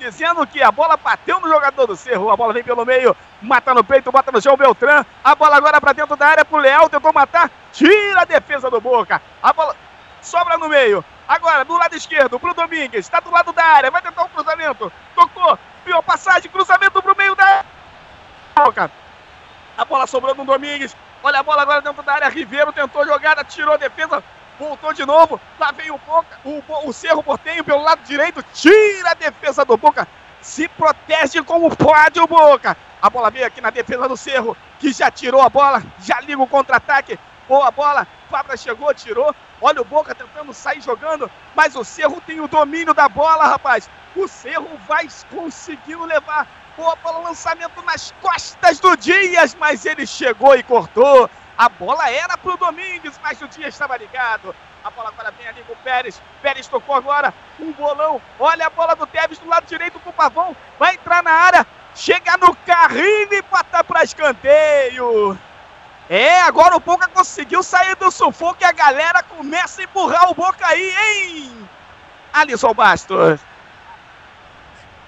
Speaker 4: Dizendo que a bola bateu no jogador do Cerro. A bola vem pelo meio, mata no peito, bota no chão o Beltrán. A bola agora para dentro da área pro Leal, tentou matar, tira a defesa do Boca. A bola sobra no meio. Agora, do lado esquerdo, pro Domingues, está do lado da área, vai tentar um cruzamento. Tocou, pior passagem, cruzamento pro meio da Boca. A bola sobrou no Domingues, Olha a bola agora dentro da área. Ribeiro tentou jogada, tirou a defesa. Voltou de novo, lá vem o Boca, o, o Cerro Portenho pelo lado direito, tira a defesa do Boca, se protege como pode o Boca. A bola veio aqui na defesa do Cerro, que já tirou a bola, já liga o contra-ataque, boa bola, Fabra chegou, tirou, olha o Boca tentando sair jogando, mas o Cerro tem o domínio da bola, rapaz. O Cerro vai conseguindo levar. Boa bola, lançamento nas costas do Dias, mas ele chegou e cortou. A bola era pro Domingues, mas o dia estava ligado. A bola agora vem ali com o Pérez. Pérez tocou agora um bolão. Olha a bola do Tevez do lado direito pro Pavão. Vai entrar na área. Chega no carrinho e bota para escanteio. É, agora o Boca conseguiu sair do sufoco e a galera começa a empurrar o Boca aí, hein? Alisson Bastos.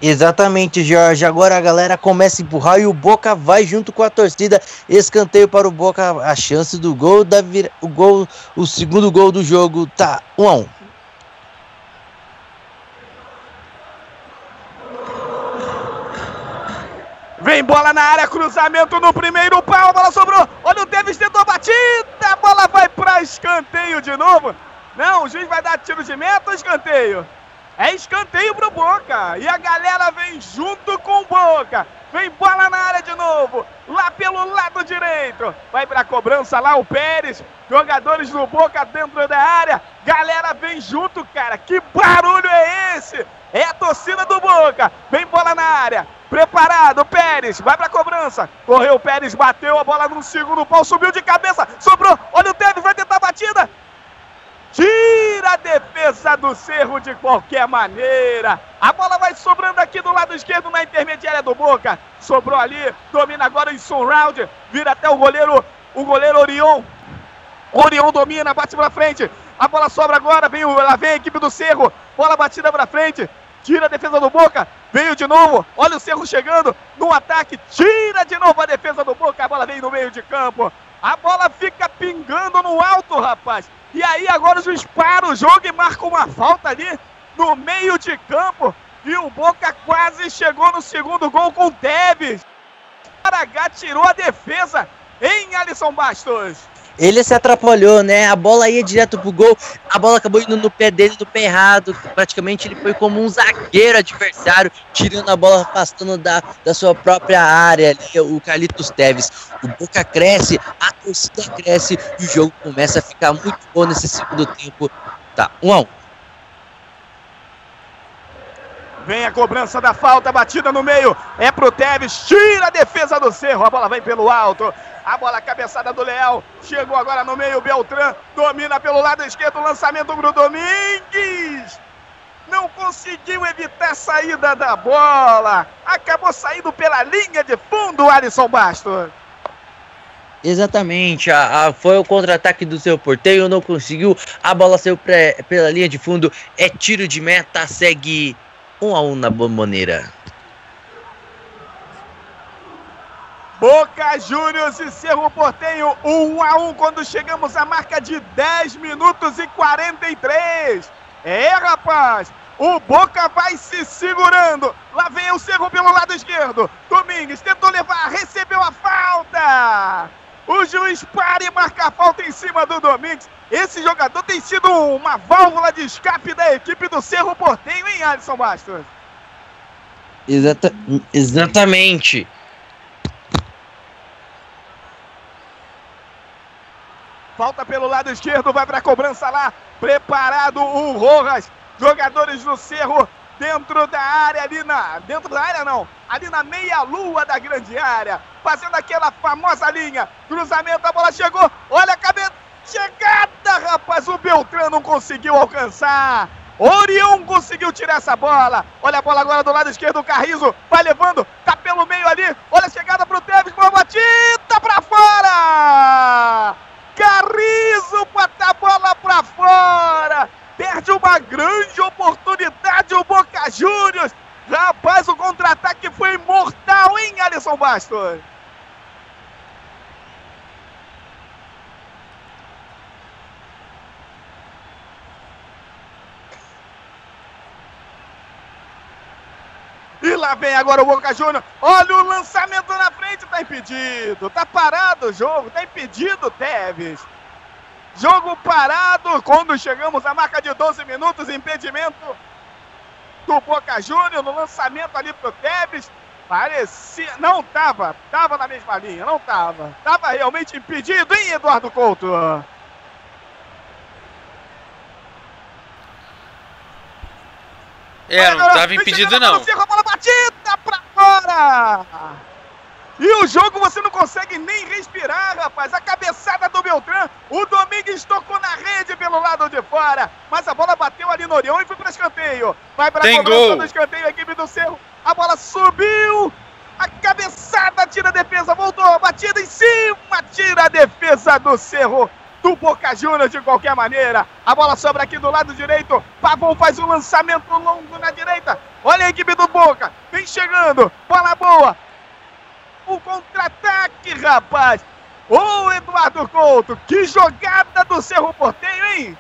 Speaker 3: Exatamente, Jorge. Agora a galera começa a empurrar e o Boca vai junto com a torcida. Escanteio para o Boca. A chance do gol da o gol, o segundo gol do jogo tá 1 a 1.
Speaker 4: Vem bola na área, cruzamento no primeiro pau, a bola sobrou. Olha o Davis tentou batida, a bola vai para escanteio de novo. Não, o juiz vai dar tiro de meta escanteio? É escanteio pro Boca. E a galera vem junto com o Boca. Vem bola na área de novo. Lá pelo lado direito. Vai pra cobrança lá o Pérez. Jogadores do Boca dentro da área. Galera vem junto, cara. Que barulho é esse? É a torcida do Boca. Vem bola na área. Preparado, Pérez. Vai pra cobrança. Correu o Pérez, bateu a bola no segundo pau. Subiu de cabeça. Sobrou. Olha o Tevez, vai tentar a batida. Tira a defesa do Cerro de qualquer maneira. A bola vai sobrando aqui do lado esquerdo na intermediária do Boca. Sobrou ali, domina agora em surround. Vira até o goleiro, o goleiro Orion. Orion domina, bate pra frente. A bola sobra agora, vem, lá vem a equipe do Cerro. Bola batida pra frente. Tira a defesa do Boca. Veio de novo. Olha o Cerro chegando no ataque. Tira de novo a defesa do Boca. A bola vem no meio de campo. A bola fica pingando no alto, rapaz. E aí agora o juiz para o jogo e marca uma falta ali no meio de campo. E o Boca quase chegou no segundo gol com o Tevez. Aragá tirou a defesa em Alisson Bastos.
Speaker 3: Ele se atrapalhou, né? A bola ia direto pro gol, a bola acabou indo no pé dele, no pé errado. Praticamente ele foi como um zagueiro adversário, tirando a bola, afastando da, da sua própria área ali, o Carlitos Teves. O Boca cresce, a torcida cresce e o jogo começa a ficar muito bom nesse segundo tempo. Tá, um a um.
Speaker 4: Vem a cobrança da falta, batida no meio. É pro Teves, tira a defesa do Cerro. A bola vem pelo alto. A bola cabeçada do Leal. Chegou agora no meio. Beltrán domina pelo lado esquerdo. Lançamento pro Domingues. Não conseguiu evitar a saída da bola. Acabou saindo pela linha de fundo, Alisson Bastos.
Speaker 3: Exatamente, a, a, foi o contra-ataque do seu porteio, não conseguiu, a bola saiu pré, pela linha de fundo, é tiro de meta, segue um a um na bomboneira.
Speaker 4: Boca Juniors e Cerro Portenho, 1 um a 1 um, quando chegamos à marca de 10 minutos e 43. É, rapaz, o Boca vai se segurando. Lá vem o Cerro pelo lado esquerdo. Domingues tentou levar, recebeu a falta. O juiz para e marca a falta em cima do Domingues. Esse jogador tem sido uma válvula de escape da equipe do Cerro Portenho, hein, Alisson Bastos?
Speaker 3: Exata exatamente.
Speaker 4: Falta pelo lado esquerdo, vai para a cobrança lá. Preparado o Rojas. Jogadores do Cerro dentro da área ali na. Dentro da área não. Ali na meia-lua da grande área. Fazendo aquela famosa linha. Cruzamento, a bola chegou. Olha a cabeça. Chegada, rapaz. O Beltrán não conseguiu alcançar. Orion conseguiu tirar essa bola. Olha a bola agora do lado esquerdo. O Carrizo vai levando. Tá pelo meio ali. Olha a chegada pro Tevez. Boa batida pra fora. Carrizo bota a bola pra fora. Perde uma grande oportunidade o Boca Juniors. Rapaz, o contra-ataque foi mortal, hein, Alisson Bastos? E lá vem agora o Boca Juniors. Olha o lançamento na frente, tá impedido. Tá parado o jogo, tá impedido, Teves. Jogo parado quando chegamos à marca de 12 minutos. Impedimento do Boca Júnior no lançamento ali pro Tebes. Parecia. Não tava. Tava na mesma linha. Não tava. Tava realmente impedido, hein, Eduardo Couto?
Speaker 2: É, não tava impedido não.
Speaker 4: A bola batida pra fora! E o jogo você não consegue nem respirar, rapaz. A cabeçada do Beltrán. O Domingues tocou na rede pelo lado de fora. Mas a bola bateu ali no Orião e foi para escanteio. Vai para a cobrança do escanteio, a equipe do Cerro. A bola subiu. A cabeçada tira a defesa. Voltou. Batida em cima. Tira a defesa do Cerro do Boca Juniors de qualquer maneira. A bola sobra aqui do lado direito. Pavão faz um lançamento longo na direita. Olha a equipe do Boca. Vem chegando. Bola boa. O contra-ataque, rapaz. Ô, Eduardo Couto, que jogada do Cerro Porteio, hein?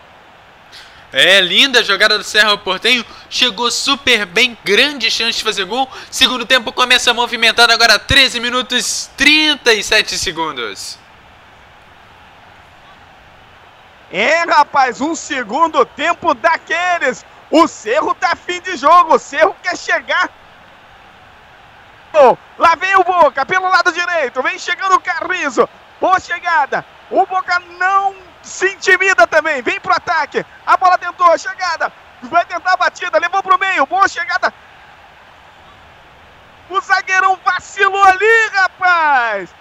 Speaker 2: É, linda a jogada do Cerro Portenho. Chegou super bem, grande chance de fazer gol. Segundo tempo começa movimentado agora 13 minutos 37 segundos.
Speaker 4: É, rapaz, um segundo tempo daqueles. O Cerro tá fim de jogo. O Cerro quer chegar. Lá vem o Boca pelo lado direito. Vem chegando o Carrizo. Boa chegada. O Boca não se intimida também. Vem pro ataque. A bola tentou. Chegada. Vai tentar a batida. Levou pro meio. Boa chegada. O zagueirão vacilou ali, rapaz.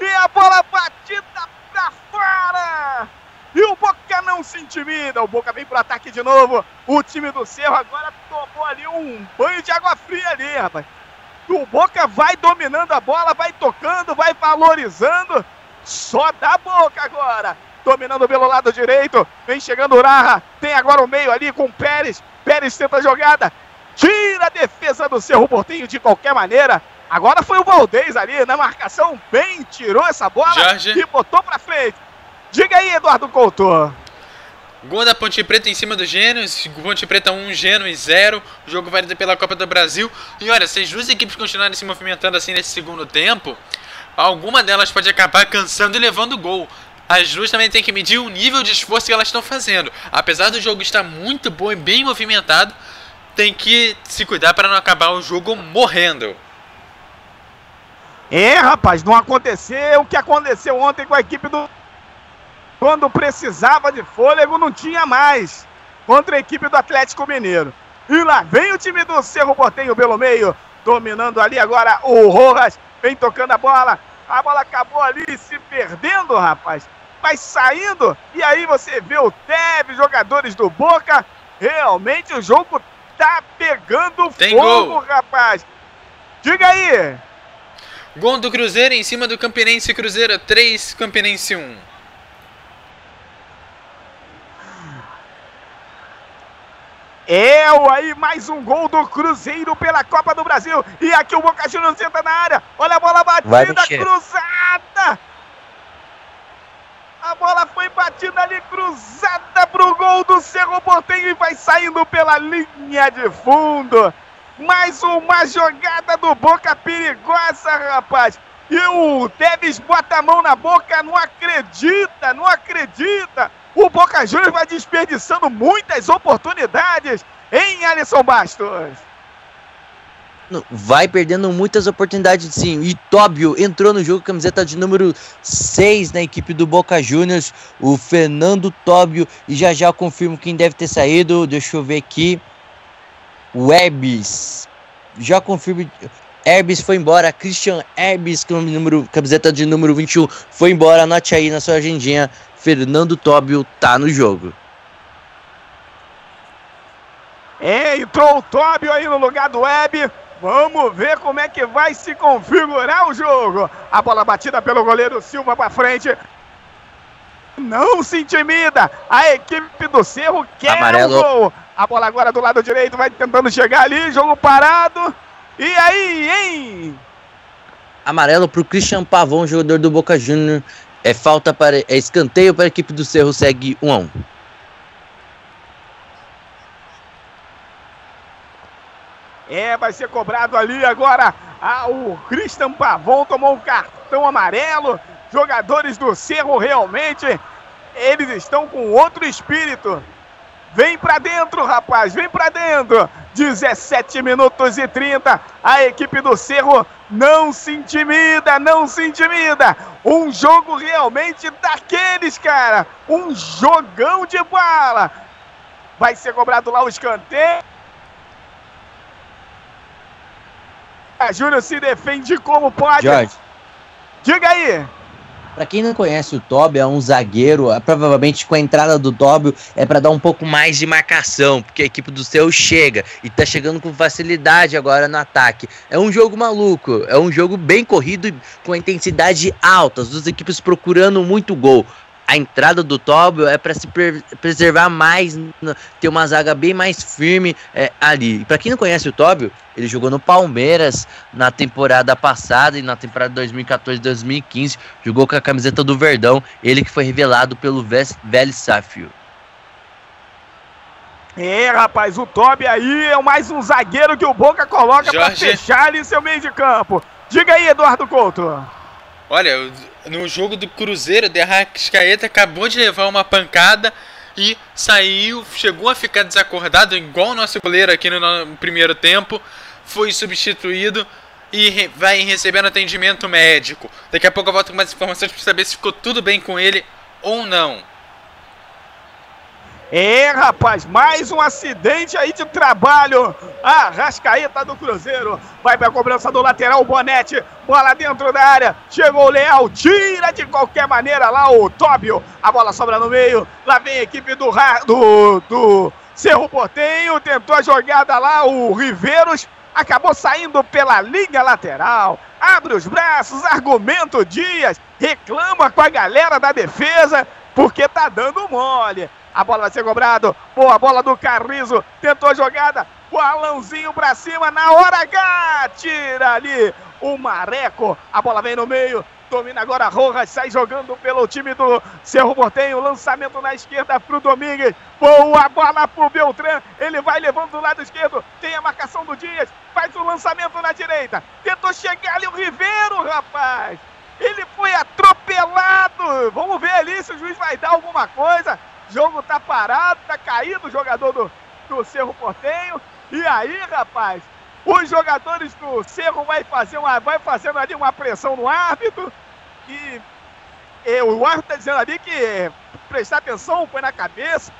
Speaker 4: E a bola batida pra fora. E o Boca não se intimida. O Boca vem pro ataque de novo. O time do Cerro agora tomou ali um banho de água fria ali, rapaz. O Boca vai dominando a bola, vai tocando, vai valorizando. Só da Boca agora. Dominando pelo lado direito. Vem chegando o Raha. Tem agora o meio ali com o Pérez. Pérez tenta a jogada. Tira a defesa do Cerro Portinho de qualquer maneira. Agora foi o Valdez ali na marcação. Bem tirou essa bola
Speaker 2: Jorge.
Speaker 4: e botou pra frente. Diga aí, Eduardo Couto.
Speaker 2: Gol da Ponte Preta em cima do Gênesis, Ponte Preta 1, Gênesis 0. O jogo válido pela Copa do Brasil. E olha, se as duas equipes continuarem se movimentando assim nesse segundo tempo, alguma delas pode acabar cansando e levando gol. As duas também têm que medir o nível de esforço que elas estão fazendo. Apesar do jogo estar muito bom e bem movimentado, tem que se cuidar para não acabar o jogo morrendo.
Speaker 4: É, rapaz, não aconteceu o que aconteceu ontem com a equipe do quando precisava de fôlego, não tinha mais. Contra a equipe do Atlético Mineiro. E lá vem o time do Cerro Portenho pelo meio. Dominando ali agora o Rojas. Vem tocando a bola. A bola acabou ali se perdendo, rapaz. Vai saindo. E aí você vê o Teve, jogadores do Boca. Realmente o jogo tá pegando
Speaker 2: Tem
Speaker 4: fogo,
Speaker 2: gol.
Speaker 4: rapaz. Diga aí.
Speaker 2: Gol do Cruzeiro em cima do Campinense Cruzeiro 3, Campinense 1.
Speaker 4: É aí mais um gol do Cruzeiro pela Copa do Brasil. E aqui o Boca Juniors entra na área. Olha a bola batida, cruzada. A bola foi batida ali, cruzada pro gol do Cerro Portenho e vai saindo pela linha de fundo. Mais uma jogada do Boca perigosa, rapaz. E o Teves bota a mão na boca, não acredita, não acredita. O Boca Juniors vai desperdiçando muitas oportunidades em Alisson Bastos.
Speaker 3: Vai perdendo muitas oportunidades sim. E Tóbio entrou no jogo, camiseta de número 6 na equipe do Boca Juniors. O Fernando Tóbio. E já já confirmo quem deve ter saído. Deixa eu ver aqui. Herbis. Já confirmo. Herbis foi embora. Christian Herbis, número, camiseta de número 21, foi embora. Anote aí na sua agendinha. Fernando Tóbio tá no jogo.
Speaker 4: É, entrou o Tóbio aí no lugar do Web. Vamos ver como é que vai se configurar o jogo. A bola batida pelo goleiro Silva para frente. Não se intimida. A equipe do Cerro quer
Speaker 3: Amarelo.
Speaker 4: o gol. A bola agora do lado direito vai tentando chegar ali. Jogo parado. E aí, hein?
Speaker 3: Amarelo pro Christian Pavão, jogador do Boca Juniors. É falta para é escanteio para a equipe do Cerro, segue 1 a 1.
Speaker 4: É, vai ser cobrado ali agora. Ah, o Christian Pavão tomou um cartão amarelo. Jogadores do Cerro realmente Eles estão com outro espírito. Vem pra dentro, rapaz, vem pra dentro. 17 minutos e 30. A equipe do Cerro não se intimida, não se intimida. Um jogo realmente daqueles, cara. Um jogão de bala. Vai ser cobrado lá o escanteio. A Júnior se defende como pode.
Speaker 3: Jorge.
Speaker 4: Diga aí.
Speaker 3: Pra quem não conhece o Tóbio, é um zagueiro. é, Provavelmente com a entrada do Tóbio é pra dar um pouco mais de marcação, porque a equipe do seu chega e tá chegando com facilidade agora no ataque. É um jogo maluco, é um jogo bem corrido com intensidade alta, as duas equipes procurando muito gol. A entrada do Tóbio é pra se pre- preservar mais, ter uma zaga bem mais firme é, ali. Pra quem não conhece o Tóbio, ele jogou no Palmeiras na temporada passada e na temporada 2014-2015 jogou com a camiseta do Verdão, ele que foi revelado pelo Vélez Sáfio.
Speaker 4: É, rapaz, o Toby aí é mais um zagueiro que o Boca coloca pra
Speaker 2: Jorge.
Speaker 4: fechar ali seu meio de campo. Diga aí, Eduardo Couto.
Speaker 2: Olha, o- no jogo do Cruzeiro, De Arrascaeta acabou de levar uma pancada e saiu, chegou a ficar desacordado, igual o nosso goleiro aqui no, primeiro tempo. Foi substituído e vai recebendo atendimento médico. Daqui a pouco eu volto com mais informações para saber se ficou tudo bem com ele ou não.
Speaker 4: É, rapaz, mais um acidente aí de trabalho. A Rascaeta do Cruzeiro vai pra cobrança do lateral, Bonete. Bola dentro da área. Chegou o Leal, tira de qualquer maneira lá o Tóbio. A bola sobra no meio. Lá vem a equipe do, do, do Cerro Portenho. Tentou a jogada lá, o Riveiros. Acabou saindo pela linha lateral. Abre os braços, argumenta o Dias. Reclama com a galera da defesa, porque tá dando mole. A bola vai ser cobrado. Boa bola do Carrizo. Tentou a jogada. O Alãozinho pra cima na hora H. Tira ali o Mareco. A bola vem no meio. Domina agora Rojas. Sai jogando pelo time do Cerro Portenho. Lançamento na esquerda pro Domingues. Boa bola pro Beltrán. Ele vai levando do lado esquerdo. Tem a marcação do Dias. Faz o lançamento na direita. Tentou chegar ali o Ribeiro, rapaz. Ele foi atropelado. Vamos ver ali se o juiz vai dar alguma coisa. Jogo tá parado, tá caído o jogador do, do Cerro Portenho. E aí, rapaz, os jogadores do Cerro vai fazer uma, vai fazendo ali uma pressão no árbitro. E, e o árbitro tá dizendo ali que é, prestar atenção, põe na cabeça.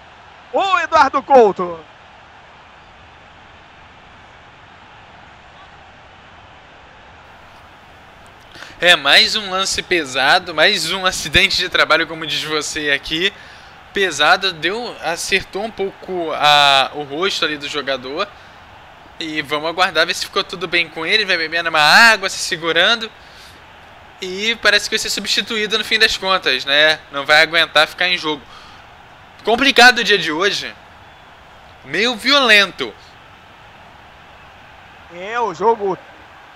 Speaker 4: Ô Eduardo Couto.
Speaker 2: É, mais um lance pesado, mais um acidente de trabalho, como diz você aqui. Pesado, deu, acertou um pouco a, o rosto ali do jogador. E vamos aguardar ver se ficou tudo bem com ele. Vai bebendo uma água, se segurando. E parece que vai ser substituído no fim das contas, né? Não vai aguentar ficar em jogo. Complicado o dia de hoje. Meio violento.
Speaker 4: É, o jogo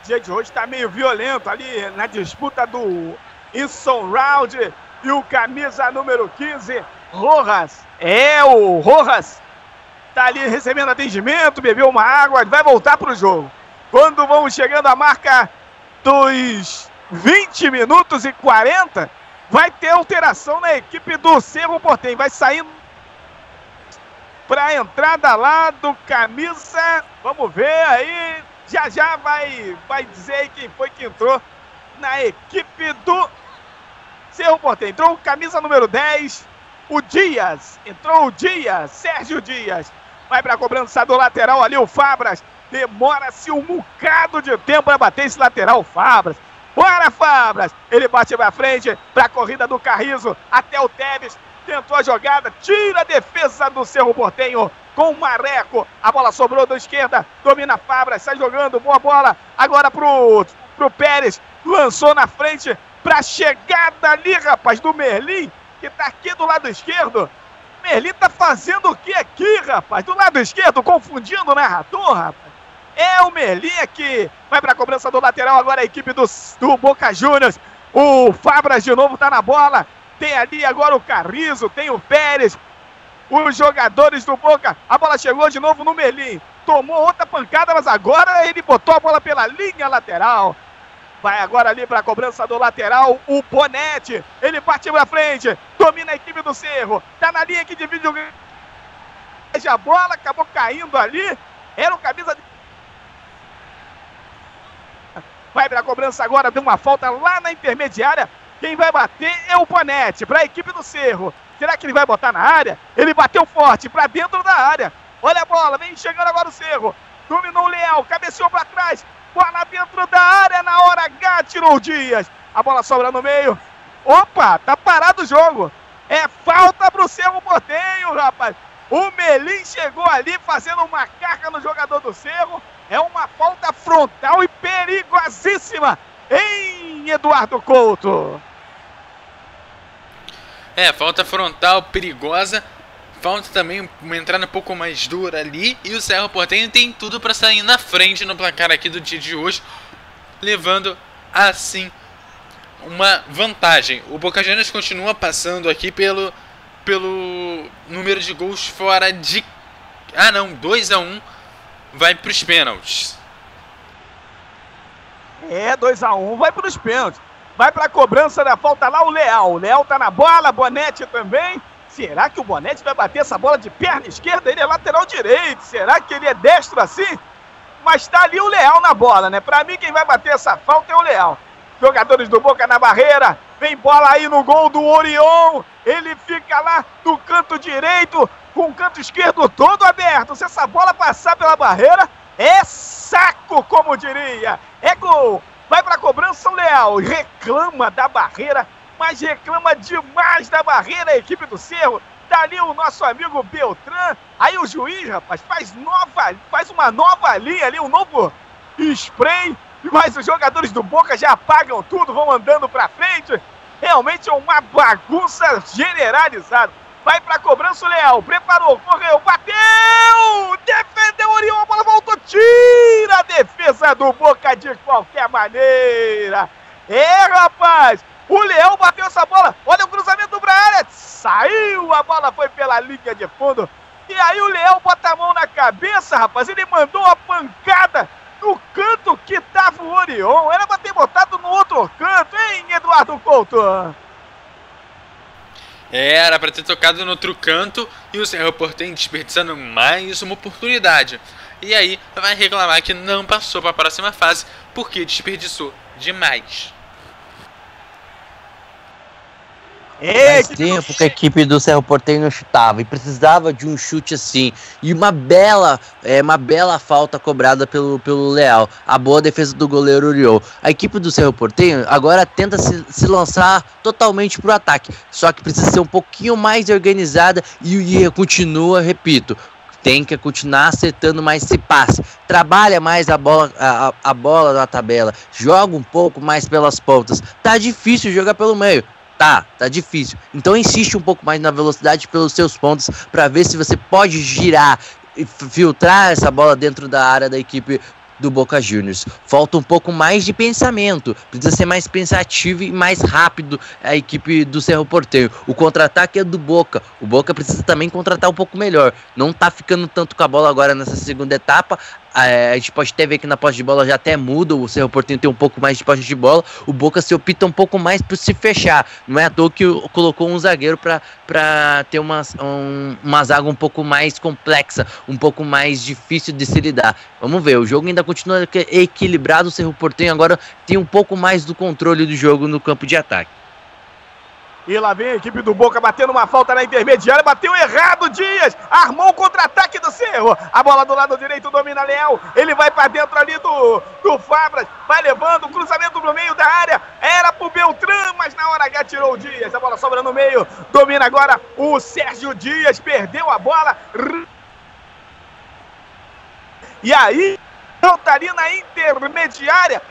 Speaker 4: dia de hoje tá meio violento ali na disputa do Inson Round e o camisa número 15, Rojas. É, o Rojas tá ali recebendo atendimento, bebeu uma água, vai voltar pro jogo. Quando vamos chegando à marca dos 20 minutos e 40, vai ter alteração na equipe do Cerro Portem. Vai saindo para a entrada lá do camisa. Vamos ver aí. Já já vai, vai dizer aí quem foi que entrou na equipe do Cerro Portem. Entrou o camisa número 10, o Dias. Entrou o Dias, Sérgio Dias. Vai para a cobrança do lateral ali, o Fabras. Demora-se um bocado de tempo para bater esse lateral, Fabras. Bora, Fabras! Ele bate pra frente, pra corrida do Carrizo, até o Tevez. Tentou a jogada, tira a defesa do Cerro Portenho com o Mareco. A bola sobrou da esquerda, domina Fabras, sai jogando, boa bola. Agora pro, pro Pérez, lançou na frente pra chegada ali, rapaz, do Merlin, que tá aqui do lado esquerdo. Merlin tá fazendo o que aqui, rapaz? Do lado esquerdo, confundindo o narrador, rapaz. É o Merlin aqui. Vai pra cobrança do lateral agora a equipe do, do Boca Juniors. O Fabras de novo tá na bola. Tem ali agora o Carrizo, tem o Pérez. Os jogadores do Boca. A bola chegou de novo no Merlin. Tomou outra pancada, mas agora ele botou a bola pela linha lateral. Vai agora ali para a cobrança do lateral, o Bonete. Ele parte para frente, domina a equipe do Cerro. Tá na linha que divide o a bola, acabou caindo ali. Era o camisa de Vai para a cobrança agora, deu uma falta lá na intermediária. Quem vai bater é o Bonete para a equipe do Cerro. Será que ele vai botar na área? Ele bateu forte para dentro da área. Olha a bola, vem chegando agora o Cerro. Dominou o Leal, cabeceou para trás. Bola dentro da área na hora H, tirou o Dias. A bola sobra no meio. Opa, tá parado o jogo. É falta pro Cerro Portenho, rapaz. O Melim chegou ali fazendo uma carga no jogador do Cerro. É uma falta frontal e perigosíssima em Eduardo Couto.
Speaker 2: É, falta frontal perigosa. Falta também uma entrada um pouco mais dura ali. E o Cerro Portenho tem tudo para sair na frente no placar aqui do dia de hoje. Levando assim uma vantagem. O Boca Juniors continua passando aqui pelo, pelo número de gols fora de. Ah não, 2 a 1 um, vai para os pênaltis.
Speaker 4: É, 2 a 1 um, vai para os pênaltis. Vai para a cobrança da falta lá o Leal. O Leal tá na bola, Bonete também. Será que o Bonete vai bater essa bola de perna esquerda? Ele é lateral direito. Será que ele é destro assim? Mas tá ali o Leal na bola, né? Para mim quem vai bater essa falta é o Leal. Jogadores do Boca na barreira. Vem bola aí no gol do Orion. Ele fica lá no canto direito, com o canto esquerdo todo aberto. Se essa bola passar pela barreira, é saco, como diria. É gol. Vai para a cobrança o Leal. Reclama da barreira, mas reclama demais da barreira a equipe do Cerro. Tá ali o nosso amigo Beltrán. Aí o juiz, rapaz, faz nova, faz uma nova linha ali, um novo spray. Mas os jogadores do Boca já apagam tudo, vão andando para frente. Realmente é uma bagunça generalizada. Vai para cobrança o Leal. Preparou, correu, bateu! Defendeu o Orion, a bola voltou, tira a defesa do Boca de qualquer maneira. É, rapaz! O Leão bateu essa bola. Olha o cruzamento para a área. Saiu, a bola foi pela linha de fundo. E aí o Leão bota a mão na cabeça, rapaz. Ele mandou a pancada no canto que tava o Orion. Era para ter botado no outro canto, hein, Eduardo Couto?
Speaker 2: Era para ter tocado no outro canto e o Cerro Portem desperdiçando mais uma oportunidade. E aí vai reclamar que não passou para a próxima fase porque desperdiçou demais.
Speaker 3: Faz tempo que a equipe do Cerro Porteño não chutava e precisava de um chute assim. E uma bela, é, uma bela falta cobrada pelo, pelo Leal. A boa defesa do goleiro Uriol. A equipe do Cerro Porteño agora tenta se, se lançar totalmente pro ataque. Só que precisa ser um pouquinho mais organizada e o continua, repito, tem que continuar acertando mais esse passe. Trabalha mais a bola, a, a bola na tabela. Joga um pouco mais pelas pontas. Tá difícil jogar pelo meio. Tá, tá difícil. Então insiste um pouco mais na velocidade pelos seus pontos para ver se você pode girar e filtrar essa bola dentro da área da equipe do Boca Juniors. Falta um pouco mais de pensamento, precisa ser mais pensativo e mais rápido a equipe do Cerro Porteiro. O contra-ataque é do Boca. O Boca precisa também contratar um pouco melhor. Não tá ficando tanto com a bola agora nessa segunda etapa. É, a gente pode até ver que na posse de bola já até muda, o Cerro Porteño tem um pouco mais de posse de bola, o Boca se opta um pouco mais por se fechar. Não é à toa que colocou um zagueiro para ter uma, um, uma zaga um pouco mais complexa, um pouco mais difícil de se lidar. Vamos ver, o jogo ainda continua equilibrado, o Cerro Porteño agora tem um pouco mais do controle do jogo no campo de ataque.
Speaker 4: E lá vem a equipe do Boca batendo uma falta na intermediária. Bateu errado, Dias. Armou o contra-ataque do Cerro. A bola do lado direito domina Leal. Ele vai para dentro ali do, do Fabras. Vai levando cruzamento no meio da área. Era pro Beltrán, mas na hora H tirou o Dias. A bola sobra no meio. Domina agora o Sérgio Dias. Perdeu a bola. E aí, volta ali na intermediária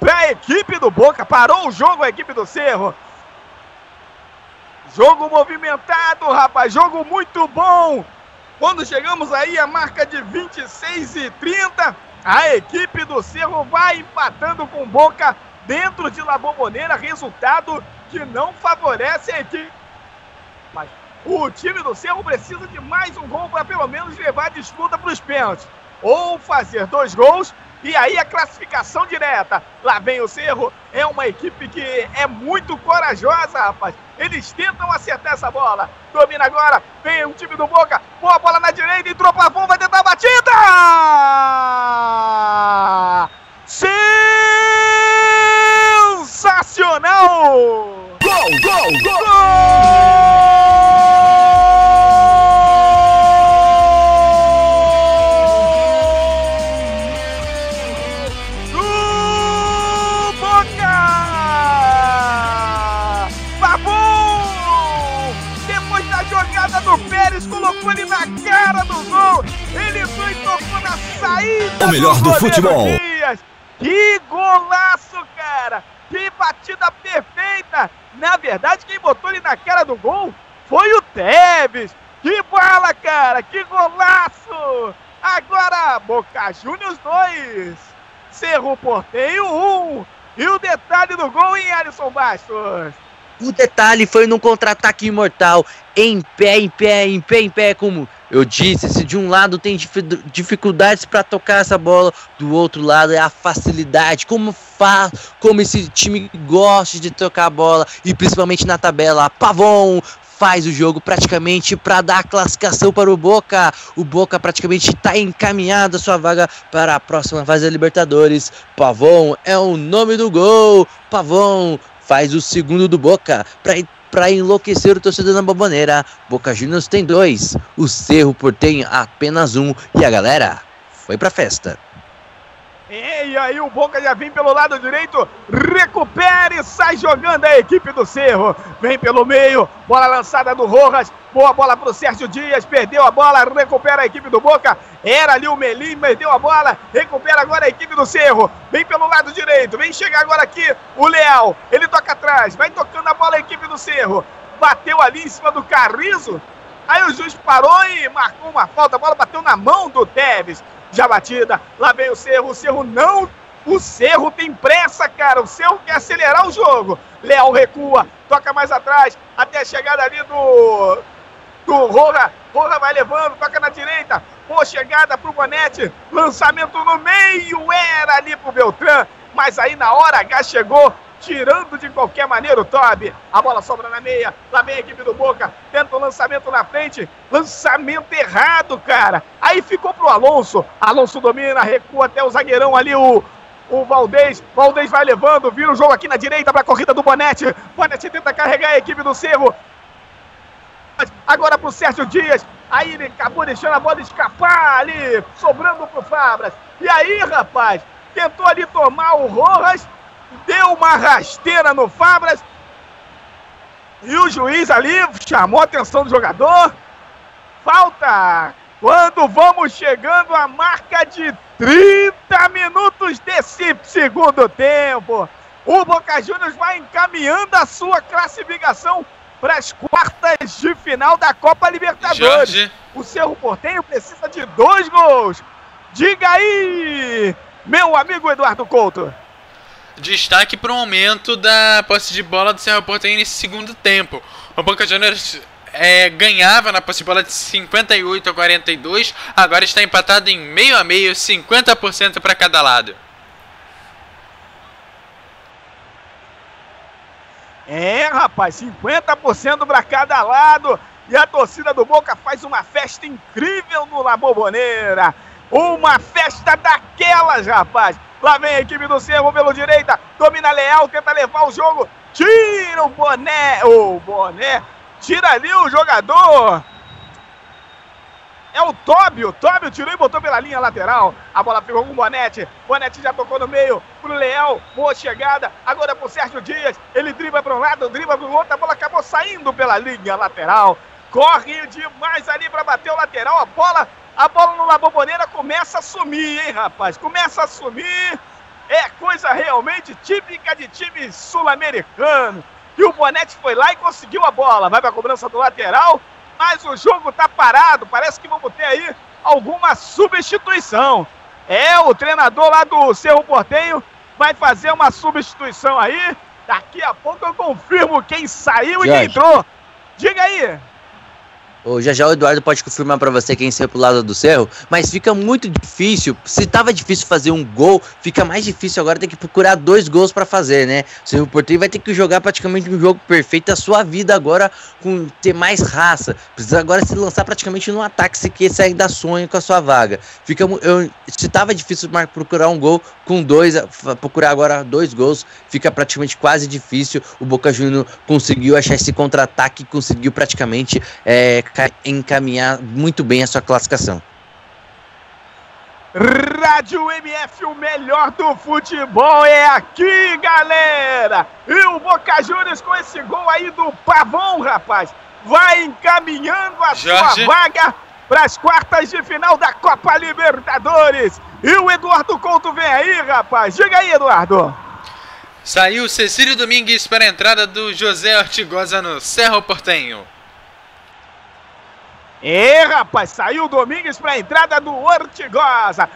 Speaker 4: para a equipe do Boca. Parou o jogo a equipe do Cerro. Jogo movimentado, rapaz. Jogo muito bom. Quando chegamos aí a marca de 26 e 30, a equipe do Cerro vai empatando com Boca dentro de La Bombonera. Resultado que não favorece a equipe. Mas o time do Cerro precisa de mais um gol para pelo menos levar a disputa para os pênaltis. Ou fazer dois gols E aí a classificação direta. Lá vem o Cerro. É uma equipe que é muito corajosa, rapaz. Eles tentam acertar essa bola. Domina agora. Vem o time do Boca. Boa bola na direita. Entrou Pavão. Vai tentar a batida. Sensacional! Gol, gol, gol! Do na cara do gol. Ele foi e tocou na saída
Speaker 1: O melhor do
Speaker 4: goleiro
Speaker 1: futebol.
Speaker 4: Dias. Que golaço, cara! Que batida perfeita! Na verdade, quem botou ele na cara do gol foi o Tevez. Que bola, cara! Que golaço! Agora, Boca Juniors 2, Cerro Porteio 1. E o detalhe do gol em Alisson Bastos.
Speaker 3: O detalhe foi num contra-ataque imortal, em pé, em pé, em pé, em pé, como eu disse, se de um lado tem difi- dificuldades para tocar essa bola, do outro lado é a facilidade, como fa como esse time gosta de tocar a bola e principalmente na tabela. Pavon faz o jogo praticamente para dar a classificação para o Boca. O Boca praticamente está encaminhado a sua vaga para a próxima fase da Libertadores. Pavon é o nome do gol. Pavon faz o segundo do Boca para para enlouquecer o torcedor na bomboneira. Boca Juniors tem dois, o Cerro Portenho apenas um e a galera foi pra festa.
Speaker 4: E aí o Boca já vem pelo lado direito, recupera e sai jogando a equipe do Cerro. Vem pelo meio, bola lançada do Rojas, boa bola pro Sérgio Dias, perdeu a bola, recupera a equipe do Boca. Era ali o Melim, perdeu a bola, recupera agora a equipe do Cerro. Vem pelo lado direito, vem chegar agora aqui o Leal. Ele toca atrás, vai tocando a bola a equipe do Cerro. Bateu ali em cima do Carrizo. Aí o juiz parou e marcou uma falta, a bola bateu na mão do Tevez já batida, lá vem o Cerro, o Cerro não, o Cerro tem pressa, cara, o Cerro quer acelerar o jogo, Leal recua, toca mais atrás, até a chegada ali do, do Roja, Roja vai levando, toca na direita, boa chegada pro Bonete, lançamento no meio, era ali pro Beltrán, mas aí na hora H chegou, tirando de qualquer maneira o Toby. A bola sobra na meia. Lá vem a equipe do Boca. Tenta o lançamento na frente. Lançamento errado, cara. Aí ficou pro Alonso. Alonso domina, recua até o zagueirão ali, o. O Valdez, Valdez vai levando, vira o jogo aqui na direita para a corrida do Bonete. Bonete tenta carregar a equipe do Cerro. Agora pro Sérgio Dias. Aí ele acabou deixando a bola escapar ali, sobrando pro Fabras. E aí, rapaz, tentou ali tomar o Rojas, deu uma rasteira no Fabras. E o juiz ali chamou a atenção do jogador. Falta quando vamos chegando à marca de 30 minutos desse segundo tempo. O Boca Juniors vai encaminhando a sua classificação para as quartas de final da Copa Libertadores.
Speaker 2: Jorge.
Speaker 4: O Cerro Portenho precisa de dois gols. Diga aí, meu amigo Eduardo Couto.
Speaker 2: Destaque para o aumento da posse de bola do Cerro Porteño nesse segundo tempo. O Boca Juniors é, ganhava na posse de bola de 58 a 42, agora está empatado em meio a meio, 50% para cada lado.
Speaker 4: É, rapaz, 50% para cada lado. E a torcida do Boca faz uma festa incrível no La Boboneira. Uma festa daquelas, rapaz. Lá vem a equipe do Cerro pelo direita. Domina Leal, tenta levar o jogo. Tira o boné. O boné. Tira ali o jogador. É o Tóbio. Tóbio tirou e botou pela linha lateral. A bola ficou com o Bonete. Bonete já tocou no meio. Pro Leal. Boa chegada. Agora pro Sérgio Dias. Ele dribla para um lado, dribla para o outro. A bola acabou saindo pela linha lateral. Corre demais ali para bater o lateral. A bola, a bola no Laboboneira começa a sumir, hein, rapaz? Começa a sumir. É coisa realmente típica de time sul-americano. E o Bonete foi lá e conseguiu a bola. Vai para a cobrança do lateral mas o jogo tá parado. Parece que vamos ter aí alguma substituição. É, o treinador lá do Cerro Portenho vai fazer uma substituição aí. Daqui a pouco eu confirmo quem saiu e quem
Speaker 3: Jorge.
Speaker 4: entrou. Diga aí.
Speaker 3: Ô, já já o Eduardo pode confirmar para você quem saiu pro lado do Cerro, mas fica muito difícil. Se tava difícil fazer um gol, fica mais difícil agora ter que procurar dois gols para fazer, né? O Cerro Porteiro vai ter que jogar praticamente um jogo perfeito da sua vida agora com ter mais raça. Precisa agora se lançar praticamente no ataque se quer sair da sonho com a sua vaga. Fica eu, se tava difícil procurar um gol com dois, procurar agora dois gols, fica praticamente quase difícil. O Boca Juniors conseguiu achar esse contra-ataque, conseguiu praticamente é, encaminhar muito bem a sua classificação.
Speaker 4: Rádio MF, o melhor do futebol é aqui, galera! E o Boca Juniors com esse gol aí do Pavão, rapaz, vai encaminhando a Jorge. sua vaga para as quartas de final da Copa Libertadores. E o Eduardo Couto vem aí, rapaz. Diga aí, Eduardo.
Speaker 2: Saiu Cecílio Domingues para a entrada do José Ortigosa no Cerro Portenho.
Speaker 4: É, rapaz, saiu o Domingues para a entrada do Ortigosa.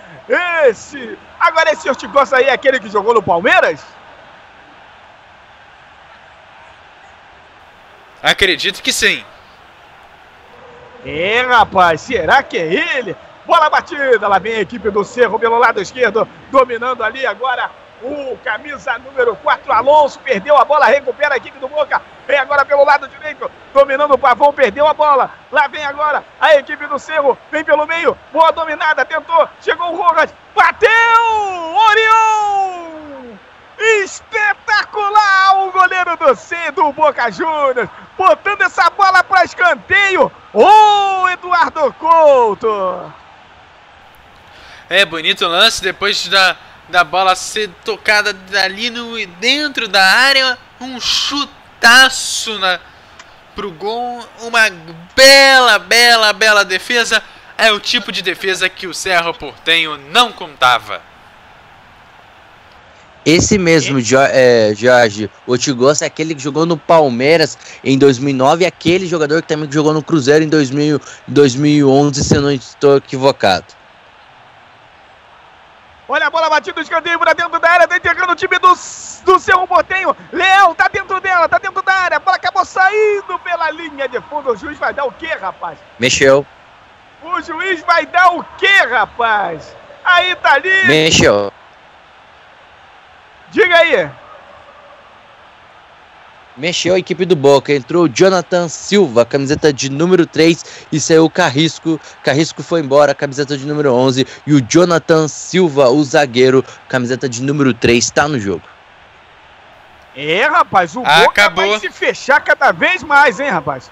Speaker 4: Esse. Agora, esse Ortigosa aí é aquele que jogou no Palmeiras?
Speaker 2: Acredito que sim.
Speaker 4: É, rapaz, será que é ele? Bola batida, lá vem a equipe do Cerro pelo lado esquerdo, dominando ali agora o camisa número 4, Alonso, perdeu a bola, recupera a equipe do Boca. Vem agora pelo lado direito, dominando o Pavão, perdeu a bola. Lá vem agora a equipe do Cerro, vem pelo meio, boa dominada, tentou, chegou o Rojas, bateu! Orion! Espetacular o goleiro do C do Boca Juniors, botando essa bola para escanteio. Oh, Eduardo Couto!
Speaker 2: É bonito o lance depois da da bola ser tocada ali no dentro da área, um chutaço na pro gol, uma bela, bela, bela defesa. É o tipo de defesa que o Serra Portenho não contava.
Speaker 3: Esse mesmo, é, Jorge, o é aquele que jogou no Palmeiras em 2009 e aquele jogador que também jogou no Cruzeiro em 2000, 2011, se eu não estou equivocado.
Speaker 4: Olha a bola batida, escanteio para dentro da área, tá entregando o time do, do seu Portenho. Leão tá dentro dela, tá dentro da área. A bola acabou saindo pela linha de fundo. O juiz vai dar o quê, rapaz?
Speaker 3: Mexeu.
Speaker 4: O juiz vai dar o quê, rapaz? Aí tá ali.
Speaker 3: Mexeu.
Speaker 4: Diga aí
Speaker 3: mexeu a equipe do Boca. Entrou o Jonathan Silva, camiseta de número 3, e saiu o Carrisco. Carrisco foi embora, camiseta de número 11. E o Jonathan Silva, o zagueiro, camiseta de número 3, está no jogo.
Speaker 4: É, rapaz, o Boca Acabou. vai se fechar cada vez mais, hein, rapaz?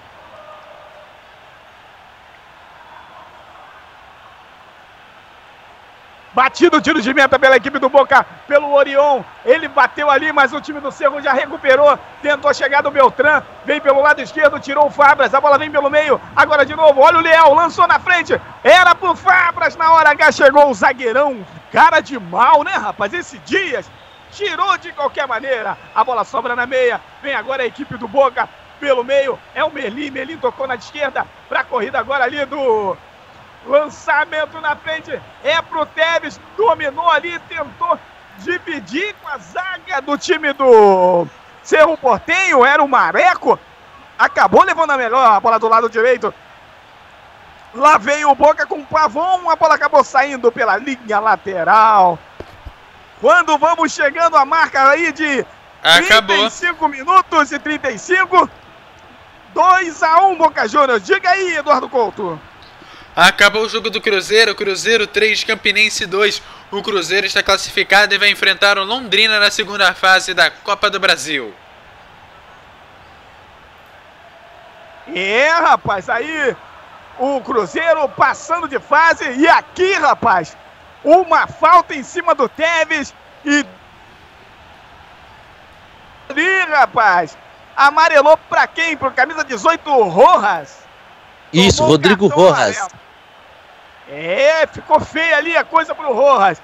Speaker 4: Batido o tiro de meta pela equipe do Boca, pelo Orion. Ele bateu ali, mas o time do Cerro já recuperou. Tentou chegar do Beltrán. Vem pelo lado esquerdo, tirou o Fabras. A bola vem pelo meio. Agora de novo. Olha o Leal, lançou na frente. Era pro Fabras. Na hora H chegou o zagueirão. Cara de mal, né, rapaz? Esse Dias tirou de qualquer maneira. A bola sobra na meia. Vem agora a equipe do Boca pelo meio. É o Melim. Melim tocou na esquerda. Pra corrida agora ali do Lançamento na frente é pro Tevez. Dominou ali, tentou dividir com a zaga do time do Cerro Portenho. Era o Mareco. Acabou levando a melhor a bola do lado direito. Lá veio o Boca com o Pavon. A bola acabou saindo pela linha lateral. Quando vamos chegando a marca aí de acabou. 35 minutos e 35. 2 a 1 Boca Juniors. Diga aí, Eduardo Couto.
Speaker 2: Acabou o jogo do Cruzeiro, Cruzeiro 3, Campinense 2. O Cruzeiro está classificado e vai enfrentar o Londrina na segunda fase da Copa do Brasil.
Speaker 4: É, rapaz, aí o Cruzeiro passando de fase e aqui, rapaz, uma falta em cima do Teves e ali, rapaz, amarelou para quem? Pro camisa 18, Rojas.
Speaker 3: Isso, Rodrigo Rojas. Amarelo.
Speaker 4: É, ficou feia ali a coisa pro Rojas.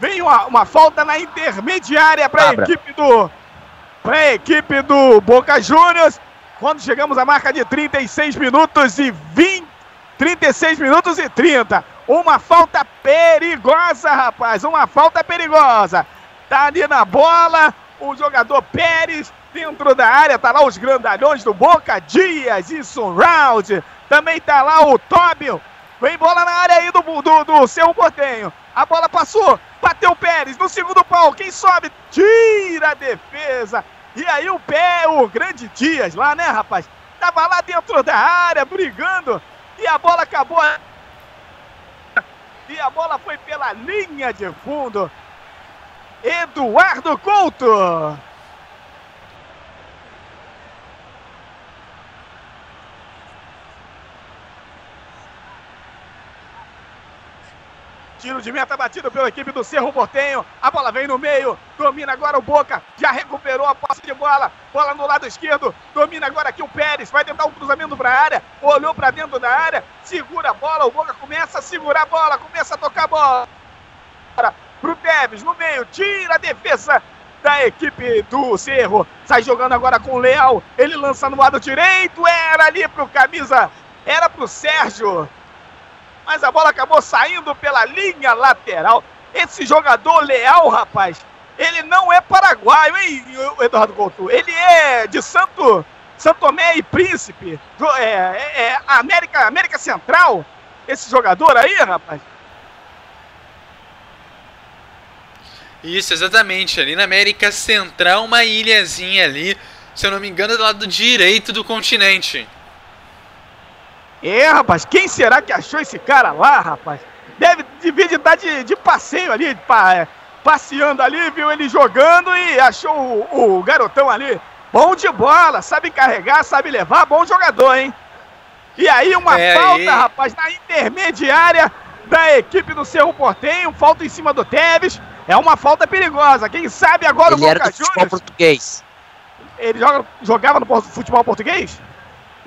Speaker 4: Vem uma, uma falta na intermediária para a equipe do para a equipe do Boca Juniors. Quando chegamos à marca de 36 minutos e 20 36 minutos e 30. Uma falta perigosa, rapaz. Uma falta perigosa. Tá ali na bola o jogador Pérez dentro da área, tá lá os grandalhões do Boca, Dias e Surround. Também tá lá o Tóbio. Vem bola na área aí do, do, do Cerro Portenho. A bola passou, bateu o Pérez no segundo pau. Quem sobe? Tira a defesa. E aí o pé, o grande Dias lá, né, rapaz? Tava lá dentro da área, brigando. E a bola acabou. E a bola foi pela linha de fundo. Eduardo Couto. Tiro de meta batido pela equipe do Cerro Portenho. A bola vem no meio. Domina agora o Boca. Já recuperou a posse de bola. Bola no lado esquerdo. Domina agora aqui o Pérez. Vai tentar um cruzamento para a área. Olhou para dentro da área. Segura a bola. O Boca começa a segurar a bola. Começa a tocar a bola. Pro Teves no meio. Tira a defesa da equipe do Cerro. Sai jogando agora com o Leal. Ele lança no lado direito. Era ali pro camisa. Era pro Sérgio mas a bola acabou saindo pela linha lateral. Esse jogador leal, rapaz, ele não é paraguaio, hein, Eduardo Couto? Ele é de Santo, Santo Tomé e Príncipe, é, é, é América, América Central, esse jogador aí, rapaz.
Speaker 2: Isso, exatamente. Ali na América Central, uma ilhazinha ali, se eu não me engano, do lado direito do continente.
Speaker 4: É, rapaz, quem será que achou esse cara lá, rapaz? Deve, devia de estar de, de passeio ali, pa, é, passeando ali, viu ele jogando e achou o, o, garotão ali. Bom de bola, sabe carregar, sabe levar, bom jogador, hein? E aí uma é falta, aí. rapaz, na intermediária da equipe do Cerro Portenho, falta em cima do Tevez. É uma falta perigosa. Quem sabe agora
Speaker 3: ele o Boca era do futebol português.
Speaker 4: Ele joga, jogava no futebol português?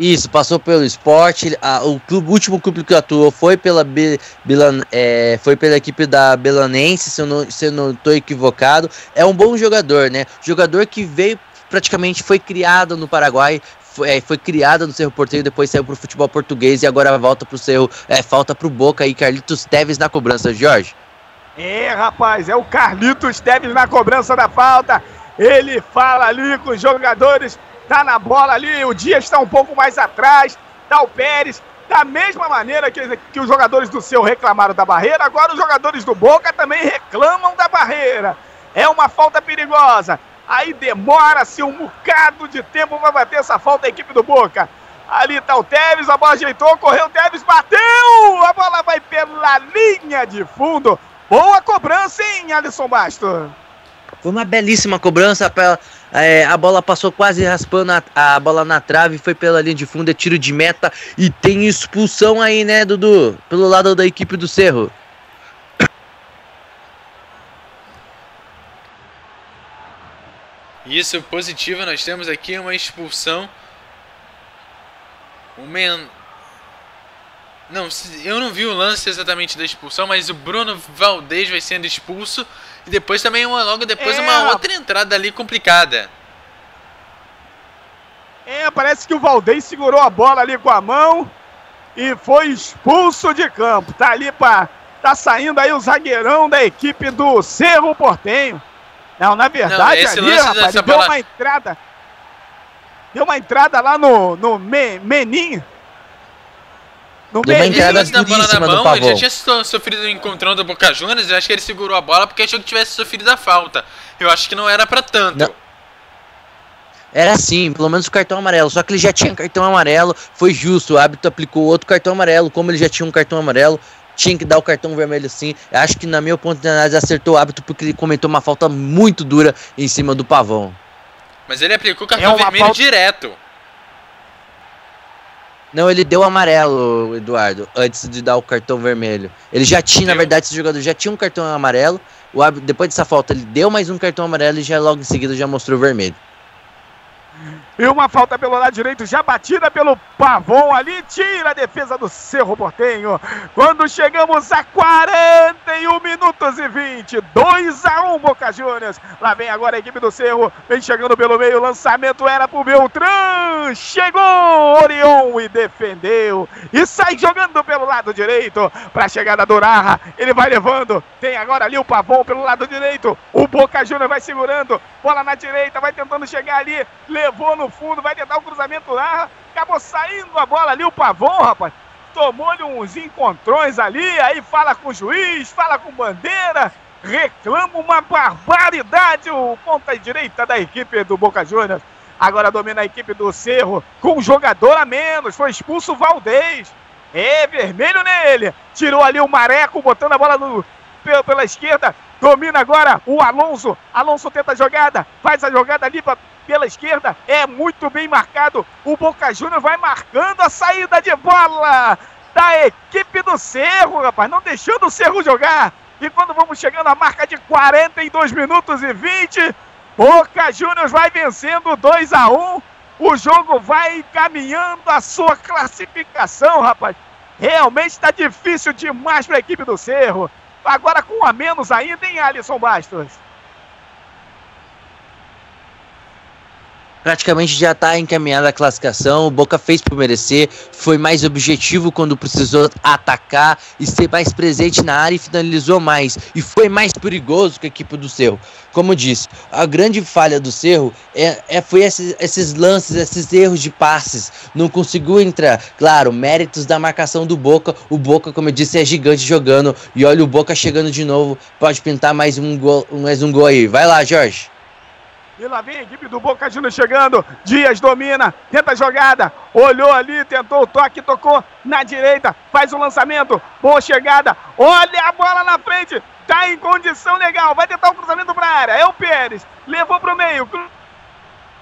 Speaker 3: Isso, passou pelo esporte. A, o, clube, o último clube que atuou foi pela, Be, é, foi pela equipe da Belanense, se eu, não, estou equivocado. É um bom jogador, né? Jogador que veio, praticamente foi criado no Paraguai, foi, é, foi criado no Cerro Porteiro, depois saiu pro futebol português e agora volta pro Cerro. É, falta pro Boca aí, Carlitos Teves na cobrança, Jorge.
Speaker 4: É, rapaz, é o Carlitos Teves na cobrança da falta. Ele fala ali com os jogadores tá na bola ali, o Dias está um pouco mais atrás, tá o Pérez, da mesma maneira que, que os jogadores do seu reclamaram da barreira, agora os jogadores do Boca também reclamam da barreira. É uma falta perigosa. Aí demora-se um bocado de tempo para bater essa falta a equipe do Boca. Ali tá o Tevez, a bola ajeitou, correu o Tevez, bateu! A bola vai pela linha de fundo. Boa cobrança, hein, Alisson Bastos?
Speaker 3: Foi uma belíssima cobrança. Pra, é, a bola passou quase raspando a, a, bola na trave, foi pela linha de fundo, é tiro de meta e tem expulsão aí, né, Dudu? Pelo lado da equipe do Cerro.
Speaker 2: Isso, positivo, nós temos aqui uma expulsão. O Men... Não, eu não vi o lance exatamente da expulsão, mas o Bruno Valdez vai sendo expulso. E depois também, uma, logo depois, é, uma outra entrada ali complicada.
Speaker 4: É, parece que o Valdez segurou a bola ali com a mão e foi expulso de campo. Tá ali para tá saindo aí o zagueirão da equipe do Cerro Portenho. Não, na verdade, Não, ali, rapaz, deu bola... uma entrada. Deu uma entrada lá no, no Menin.
Speaker 3: No Deu uma entrada na bola na mão,
Speaker 2: ele já tinha sofrido o encontrão do Boca Juniors, eu acho que ele segurou a bola porque achou que tivesse sofrido a falta. Eu acho que não era para tanto. Não.
Speaker 3: Era assim, pelo menos o cartão amarelo. Só que ele já tinha cartão amarelo, foi justo. O hábito aplicou outro cartão amarelo. Como ele já tinha um cartão amarelo, tinha que dar o cartão vermelho sim. Eu acho que, na minha ponto de análise, acertou o hábito porque ele comentou uma falta muito dura em cima do pavão.
Speaker 2: Mas ele aplicou o cartão é vermelho falta... direto.
Speaker 3: Não, ele deu amarelo, Eduardo, antes de dar o cartão vermelho. Ele já tinha, deu. na verdade, esse jogador já tinha um cartão amarelo. O, depois dessa falta, ele deu mais um cartão amarelo e já logo em seguida já mostrou vermelho.
Speaker 4: E uma falta pelo lado direito, já batida pelo Pavon ali, tira a defesa do Cerro Portenho. Quando chegamos a 40 41 minutos e 20. 2 a 1 Boca Juniors. Lá vem agora a equipe do Cerro. Vem chegando pelo meio. Lançamento era pro Beltrán. Chegou Orion e defendeu. E sai jogando pelo lado direito. Pra chegada do Narra. Ele vai levando. Tem agora ali o Pavão pelo lado direito. O Boca Juniors vai segurando. Bola na direita. Vai tentando chegar ali. Levou no fundo. Vai tentar o cruzamento Narra. Acabou saindo a bola ali. O Pavão, rapaz tomou-lhe uns encontrões ali, aí fala com o juiz, fala com bandeira, reclama uma barbaridade o ponta direita da equipe do Boca Juniors. Agora domina a equipe do Cerro com um jogador a menos, foi expulso o Valdez. É vermelho nele. Tirou ali o Mareco, botando a bola no, pela, pela esquerda. Domina agora o Alonso. Alonso tenta a jogada. Faz a jogada ali pra, pela esquerda. É muito bem marcado. O Boca Juniors vai marcando a saída de bola da equipe do Cerro, rapaz. Não deixando o Cerro jogar. E quando vamos chegando à marca de 42 minutos e 20, Boca Juniors vai vencendo 2 a 1 O jogo vai caminhando a sua classificação, rapaz. Realmente está difícil demais para a equipe do Cerro. Agora com um a menos ainda, em Alisson Bastos?
Speaker 3: Praticamente já está encaminhada a classificação. O Boca fez por merecer, foi mais objetivo quando precisou atacar e ser mais presente na área e finalizou mais. E foi mais perigoso que a equipe do Cerro. Como disse, a grande falha do Cerro é, é foi esses, esses lances, esses erros de passes. Não conseguiu entrar. Claro, méritos da marcação do Boca. O Boca, como eu disse, é gigante jogando. E olha o Boca chegando de novo. Pode pintar mais um gol, mais um gol aí. Vai lá, Jorge.
Speaker 4: E lá vem a equipe do Boca Juniors chegando. Dias domina, tenta a jogada. Olhou ali, tentou o toque, tocou na direita. Faz o lançamento. Boa chegada. Olha a bola na frente. Tá em condição legal. Vai tentar o cruzamento para a área. É o Pérez. Levou para o meio.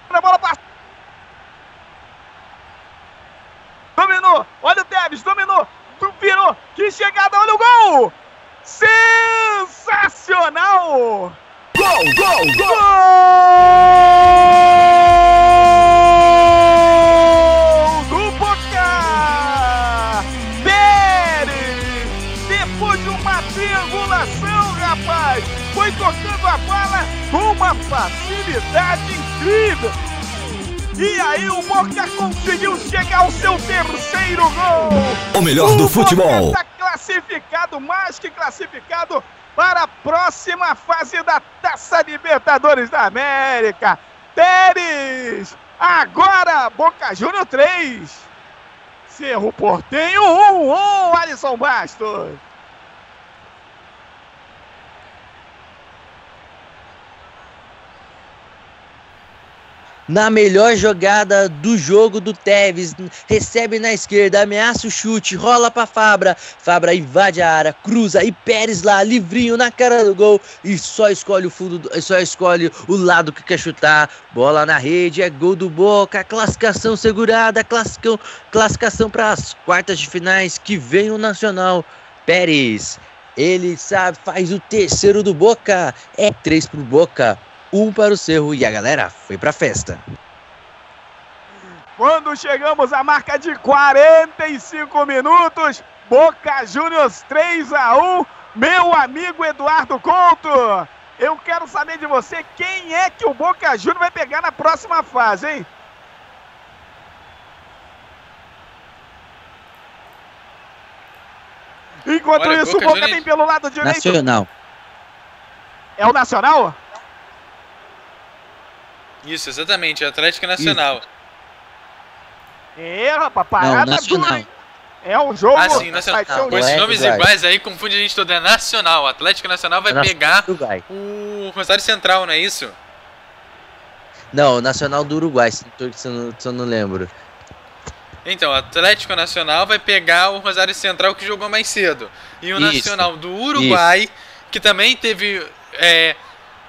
Speaker 4: A bola passa. Dominou. Olha o Tevez. Dominou. Virou. Que chegada. Olha o gol. Sensacional. Gol, gol, gol! Do Boca! Pérez! Depois de uma triangulação, rapaz, foi tocando a bola com uma facilidade incrível. E aí o Boca conseguiu chegar ao seu terceiro gol.
Speaker 1: O melhor o do futebol.
Speaker 4: Está classificado, mais que classificado para a próxima fase da Taça Libertadores da América. Pérez, agora Boca Júnior 3. Cerro Portenho 1, 1, Alisson Bastos.
Speaker 3: Na melhor jogada do jogo do Tevez, recebe na esquerda, ameaça o chute, rola para Fabra, Fabra invade a área, cruza e Pérez lá livrinho na cara do gol. E só escolhe o fundo, só escolhe o lado que quer chutar, bola na rede, é gol do Boca, classificação segurada, classificação, para as quartas de finais que vem o Nacional. Pérez, ele sabe, faz o terceiro do Boca, é três pro Boca um para o Cerro e a galera foi pra festa.
Speaker 4: Quando chegamos à marca de 45 minutos, Boca Juniors 3 a 1, meu amigo Eduardo Couto. Eu quero saber de você quem é que o Boca Juniors vai pegar na próxima fase, hein? Enquanto Olha, isso, Boca o Boca Juniors... vem pelo lado direito.
Speaker 3: Nacional.
Speaker 4: É o Nacional?
Speaker 2: Isso, exatamente, Atlético Nacional. Isso.
Speaker 4: É, rapaz, parada Não, dura, É um jogo.
Speaker 2: Ah, sim, nacional. Com esses nomes iguais aí, confunde a gente toda. É nacional. O Atlético Nacional vai pegar o Rosário Central, não é isso?
Speaker 3: Não, o Nacional do Uruguai, se eu não, se eu não lembro.
Speaker 2: Então, o Atlético Nacional vai pegar o Rosário Central que jogou mais cedo. E o isso, Nacional do Uruguai, isso. que também teve é,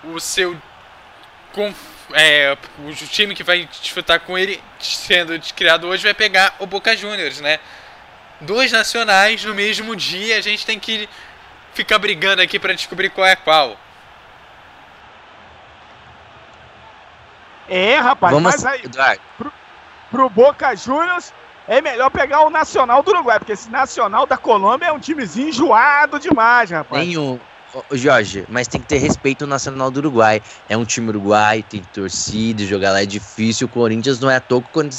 Speaker 2: o seu é, o time que vai disputar com ele, sendo criado hoje, vai pegar o Boca Juniors, né? Dois nacionais no mesmo dia, a gente tem que ficar brigando aqui para descobrir qual é qual.
Speaker 4: É, rapaz,
Speaker 3: Vamos
Speaker 4: mas aí, pro, pro Boca Juniors, é melhor pegar o Nacional do Uruguai, porque esse Nacional da Colômbia é um timezinho enjoado demais, rapaz.
Speaker 3: Nenhum. Jorge, mas tem que ter respeito ao Nacional do Uruguai. É um time uruguai, tem torcida, jogar lá é difícil. O Corinthians não é à toa quando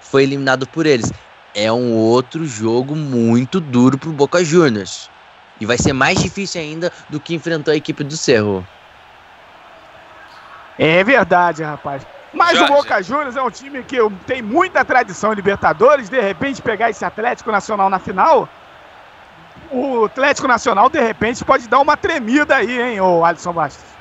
Speaker 3: foi eliminado por eles. É um outro jogo muito duro pro Boca Juniors. E vai ser mais difícil ainda do que enfrentar a equipe do Cerro.
Speaker 4: É verdade, rapaz. Mas Jorge. o Boca Juniors é um time que tem muita tradição em Libertadores. De repente, pegar esse Atlético Nacional na final, o Atlético Nacional, de repente, pode dar uma tremida aí, hein, o Alisson Bastos.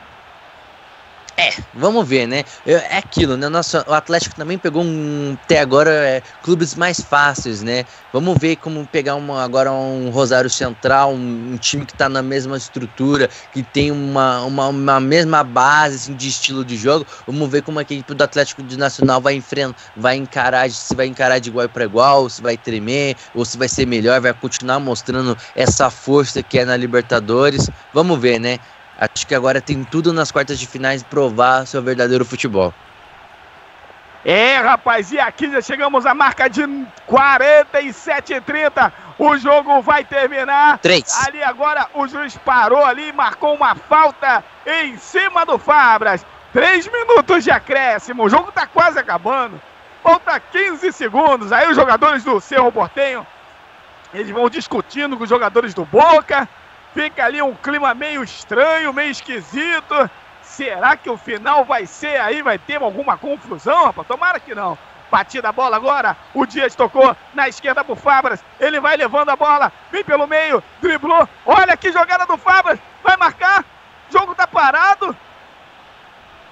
Speaker 3: É, vamos ver, né? É aquilo, né? O Atlético também pegou um, até agora é, clubes mais fáceis, né? Vamos ver como pegar uma, agora um Rosário Central, um, um time que está na mesma estrutura, que tem uma, uma, uma, mesma base assim, de estilo de jogo. Vamos ver como é a equipe do Atlético de Nacional vai enfrentar, vai encarar, se vai encarar de igual para igual, se vai tremer, ou se vai ser melhor, vai continuar mostrando essa força que é na Libertadores. Vamos ver, né? Acho que agora tem tudo nas quartas de finais provar seu verdadeiro futebol.
Speaker 4: É, rapaz, e aqui já chegamos à marca de 47 e 30. O jogo vai terminar.
Speaker 3: Três.
Speaker 4: Ali agora o juiz parou ali, marcou uma falta em cima do Fabras. Três minutos de acréscimo. O jogo tá quase acabando. Falta 15 segundos. Aí os jogadores do Cerro Portenho, eles vão discutindo com os jogadores do Boca. Fica ali um clima meio estranho, meio esquisito. Será que o final vai ser aí? Vai ter alguma confusão, rapaz? Tomara que não. Batida a bola agora. O Dias tocou na esquerda pro Fabras. Ele vai levando a bola. Vem pelo meio. Driblou. Olha que jogada do Fabras. Vai marcar. Jogo tá parado.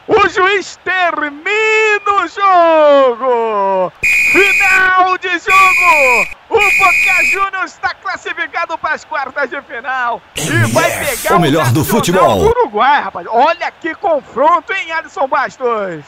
Speaker 4: O juiz termina o jogo! Final de jogo! O Boca Juniors está classificado para as quartas de final e vai pegar
Speaker 1: o melhor do futebol
Speaker 4: do Uruguai, rapaz. Olha que confronto, hein, Alisson Bastos?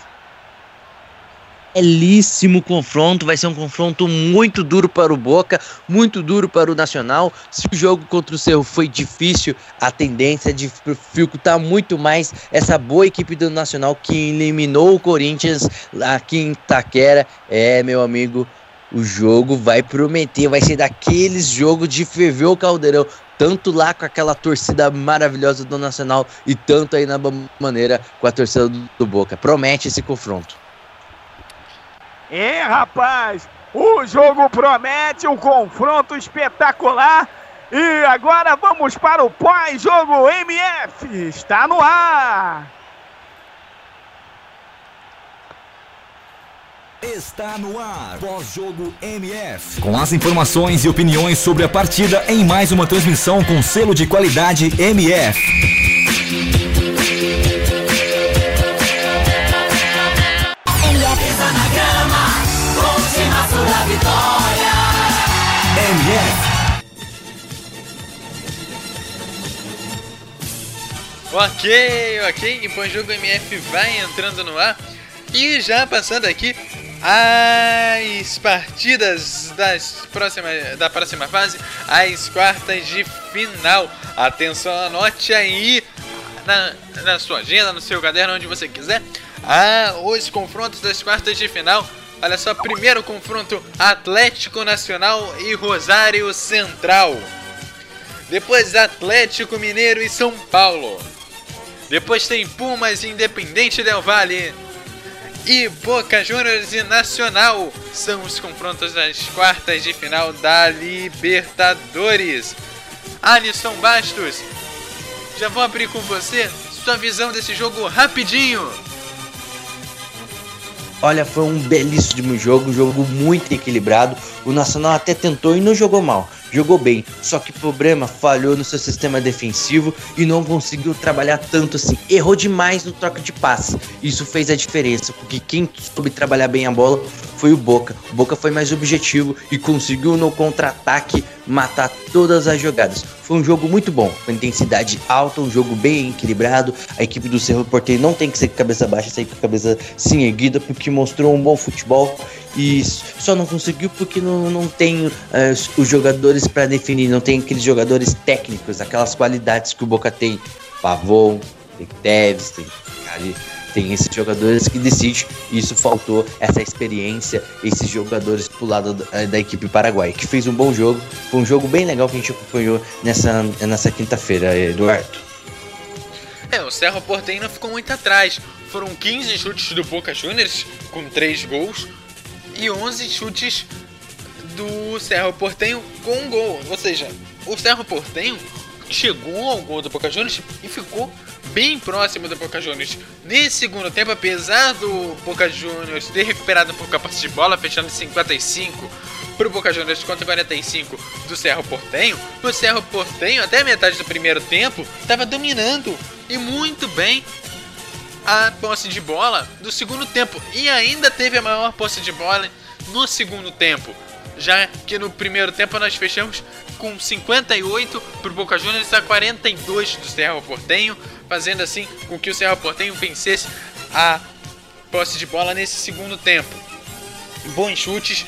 Speaker 3: Belíssimo confronto, vai ser um confronto muito duro para o Boca, muito duro para o Nacional. Se o jogo contra o Cerro foi difícil, a tendência é de dificultar muito mais essa boa equipe do Nacional que eliminou o Corinthians aqui em Itaquera. É, meu amigo, o jogo vai prometer, vai ser daqueles jogos de ferver o caldeirão, tanto lá com aquela torcida maravilhosa do Nacional e tanto aí na maneira com a torcida do Boca. Promete esse confronto.
Speaker 4: É, rapaz, o jogo promete, um confronto espetacular. E agora vamos para o pós-jogo MF. Está no ar.
Speaker 1: Está no ar, pós-jogo MF. Com as informações e opiniões sobre a partida em mais uma transmissão com selo de qualidade MF.
Speaker 9: Vitória.
Speaker 1: MF.
Speaker 2: Ok, ok, o jogo MF vai entrando no ar. E já passando aqui as partidas das próximas, da próxima fase, as quartas de final. Atenção, anote aí na, na sua agenda, no seu caderno, onde você quiser, ah, os confrontos das quartas de final Olha só, primeiro confronto Atlético Nacional e Rosário Central. Depois Atlético Mineiro e São Paulo. Depois tem Pumas Independente Del Valle. E Boca Juniors e Nacional são os confrontos das quartas de final da Libertadores. Alisson Bastos, já vou abrir com você sua visão desse jogo rapidinho.
Speaker 3: Olha, foi um belíssimo jogo, um jogo muito equilibrado. O Nacional até tentou e não jogou mal, jogou bem. Só que o problema falhou no seu sistema defensivo e não conseguiu trabalhar tanto assim. Errou demais no troca de passe. Isso fez a diferença, porque quem soube trabalhar bem a bola foi o Boca. O Boca foi mais objetivo e conseguiu no contra-ataque matar todas as jogadas. Foi um jogo muito bom, com intensidade alta, um jogo bem equilibrado. A equipe do Cerro Porteiro não tem que ser com cabeça baixa, sair com a cabeça sim erguida, porque mostrou um bom futebol e só não conseguiu porque não, não tem uh, os jogadores para definir, não tem aqueles jogadores técnicos, aquelas qualidades que o Boca tem. Pavon, tem Teves, tem tem esses jogadores que decidem. Isso faltou essa experiência, esses jogadores pro lado da, da equipe paraguai, que fez um bom jogo. Foi um jogo bem legal que a gente acompanhou nessa, nessa quinta-feira, Eduardo.
Speaker 2: É, o Cerro Porteño ficou muito atrás. Foram 15 chutes do Boca Juniors, com 3 gols, e 11 chutes do Cerro Portenho com um gol. Ou seja, o Cerro Portenho chegou ao gol do Boca Juniors e ficou bem próximo do Boca Juniors. Nesse segundo tempo, apesar do Boca Juniors ter recuperado um pouco a posse de bola, fechando 55 para o Boca Juniors contra 45 do Cerro Portenho, o Cerro Portenho, até a metade do primeiro tempo, estava dominando e muito bem a posse de bola do segundo tempo e ainda teve a maior posse de bola no segundo tempo já que no primeiro tempo nós fechamos com 58 para o Boca Juniors a 42 do Cerro Portenho, fazendo assim com que o Cerro Portenho vencesse a posse de bola nesse segundo tempo. Bons chutes,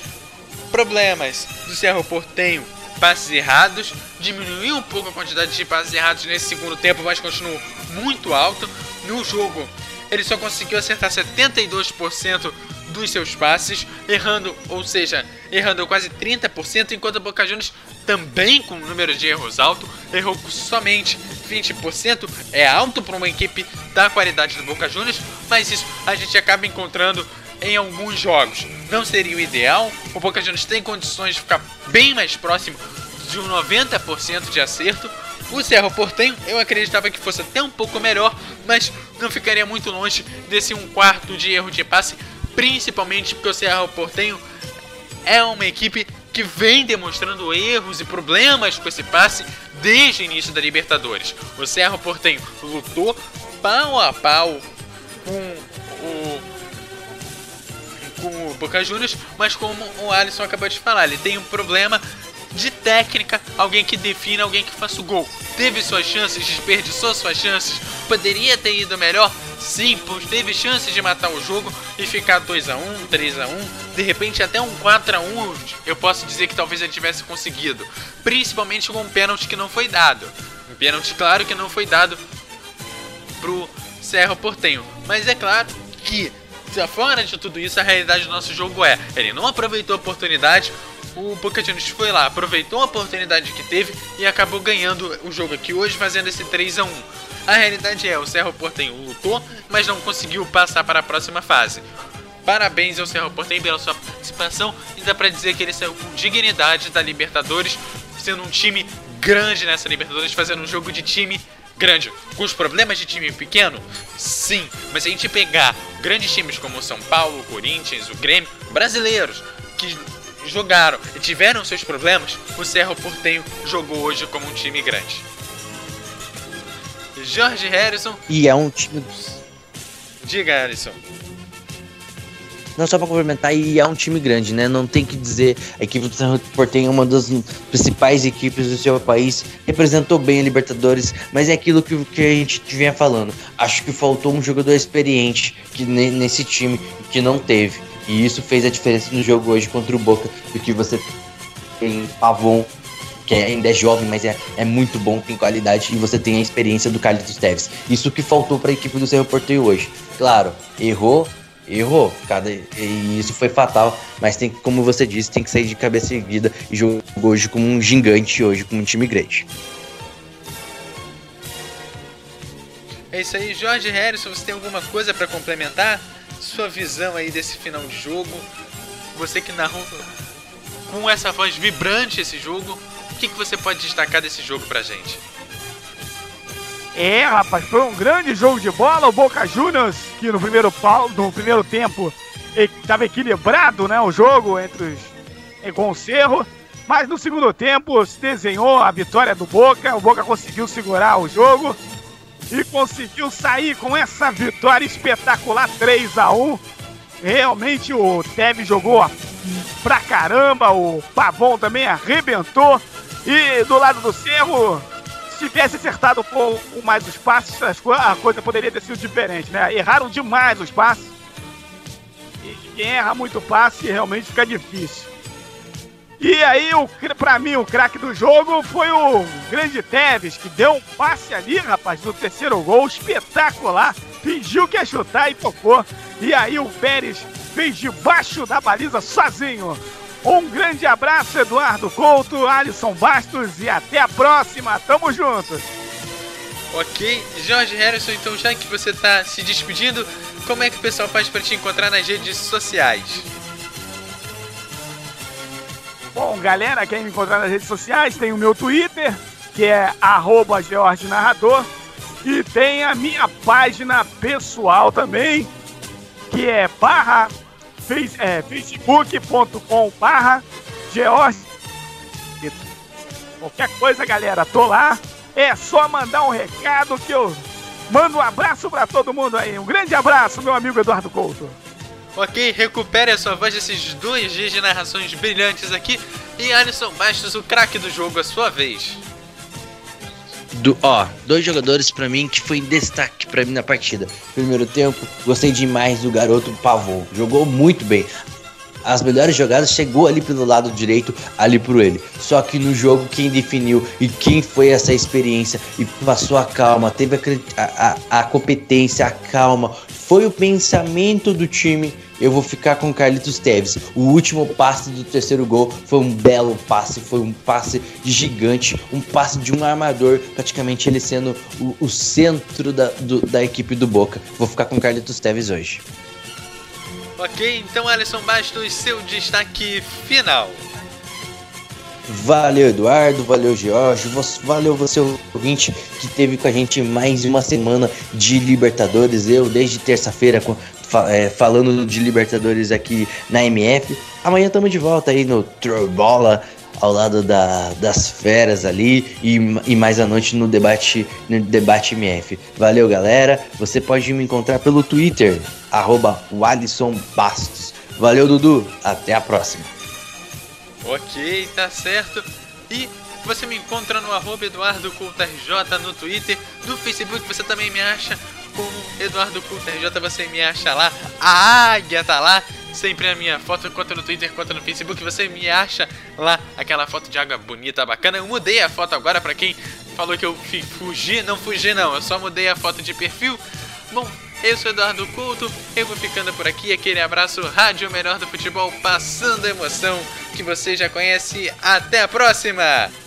Speaker 2: problemas do Cerro Portenho, passes errados, diminuiu um pouco a quantidade de passes errados nesse segundo tempo, mas continuou muito alto. No jogo, ele só conseguiu acertar 72% dos seus passes, errando, ou seja, errando quase 30%, enquanto o Boca Juniors também com um número de erros alto, errou somente 20%. É alto para uma equipe da qualidade do Boca Juniors, mas isso a gente acaba encontrando em alguns jogos. Não seria o ideal, o Boca Juniors tem condições de ficar bem mais próximo de um 90% de acerto. O Cerro Portenho eu acreditava que fosse até um pouco melhor, mas não ficaria muito longe desse um quarto de erro de passe principalmente porque o Cerro Portenho é uma equipe que vem demonstrando erros e problemas com esse passe desde o início da Libertadores. O Cerro Portenho lutou pau a pau com o com o Boca Juniors, mas como o Alisson acabou de falar, ele tem um problema de técnica, alguém que defina, alguém que faça o gol. Teve suas chances, desperdiçou suas chances, poderia ter ido melhor, sim, pois teve chances de matar o jogo e ficar 2 a 1 3 a 1 de repente até um 4 a 1 eu posso dizer que talvez ele tivesse conseguido. Principalmente com um pênalti que não foi dado. Um pênalti, claro, que não foi dado pro Cerro Portenho. Mas é claro que, fora de tudo isso, a realidade do nosso jogo é: ele não aproveitou a oportunidade, o Boca Juniors foi lá, aproveitou a oportunidade que teve e acabou ganhando o jogo aqui hoje, fazendo esse 3 a 1 A realidade é, o Cerro Portenho lutou, mas não conseguiu passar para a próxima fase. Parabéns ao Cerro Portenho pela sua participação e dá pra dizer que ele saiu com dignidade da Libertadores, sendo um time grande nessa Libertadores, fazendo um jogo de time grande. Com os problemas de time pequeno? Sim, mas se a gente pegar grandes times como São Paulo, Corinthians, o Grêmio, brasileiros, que jogaram e tiveram seus problemas, o Cerro Portenho jogou hoje como um time grande. Jorge Harrison.
Speaker 3: E é um time.
Speaker 2: Diga, Alisson.
Speaker 3: Não só para complementar, e é um time grande, né? Não tem que dizer, a equipe do Cerro Portenho é uma das principais equipes do seu país, representou bem a Libertadores, mas é aquilo que, que a gente vinha falando. Acho que faltou um jogador experiente que nesse time que não teve. E isso fez a diferença no jogo hoje contra o Boca, porque você tem Pavon, que ainda é jovem, mas é, é muito bom, tem qualidade, e você tem a experiência do Carlos Teves. Isso que faltou para a equipe do Cerro Porteio hoje. Claro, errou, errou, cada, e isso foi fatal, mas tem como você disse, tem que sair de cabeça erguida e jogou hoje como um gigante, hoje como um time grande.
Speaker 2: É isso aí, Jorge Harrison, você tem alguma coisa para complementar? Sua visão aí desse final de jogo. Você que narrou com essa voz vibrante esse jogo, o que, que você pode destacar desse jogo pra gente?
Speaker 4: É, rapaz, foi um grande jogo de bola. O Boca Juniors, que no primeiro, pau, no primeiro tempo estava equilibrado né, o jogo entre os, com o Cerro. Mas no segundo tempo se desenhou a vitória do Boca. O Boca conseguiu segurar o jogo e conseguiu sair com essa vitória espetacular 3 a 1 Realmente o Teve jogou pra caramba, o Pavon também arrebentou. E do lado do Cerro, se tivesse acertado pouco mais os passes, a coisa poderia ter sido diferente, né? Erraram demais os passes. E quem erra muito passe realmente fica difícil. E aí, o, pra mim, o craque do jogo foi o grande Tevez, que deu um passe ali, rapaz, no terceiro gol, espetacular. Fingiu que ia chutar e tocou. E aí o Pérez fez debaixo da baliza sozinho. Um grande abraço, Eduardo Couto, Alisson Bastos e até a próxima. Tamo juntos.
Speaker 2: Ok, Jorge Harrison, então já que você tá se despedindo, como é que o pessoal faz para te encontrar nas redes sociais?
Speaker 4: Bom, galera, quem me encontrar nas redes sociais, tem o meu Twitter, que é arroba George Narrador, e tem a minha página pessoal também, que é barra é, facebook.com barra George. Qualquer coisa, galera, tô lá. É só mandar um recado que eu mando um abraço para todo mundo aí. Um grande abraço, meu amigo Eduardo Couto.
Speaker 2: Ok, recupere a sua voz desses dois dias de narrações brilhantes aqui. E Alisson Bastos, o craque do jogo, a sua vez.
Speaker 3: Do, ó, dois jogadores para mim que foi destaque para mim na partida. Primeiro tempo, gostei demais do garoto Pavô. Jogou muito bem. As melhores jogadas chegou ali pelo lado direito, ali pro ele. Só que no jogo quem definiu e quem foi essa experiência e passou a calma, teve a, a, a competência, a calma, foi o pensamento do time eu vou ficar com Carlitos Teves. O último passe do terceiro gol foi um belo passe, foi um passe gigante, um passe de um armador, praticamente ele sendo o, o centro da, do, da equipe do Boca. Vou ficar com Carlitos Teves hoje.
Speaker 2: Ok, então Alisson Bastos, seu destaque final.
Speaker 3: Valeu, Eduardo. Valeu, Jorge. Valeu você, ouvinte, que teve com a gente mais uma semana de Libertadores. Eu, desde terça-feira, é, falando de Libertadores aqui na MF. Amanhã estamos de volta aí no Trobola, ao lado da, das feras ali e, e, mais à noite no debate, no debate MF. Valeu, galera. Você pode me encontrar pelo Twitter, arroba Bastos. Valeu, Dudu. Até a próxima.
Speaker 2: Ok, tá certo. E você me encontra no arroba Eduardo no Twitter, no Facebook você também me acha como Eduardo RJ, você me acha lá. A águia tá lá, sempre a minha foto, quanto no Twitter, quanto no Facebook, você me acha lá, aquela foto de água bonita, bacana. Eu mudei a foto agora para quem falou que eu fugi, não fugi não, eu só mudei a foto de perfil. Bom, eu sou Eduardo Couto, eu vou ficando por aqui. Aquele abraço, Rádio Melhor do Futebol, passando a emoção que você já conhece. Até a próxima!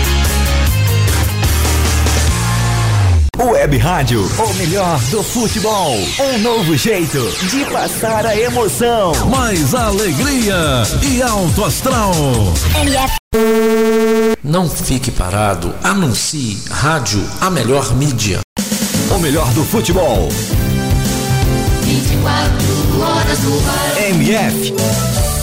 Speaker 1: Web Rádio, o melhor do futebol. Um novo jeito de passar a emoção.
Speaker 5: Mais alegria e alto astral.
Speaker 1: MF.
Speaker 5: Não fique parado, anuncie Rádio, a melhor mídia.
Speaker 1: O melhor do futebol.
Speaker 9: 24 horas no ar.
Speaker 1: MF.